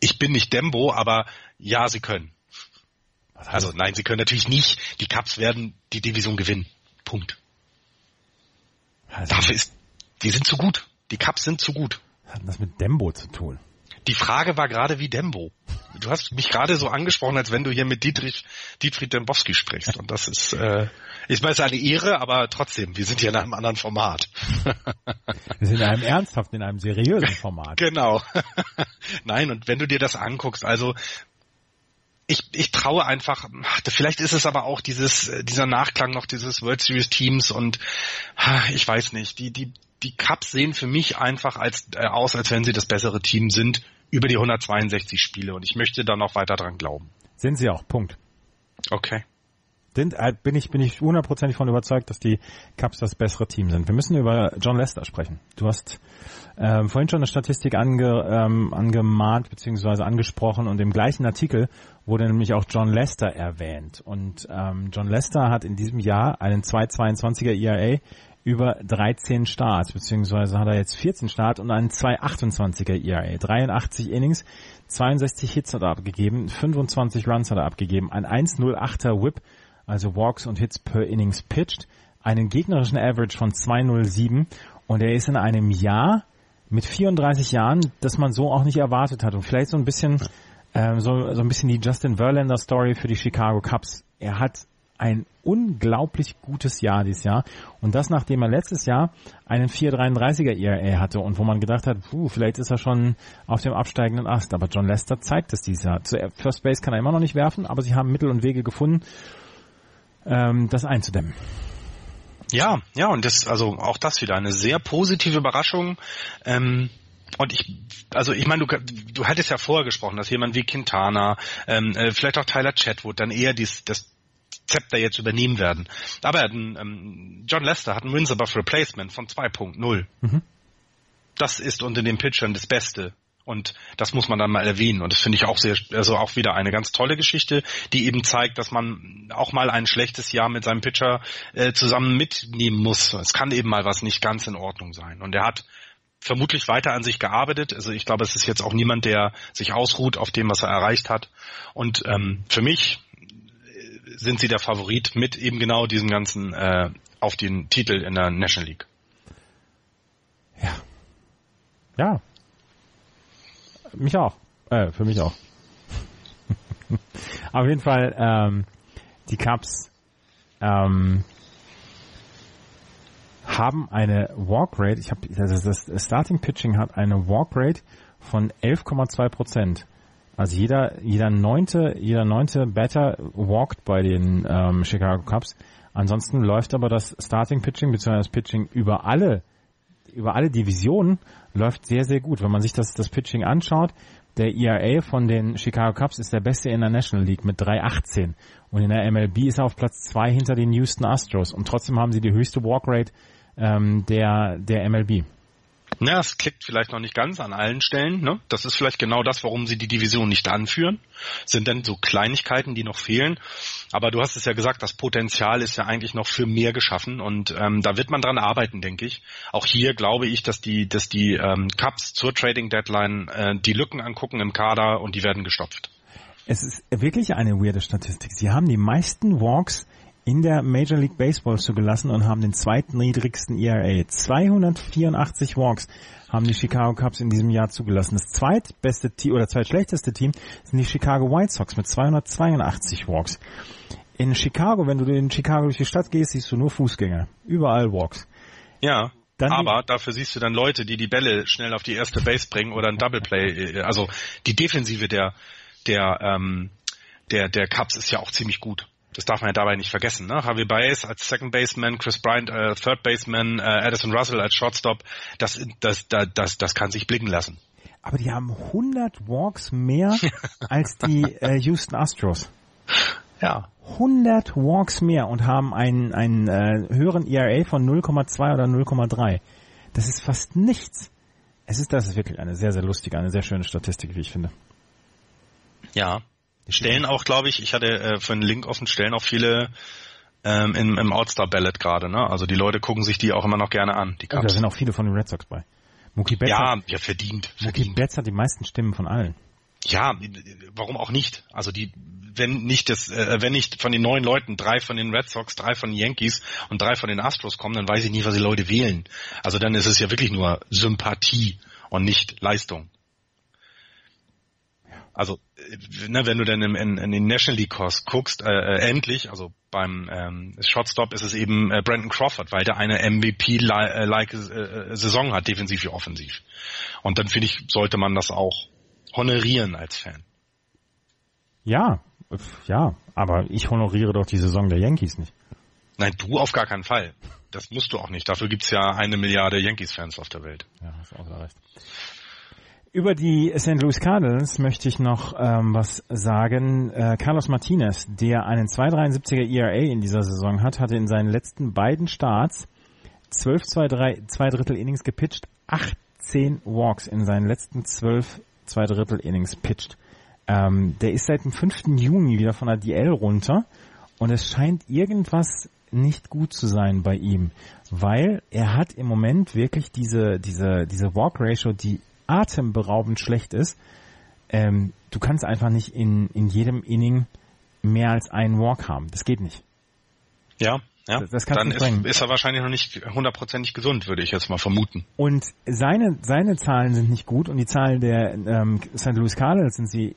ich bin nicht Dembo, aber ja, sie können. Also nein, sie können natürlich nicht. Die Cups werden die Division gewinnen. Punkt. Also Dafür ist, die sind zu gut. Die Cups sind zu gut. Hat das mit Dembo zu tun? Die Frage war gerade wie Dembo. Du hast mich gerade so angesprochen, als wenn du hier mit Dietrich, Dietrich Dembowski sprichst. Und das ist, äh, ich weiß, eine Ehre, aber trotzdem, wir sind hier in einem anderen Format. [laughs] wir sind in einem ernsthaften, in einem seriösen Format. Genau. [laughs] Nein, und wenn du dir das anguckst, also ich, ich traue einfach, vielleicht ist es aber auch dieses, dieser Nachklang noch dieses World Series Teams und ich weiß nicht, die, die, die Cups sehen für mich einfach als, äh, aus, als wenn sie das bessere Team sind über die 162 Spiele und ich möchte da noch weiter dran glauben. Sind sie auch, Punkt. Okay. Sind, äh, bin ich bin ich hundertprozentig von überzeugt, dass die Cubs das bessere Team sind. Wir müssen über John Lester sprechen. Du hast ähm, vorhin schon eine Statistik ange, ähm, angemahnt bzw. angesprochen und im gleichen Artikel wurde nämlich auch John Lester erwähnt. Und ähm, John Lester hat in diesem Jahr einen 2,22er ERA über 13 Starts, beziehungsweise hat er jetzt 14 Starts und einen 2,28er ERA. 83 Innings, 62 Hits hat er abgegeben, 25 Runs hat er abgegeben, ein 1,08er Whip, also Walks und Hits per Innings pitched, einen gegnerischen Average von 2,07 und er ist in einem Jahr mit 34 Jahren, das man so auch nicht erwartet hat und vielleicht so ein bisschen ähm, so, so ein bisschen die Justin Verlander Story für die Chicago Cubs. Er hat ein unglaublich gutes Jahr dieses Jahr. Und das, nachdem er letztes Jahr einen 4,33er ERA hatte und wo man gedacht hat, puh, vielleicht ist er schon auf dem absteigenden Ast. Aber John Lester zeigt es dieses Jahr. Zu First Base kann er immer noch nicht werfen, aber sie haben Mittel und Wege gefunden, ähm, das einzudämmen. Ja, ja, und das, also auch das wieder eine sehr positive Überraschung. Ähm und ich, also ich meine, du, du hattest ja vorher gesprochen, dass jemand wie Quintana, ähm, äh, vielleicht auch Tyler Chatwood dann eher dies, das Zepter jetzt übernehmen werden. Aber ein, ähm, John Lester hat ein Wins above Replacement von 2.0. Mhm. Das ist unter den Pitchern das Beste. Und das muss man dann mal erwähnen. Und das finde ich auch sehr, also auch wieder eine ganz tolle Geschichte, die eben zeigt, dass man auch mal ein schlechtes Jahr mit seinem Pitcher äh, zusammen mitnehmen muss. Es kann eben mal was nicht ganz in Ordnung sein. Und er hat vermutlich weiter an sich gearbeitet. Also ich glaube, es ist jetzt auch niemand, der sich ausruht auf dem, was er erreicht hat. Und ähm, für mich sind sie der Favorit mit eben genau diesem ganzen äh, auf den Titel in der National League. Ja. Ja. Mich auch. Äh, für mich auch. [laughs] Auf jeden Fall, ähm, die Cubs ähm, haben eine Walk Rate, ich habe das, das Starting Pitching hat eine Walk Rate von 11,2 Prozent. Also jeder jeder neunte jeder neunte Batter walkt bei den ähm, Chicago Cubs. Ansonsten läuft aber das Starting Pitching bzw. das Pitching über alle über alle Divisionen läuft sehr sehr gut. Wenn man sich das das Pitching anschaut, der ERA von den Chicago Cubs ist der beste in der National League mit 3,18 und in der MLB ist er auf Platz zwei hinter den Houston Astros und trotzdem haben sie die höchste Walk Rate ähm, der der MLB. Ja, es klickt vielleicht noch nicht ganz an allen Stellen. Ne? Das ist vielleicht genau das, warum sie die Division nicht anführen. Sind denn so Kleinigkeiten, die noch fehlen. Aber du hast es ja gesagt, das Potenzial ist ja eigentlich noch für mehr geschaffen und ähm, da wird man dran arbeiten, denke ich. Auch hier glaube ich, dass die, dass die ähm, Cups zur Trading Deadline äh, die Lücken angucken im Kader und die werden gestopft. Es ist wirklich eine weirde Statistik. Sie haben die meisten Walks in der Major League Baseball zugelassen und haben den zweitniedrigsten ERA. 284 Walks haben die Chicago Cubs in diesem Jahr zugelassen. Das zweitbeste Team oder zweitschlechteste Team sind die Chicago White Sox mit 282 Walks. In Chicago, wenn du in Chicago durch die Stadt gehst, siehst du nur Fußgänger. Überall Walks. Ja. Dann aber dafür siehst du dann Leute, die die Bälle schnell auf die erste Base bringen oder ein Double Play. Also die Defensive der der ähm, der der Cubs ist ja auch ziemlich gut. Das darf man ja dabei nicht vergessen. Ne? Javier Baez als Second Baseman, Chris Bryant äh, Third Baseman, äh, Addison Russell als Shortstop, das, das, das, das, das kann sich blicken lassen. Aber die haben 100 Walks mehr [laughs] als die äh, Houston Astros. Ja. 100 Walks mehr und haben einen, einen äh, höheren ERA von 0,2 oder 0,3. Das ist fast nichts. Es ist, das ist wirklich eine sehr, sehr lustige, eine sehr schöne Statistik, wie ich finde. Ja, Stellen auch, glaube ich, ich hatte äh, für einen Link offen, stellen auch viele ähm, im, im All-Star-Ballot gerade, ne? Also die Leute gucken sich die auch immer noch gerne an, die Cups. Oh, da sind auch viele von den Red Sox bei. Mookie Betts ja, hat, ja, verdient. Mookie verdient. Betts hat die meisten Stimmen von allen. Ja, warum auch nicht? Also die, wenn nicht das, äh, wenn nicht von den neun Leuten drei von den Red Sox, drei von den Yankees und drei von den Astros kommen, dann weiß ich nicht, was die Leute wählen. Also dann ist es ja wirklich nur Sympathie und nicht Leistung. Also, äh, ne, wenn du dann in, in, in den National League Kurs guckst, äh, äh, endlich, also beim ähm, Shotstop ist es eben äh, Brandon Crawford, weil der eine MVP-like äh, Saison hat, defensiv wie offensiv. Und dann finde ich, sollte man das auch honorieren als Fan. Ja, ja, aber ich honoriere doch die Saison der Yankees nicht. Nein, du auf gar keinen Fall. Das musst du auch nicht. Dafür gibt's ja eine Milliarde Yankees-Fans auf der Welt. Ja, hast auch recht. Über die St. Louis Cardinals möchte ich noch ähm, was sagen. Äh, Carlos Martinez, der einen 2,73er ERA in dieser Saison hat, hatte in seinen letzten beiden Starts 12 2, 3, 2 Drittel Innings gepitcht, 18 Walks in seinen letzten 12 2 Drittel Innings pitcht. Ähm, der ist seit dem 5. Juni wieder von der DL runter und es scheint irgendwas nicht gut zu sein bei ihm, weil er hat im Moment wirklich diese diese diese Walk Ratio, die atemberaubend schlecht ist. Ähm, du kannst einfach nicht in, in jedem Inning mehr als einen Walk haben. Das geht nicht. Ja, ja. Das, das Dann ist, ist, er wahrscheinlich noch nicht hundertprozentig gesund, würde ich jetzt mal vermuten. Und seine, seine Zahlen sind nicht gut und die Zahlen der ähm, St. Louis Cardinals sind sie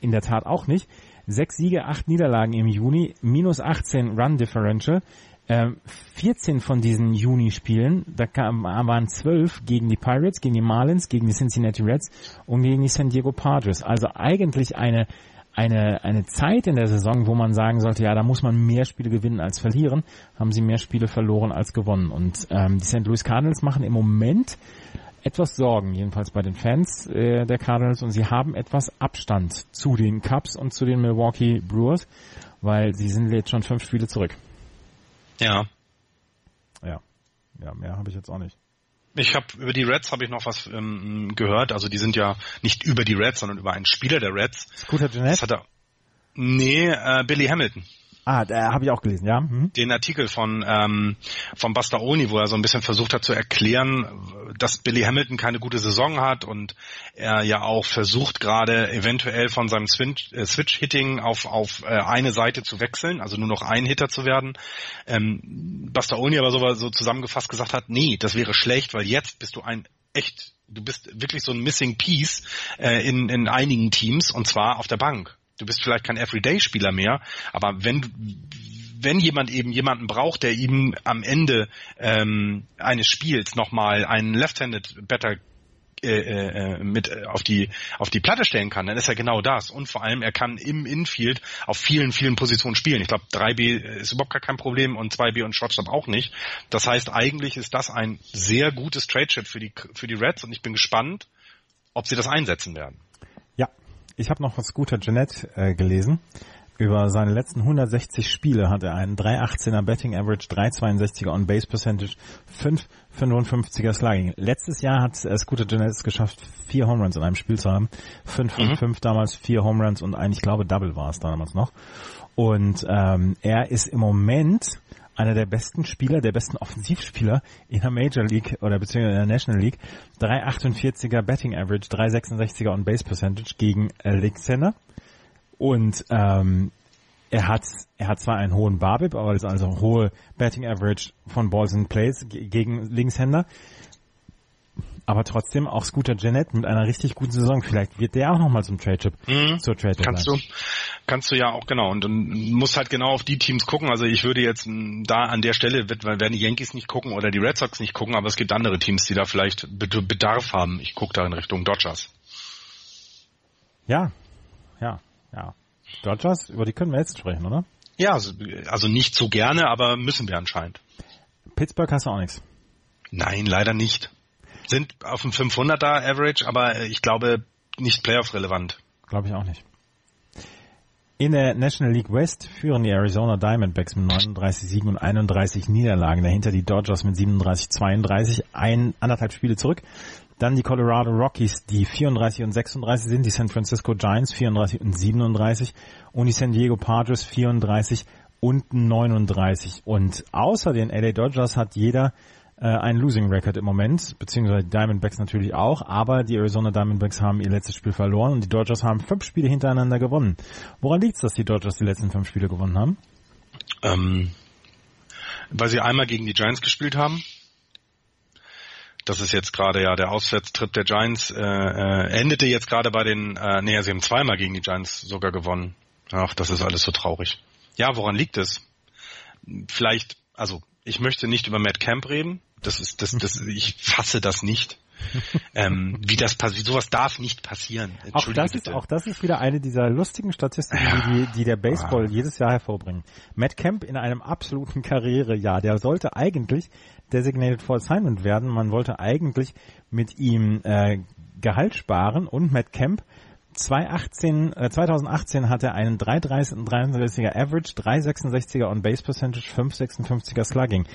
in der Tat auch nicht. Sechs Siege, acht Niederlagen im Juni, minus 18 Run Differential. 14 ähm, von diesen Juni-Spielen, da kam, waren 12 gegen die Pirates, gegen die Marlins, gegen die Cincinnati Reds und gegen die San Diego Padres. Also eigentlich eine, eine, eine Zeit in der Saison, wo man sagen sollte, ja, da muss man mehr Spiele gewinnen als verlieren, haben sie mehr Spiele verloren als gewonnen. Und ähm, die St. Louis Cardinals machen im Moment etwas Sorgen, jedenfalls bei den Fans äh, der Cardinals, und sie haben etwas Abstand zu den Cubs und zu den Milwaukee Brewers, weil sie sind jetzt schon fünf Spiele zurück. Ja. Ja. Ja, mehr habe ich jetzt auch nicht. Ich habe über die Reds habe ich noch was ähm, gehört. Also die sind ja nicht über die Reds, sondern über einen Spieler der Reds. Scooter Jeanette? Das hat er, nee, äh, Billy Hamilton. Ah, da habe ich auch gelesen, ja. Mhm. Den Artikel von ähm, von Bastaoni, wo er so ein bisschen versucht hat zu erklären, dass Billy Hamilton keine gute Saison hat und er ja auch versucht gerade eventuell von seinem äh, Switch-Hitting auf auf äh, eine Seite zu wechseln, also nur noch ein Hitter zu werden. Ähm, Bastaoni aber so, so zusammengefasst gesagt hat, nee, das wäre schlecht, weil jetzt bist du ein echt, du bist wirklich so ein Missing Piece äh, in in einigen Teams und zwar auf der Bank du bist vielleicht kein Everyday-Spieler mehr, aber wenn wenn jemand eben jemanden braucht, der ihm am Ende ähm, eines Spiels nochmal einen Left-Handed Better äh, äh, mit auf die auf die Platte stellen kann, dann ist er genau das. Und vor allem, er kann im Infield auf vielen, vielen Positionen spielen. Ich glaube, 3B ist überhaupt gar kein Problem und 2B und Shortstop auch nicht. Das heißt, eigentlich ist das ein sehr gutes Trade-Chip für die, für die Reds und ich bin gespannt, ob sie das einsetzen werden ich habe noch was guter Jeanette äh, gelesen. Über seine letzten 160 Spiele hat er einen 3,18er Betting Average, 3,62er On Base Percentage, 5,55er Slugging. Letztes Jahr hat äh, Scooter Jeanette es geschafft, vier Home Runs in einem Spiel zu haben. 5 von 5 mhm. damals, vier Home Runs und ein, ich glaube, Double war es damals noch. Und ähm, er ist im Moment einer der besten Spieler, der besten Offensivspieler in der Major League oder beziehungsweise in der National League. 3,48er Betting Average, 3,66er On Base Percentage gegen Alexander. Und ähm, er hat er hat zwar einen hohen Barbip, aber das ist also hohe Betting Average von Balls in Plays gegen Linkshänder aber trotzdem auch Scooter Janet mit einer richtig guten Saison. Vielleicht wird der auch nochmal zum Trade-Chip. Mhm. Zur Trade kannst du, kannst du ja auch genau. Und dann musst halt genau auf die Teams gucken. Also ich würde jetzt da an der Stelle, werden die Yankees nicht gucken oder die Red Sox nicht gucken, aber es gibt andere Teams, die da vielleicht Bedarf haben. Ich gucke da in Richtung Dodgers. Ja, ja, ja. Dodgers, über die können wir jetzt sprechen, oder? Ja, also, also nicht so gerne, aber müssen wir anscheinend. Pittsburgh hast du auch nichts. Nein, leider nicht sind auf dem 500er Average, aber ich glaube nicht Playoff-relevant. Glaube ich auch nicht. In der National League West führen die Arizona Diamondbacks mit 39 Siegen und 31 Niederlagen. Dahinter die Dodgers mit 37, 32, ein, anderthalb Spiele zurück. Dann die Colorado Rockies, die 34 und 36 sind, die San Francisco Giants 34 und 37 und die San Diego Padres 34 und 39. Und außer den LA Dodgers hat jeder äh, ein Losing Record im Moment, beziehungsweise die Diamondbacks natürlich auch, aber die Arizona Diamondbacks haben ihr letztes Spiel verloren und die Dodgers haben fünf Spiele hintereinander gewonnen. Woran liegt es, dass die Dodgers die letzten fünf Spiele gewonnen haben? Ähm, weil sie einmal gegen die Giants gespielt haben. Das ist jetzt gerade ja der Auswärtstrip der Giants äh, äh, endete jetzt gerade bei den, äh, nee, sie haben zweimal gegen die Giants sogar gewonnen. Ach, das ist alles so traurig. Ja, woran liegt es? Vielleicht, also ich möchte nicht über Matt Camp reden. Das ist, das, das, [laughs] ich fasse das nicht. ähm, wie das passiert, sowas darf nicht passieren. Auch das ist, auch das ist wieder eine dieser lustigen Statistiken, die, die der Baseball ah. jedes Jahr hervorbringt. Matt Kemp in einem absoluten Karrierejahr, der sollte eigentlich Designated for Assignment werden. Man wollte eigentlich mit ihm äh, Gehalt sparen und Matt Kemp 2018, äh, 2018 hat er einen 3,33er Average, 3,66er On-Base Percentage, 5,56er Slugging.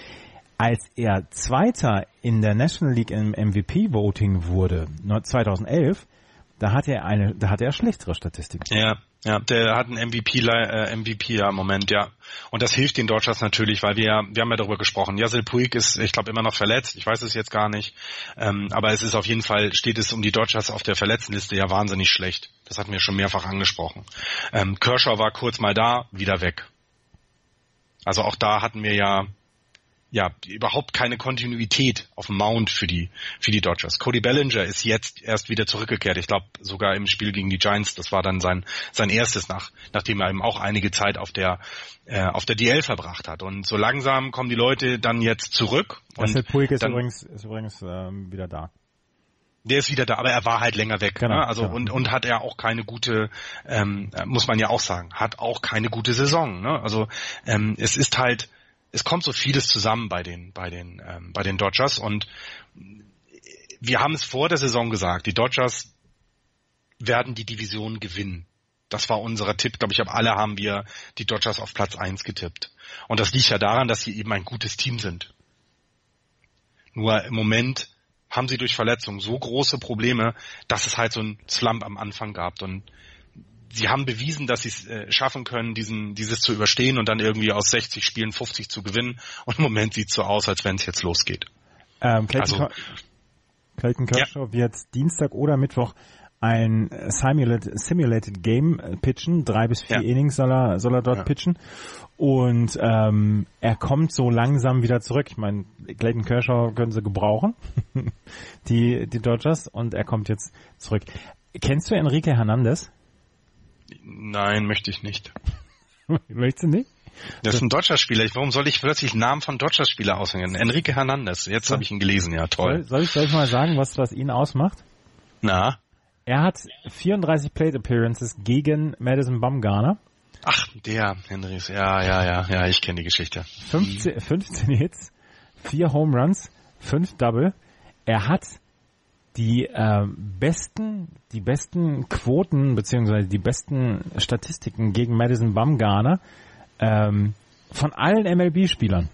Als er Zweiter in der National League im MVP-Voting wurde, 2011, da hat er eine, da hat er schlechtere Statistiken. Ja, ja, der hat einen MVP, äh, MVP ja im Moment, ja. Und das hilft den Dodgers natürlich, weil wir, wir haben ja darüber gesprochen. Yasil Puig ist, ich glaube, immer noch verletzt. Ich weiß es jetzt gar nicht. Ähm, aber es ist auf jeden Fall, steht es um die Dodgers auf der Verletztenliste ja wahnsinnig schlecht. Das hatten wir schon mehrfach angesprochen. Ähm, Kershaw war kurz mal da, wieder weg. Also auch da hatten wir ja ja, überhaupt keine Kontinuität auf dem Mount für die, für die Dodgers. Cody Bellinger ist jetzt erst wieder zurückgekehrt. Ich glaube, sogar im Spiel gegen die Giants, das war dann sein, sein erstes nach, nachdem er eben auch einige Zeit auf der, äh, auf der DL verbracht hat. Und so langsam kommen die Leute dann jetzt zurück. Und Puig ist übrigens, ist übrigens ähm, wieder da. Der ist wieder da, aber er war halt länger weg. Genau, ne? Also genau. und und hat er auch keine gute, ähm, muss man ja auch sagen, hat auch keine gute Saison. Ne? Also ähm, es ist halt es kommt so vieles zusammen bei den, bei den, ähm, bei den Dodgers und wir haben es vor der Saison gesagt, die Dodgers werden die Division gewinnen. Das war unser Tipp, glaube ich, aber alle haben wir die Dodgers auf Platz eins getippt. Und das liegt ja daran, dass sie eben ein gutes Team sind. Nur im Moment haben sie durch Verletzungen so große Probleme, dass es halt so ein Slump am Anfang gab. Und sie haben bewiesen, dass sie es äh, schaffen können, diesen, dieses zu überstehen und dann irgendwie aus 60 Spielen 50 zu gewinnen. [laughs] Und im Moment sieht es so aus, als wenn es jetzt losgeht. Ähm, Clayton, also, Clayton Kershaw ja. wird Dienstag oder Mittwoch ein Simulated, Simulated Game pitchen. Drei bis vier ja. Innings soll er, soll er dort ja. pitchen. Und ähm, er kommt so langsam wieder zurück. Ich meine, Clayton Kershaw können sie gebrauchen, [laughs] die, die Dodgers, und er kommt jetzt zurück. Kennst du Enrique Hernandez? Nein, möchte ich nicht. [laughs] Möchtest du nicht? Das ist ein deutscher Spieler. Warum soll ich plötzlich Namen von deutscher Spieler auswählen? Enrique Hernandez. Jetzt habe ich ihn gelesen. Ja, toll. Soll, soll, ich, soll ich mal sagen, was, was ihn ausmacht? Na? Er hat 34 Plate Appearances gegen Madison Bumgarner. Ach, der Henrys. Ja, ja, ja, ja, ich kenne die Geschichte. 15, 15 Hits, 4 Home Runs, 5 Double. Er hat die äh, besten, die besten Quoten beziehungsweise die besten Statistiken gegen Madison Bumgarner ähm, von allen MLB-Spielern.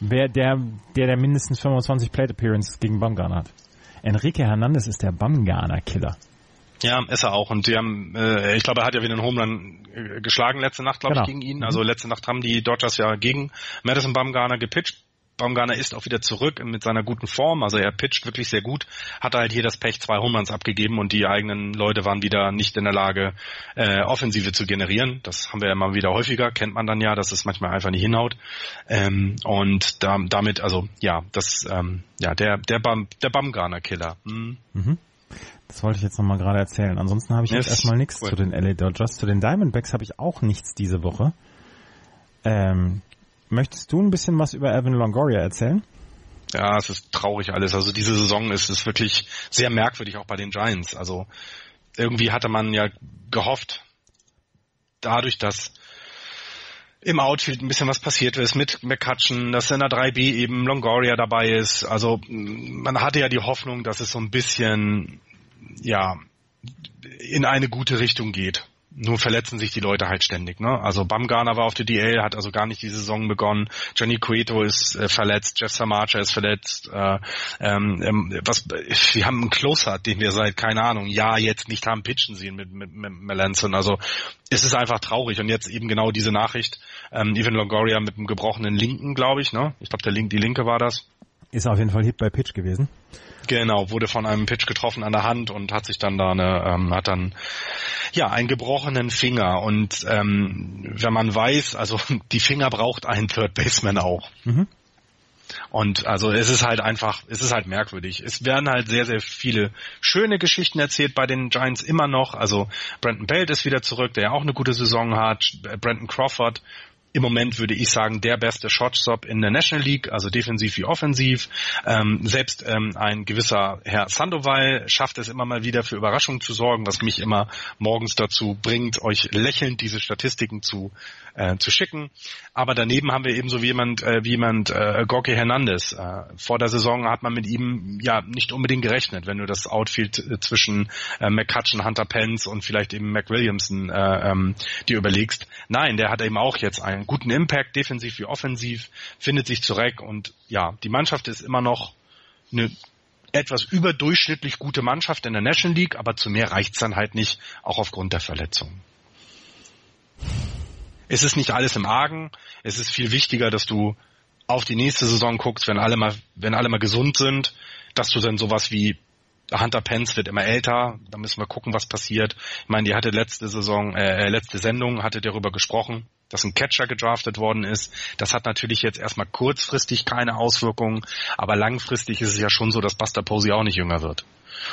Wer der, der der mindestens 25 Plate Appearances gegen Bumgarner hat. Enrique Hernandez ist der Bumgarner-Killer. Ja, ist er auch. Und die haben, äh, ich glaube, er hat ja wieder einen Home Run äh, geschlagen letzte Nacht, glaube genau. ich, gegen ihn. Also mhm. letzte Nacht haben die Dodgers ja gegen Madison Bumgarner gepitcht. Baumgartner ist auch wieder zurück mit seiner guten Form. Also er pitcht wirklich sehr gut, hat halt hier das Pech, zwei Homeruns abgegeben und die eigenen Leute waren wieder nicht in der Lage, äh, Offensive zu generieren. Das haben wir ja immer wieder häufiger, kennt man dann ja, dass es manchmal einfach nicht hinhaut. Ähm, und da, damit, also ja, das, ähm, ja, der, der, Bam, der Baumgartner-Killer. Mhm. Mhm. Das wollte ich jetzt nochmal gerade erzählen. Ansonsten habe ich yes. jetzt erstmal nichts cool. zu den LA Dodgers. Zu den Diamondbacks habe ich auch nichts diese Woche. Ähm, möchtest du ein bisschen was über Evan Longoria erzählen? Ja, es ist traurig alles. Also diese Saison ist es wirklich sehr merkwürdig, auch bei den Giants. Also irgendwie hatte man ja gehofft, dadurch, dass im Outfield ein bisschen was passiert ist mit McCutcheon, dass in der 3B eben Longoria dabei ist. Also man hatte ja die Hoffnung, dass es so ein bisschen ja, in eine gute Richtung geht. Nur verletzen sich die Leute halt ständig. Ne? Also Bamgarner war auf der DL, hat also gar nicht die Saison begonnen. Johnny Cueto ist äh, verletzt, Jeff Samacha ist verletzt. Äh, ähm, ähm was, wir haben einen Closer, den wir seit, keine Ahnung, Jahr jetzt nicht haben pitchen sehen mit, mit, mit Melanson. Also es ist einfach traurig. Und jetzt eben genau diese Nachricht. Ähm, Evan Longoria mit einem gebrochenen Linken, glaube ich. Ne? Ich glaube, der Link, die Linke war das. Ist auf jeden Fall Hit bei Pitch gewesen. Genau, wurde von einem Pitch getroffen an der Hand und hat sich dann da eine, ähm, hat dann ja einen gebrochenen Finger. Und ähm, wenn man weiß, also [laughs] die Finger braucht ein Third Baseman auch. Mhm. Und also es ist halt einfach, es ist halt merkwürdig. Es werden halt sehr, sehr viele schöne Geschichten erzählt bei den Giants immer noch. Also Brandon Belt ist wieder zurück, der ja auch eine gute Saison hat. Brandon Crawford im Moment würde ich sagen, der beste Shortstop in der National League, also defensiv wie offensiv. Ähm, selbst ähm, ein gewisser Herr Sandoval schafft es immer mal wieder für Überraschungen zu sorgen, was mich immer morgens dazu bringt, euch lächelnd diese Statistiken zu, äh, zu schicken. Aber daneben haben wir ebenso wie jemand, äh, wie jemand äh, Gorky Hernandez. Äh, vor der Saison hat man mit ihm ja nicht unbedingt gerechnet, wenn du das Outfield äh, zwischen äh, McCutcheon, Hunter Pence und vielleicht eben McWilliamson äh, ähm, dir überlegst. Nein, der hat eben auch jetzt einen einen guten Impact, defensiv wie offensiv, findet sich zurecht und ja, die Mannschaft ist immer noch eine etwas überdurchschnittlich gute Mannschaft in der National League, aber zu mehr reicht's dann halt nicht, auch aufgrund der Verletzungen. Es ist nicht alles im Argen, es ist viel wichtiger, dass du auf die nächste Saison guckst, wenn alle mal, wenn alle mal gesund sind, dass du dann sowas wie Hunter Pence wird immer älter, da müssen wir gucken, was passiert. Ich meine, die hatte letzte Saison, äh, letzte Sendung, hatte darüber gesprochen, dass ein Catcher gedraftet worden ist. Das hat natürlich jetzt erstmal kurzfristig keine Auswirkungen, aber langfristig ist es ja schon so, dass Buster Posey auch nicht jünger wird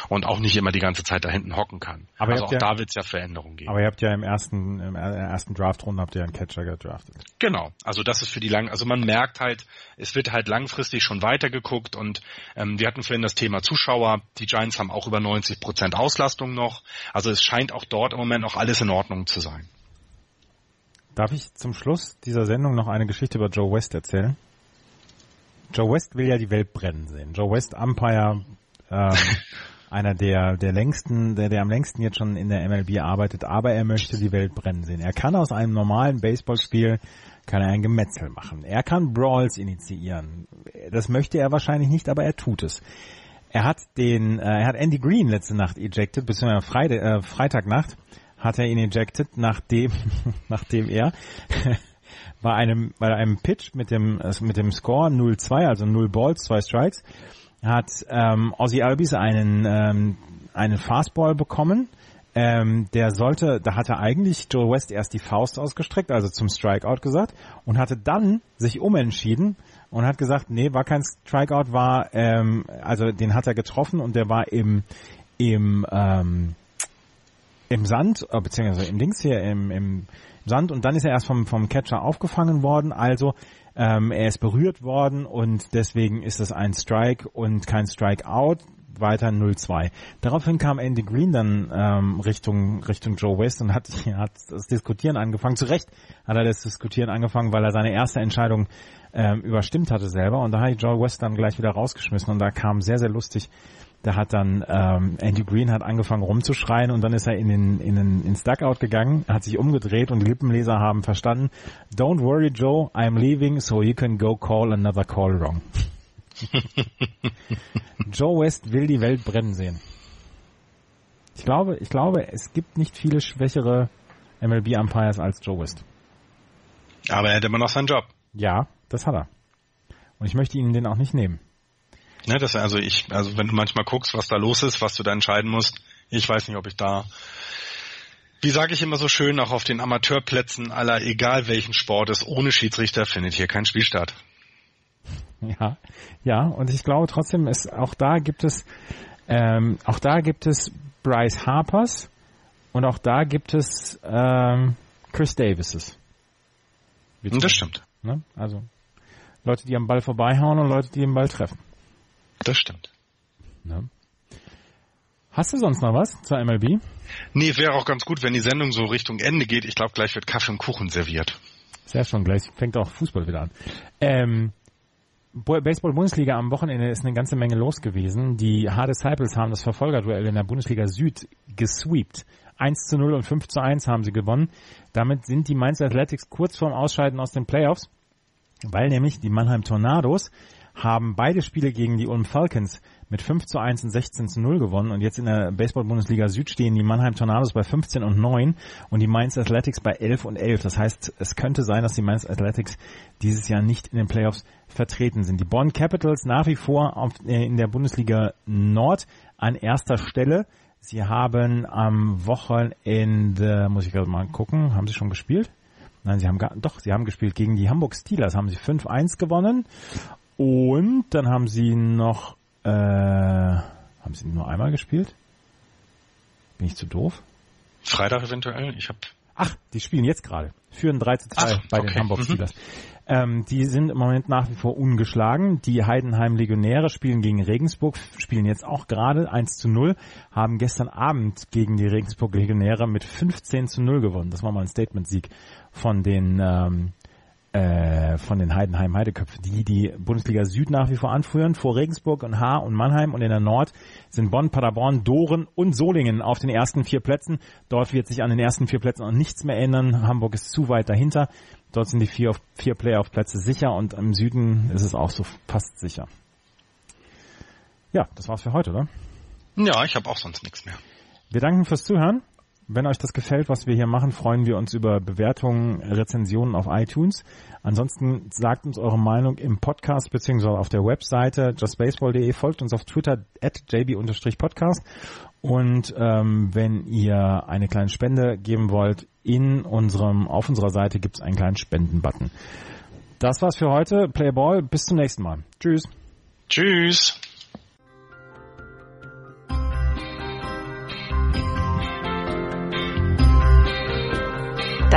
und auch nicht immer die ganze Zeit da hinten hocken kann. Aber also auch ja, da wird es ja Veränderungen geben. Aber ihr habt ja im ersten, im ersten Draftrunde habt ihr einen Catcher gedraftet. Genau, also das ist für die lang, also man merkt halt, es wird halt langfristig schon weitergeguckt und ähm, wir hatten vorhin das Thema Zuschauer. Die Giants haben auch über 90 Prozent Auslastung noch. Also es scheint auch dort im Moment noch alles in Ordnung zu sein. Darf ich zum Schluss dieser Sendung noch eine Geschichte über Joe West erzählen? Joe West will ja die Welt brennen sehen. Joe West Umpire, ähm, [laughs] einer der, der längsten, der, der am längsten jetzt schon in der MLB arbeitet, aber er möchte die Welt brennen sehen. Er kann aus einem normalen Baseballspiel kann er ein Gemetzel machen. Er kann Brawls initiieren. Das möchte er wahrscheinlich nicht, aber er tut es. Er hat den, äh, er hat Andy Green letzte Nacht ejected, beziehungsweise Freitag, äh, Freitagnacht hat er ihn ejected, nachdem, [laughs] nachdem er [laughs] bei einem, bei einem Pitch mit dem, also mit dem Score 0-2, also 0 Balls, 2 Strikes, hat ähm, Ozzy Albies einen, ähm, einen Fastball bekommen. Ähm, der sollte, da hatte eigentlich Joe West erst die Faust ausgestreckt, also zum Strikeout gesagt, und hatte dann sich umentschieden und hat gesagt, nee, war kein Strikeout, war, ähm, also den hat er getroffen und der war im, im, ähm, im Sand, äh, beziehungsweise im Dings hier, im, im Sand. Und dann ist er erst vom, vom Catcher aufgefangen worden, also ähm, er ist berührt worden und deswegen ist es ein Strike und kein Strikeout, weiter 0-2. Daraufhin kam Andy Green dann ähm, Richtung Richtung Joe West und hat, [laughs] hat das Diskutieren angefangen. Zu Recht hat er das Diskutieren angefangen, weil er seine erste Entscheidung ähm, überstimmt hatte selber. Und da hat Joe West dann gleich wieder rausgeschmissen. Und da kam sehr, sehr lustig da hat dann ähm, Andy Green hat angefangen rumzuschreien und dann ist er in den, in den ins Duckout gegangen, hat sich umgedreht und die Lippenleser haben verstanden, Don't worry Joe, I'm leaving so you can go call another call wrong. [laughs] Joe West will die Welt brennen sehen. Ich glaube, ich glaube, es gibt nicht viele schwächere MLB Umpires als Joe West. Aber er hat immer noch seinen Job. Ja, das hat er. Und ich möchte Ihnen den auch nicht nehmen. Ne, das also ich, also wenn du manchmal guckst, was da los ist, was du da entscheiden musst, ich weiß nicht, ob ich da, wie sage ich immer so schön, auch auf den Amateurplätzen aller, egal welchen Sport ist, ohne Schiedsrichter findet hier kein Spiel statt. Ja, ja, und ich glaube trotzdem, ist auch da gibt es, ähm, auch da gibt es Bryce Harpers und auch da gibt es ähm, Chris Davises. Das stimmt. Ne? Also Leute, die am Ball vorbeihauen und Leute, die den Ball treffen. Das stimmt. Ne? Hast du sonst noch was zur MLB? Nee, wäre auch ganz gut, wenn die Sendung so Richtung Ende geht. Ich glaube, gleich wird Kaffee und Kuchen serviert. Sehr schon, gleich fängt auch Fußball wieder an. Ähm, Baseball-Bundesliga am Wochenende ist eine ganze Menge los gewesen. Die Hard Disciples haben das Verfolgerduell in der Bundesliga Süd gesweept. 1 zu 0 und 5 zu 1 haben sie gewonnen. Damit sind die Mainz Athletics kurz vorm Ausscheiden aus den Playoffs, weil nämlich die Mannheim Tornados haben beide Spiele gegen die Ulm Falcons mit 5 zu 1 und 16 zu 0 gewonnen und jetzt in der Baseball-Bundesliga Süd stehen die Mannheim Tornados bei 15 und 9 und die Mainz Athletics bei 11 und 11. Das heißt, es könnte sein, dass die Mainz Athletics dieses Jahr nicht in den Playoffs vertreten sind. Die Bonn Capitals nach wie vor auf, äh, in der Bundesliga Nord an erster Stelle. Sie haben am Wochenende, muss ich gerade mal gucken, haben sie schon gespielt? Nein, sie haben gar, doch, sie haben gespielt gegen die Hamburg Steelers, haben sie 5-1 gewonnen und dann haben sie noch, äh, haben sie nur einmal gespielt? Bin ich zu doof? Freitag eventuell, ich habe Ach, die spielen jetzt gerade. Führen 3 zu 2 Ach, bei okay. den Hamburg mhm. Steelers. Mhm. Ähm, die sind im Moment nach wie vor ungeschlagen. Die Heidenheim Legionäre spielen gegen Regensburg, spielen jetzt auch gerade 1 zu 0, haben gestern Abend gegen die Regensburg Legionäre mit 15 zu 0 gewonnen. Das war mal ein Statement-Sieg von den ähm, äh, von den Heidenheim Heideköpfen, die die Bundesliga Süd nach wie vor anführen, vor Regensburg und Haar und Mannheim und in der Nord sind Bonn, Paderborn, Doren und Solingen auf den ersten vier Plätzen. Dort wird sich an den ersten vier Plätzen auch nichts mehr ändern. Hamburg ist zu weit dahinter. Dort sind die vier, vier Playoff-Plätze sicher und im Süden ist es auch so fast sicher. Ja, das war's für heute, oder? Ja, ich habe auch sonst nichts mehr. Wir danken fürs Zuhören. Wenn euch das gefällt, was wir hier machen, freuen wir uns über Bewertungen, Rezensionen auf iTunes. Ansonsten sagt uns eure Meinung im Podcast beziehungsweise auf der Webseite justbaseball.de, folgt uns auf Twitter at jb-podcast und ähm, wenn ihr eine kleine Spende geben wollt, in unserem, auf unserer Seite gibt es einen kleinen Spendenbutton. Das war's für heute. Playball, bis zum nächsten Mal. Tschüss. Tschüss.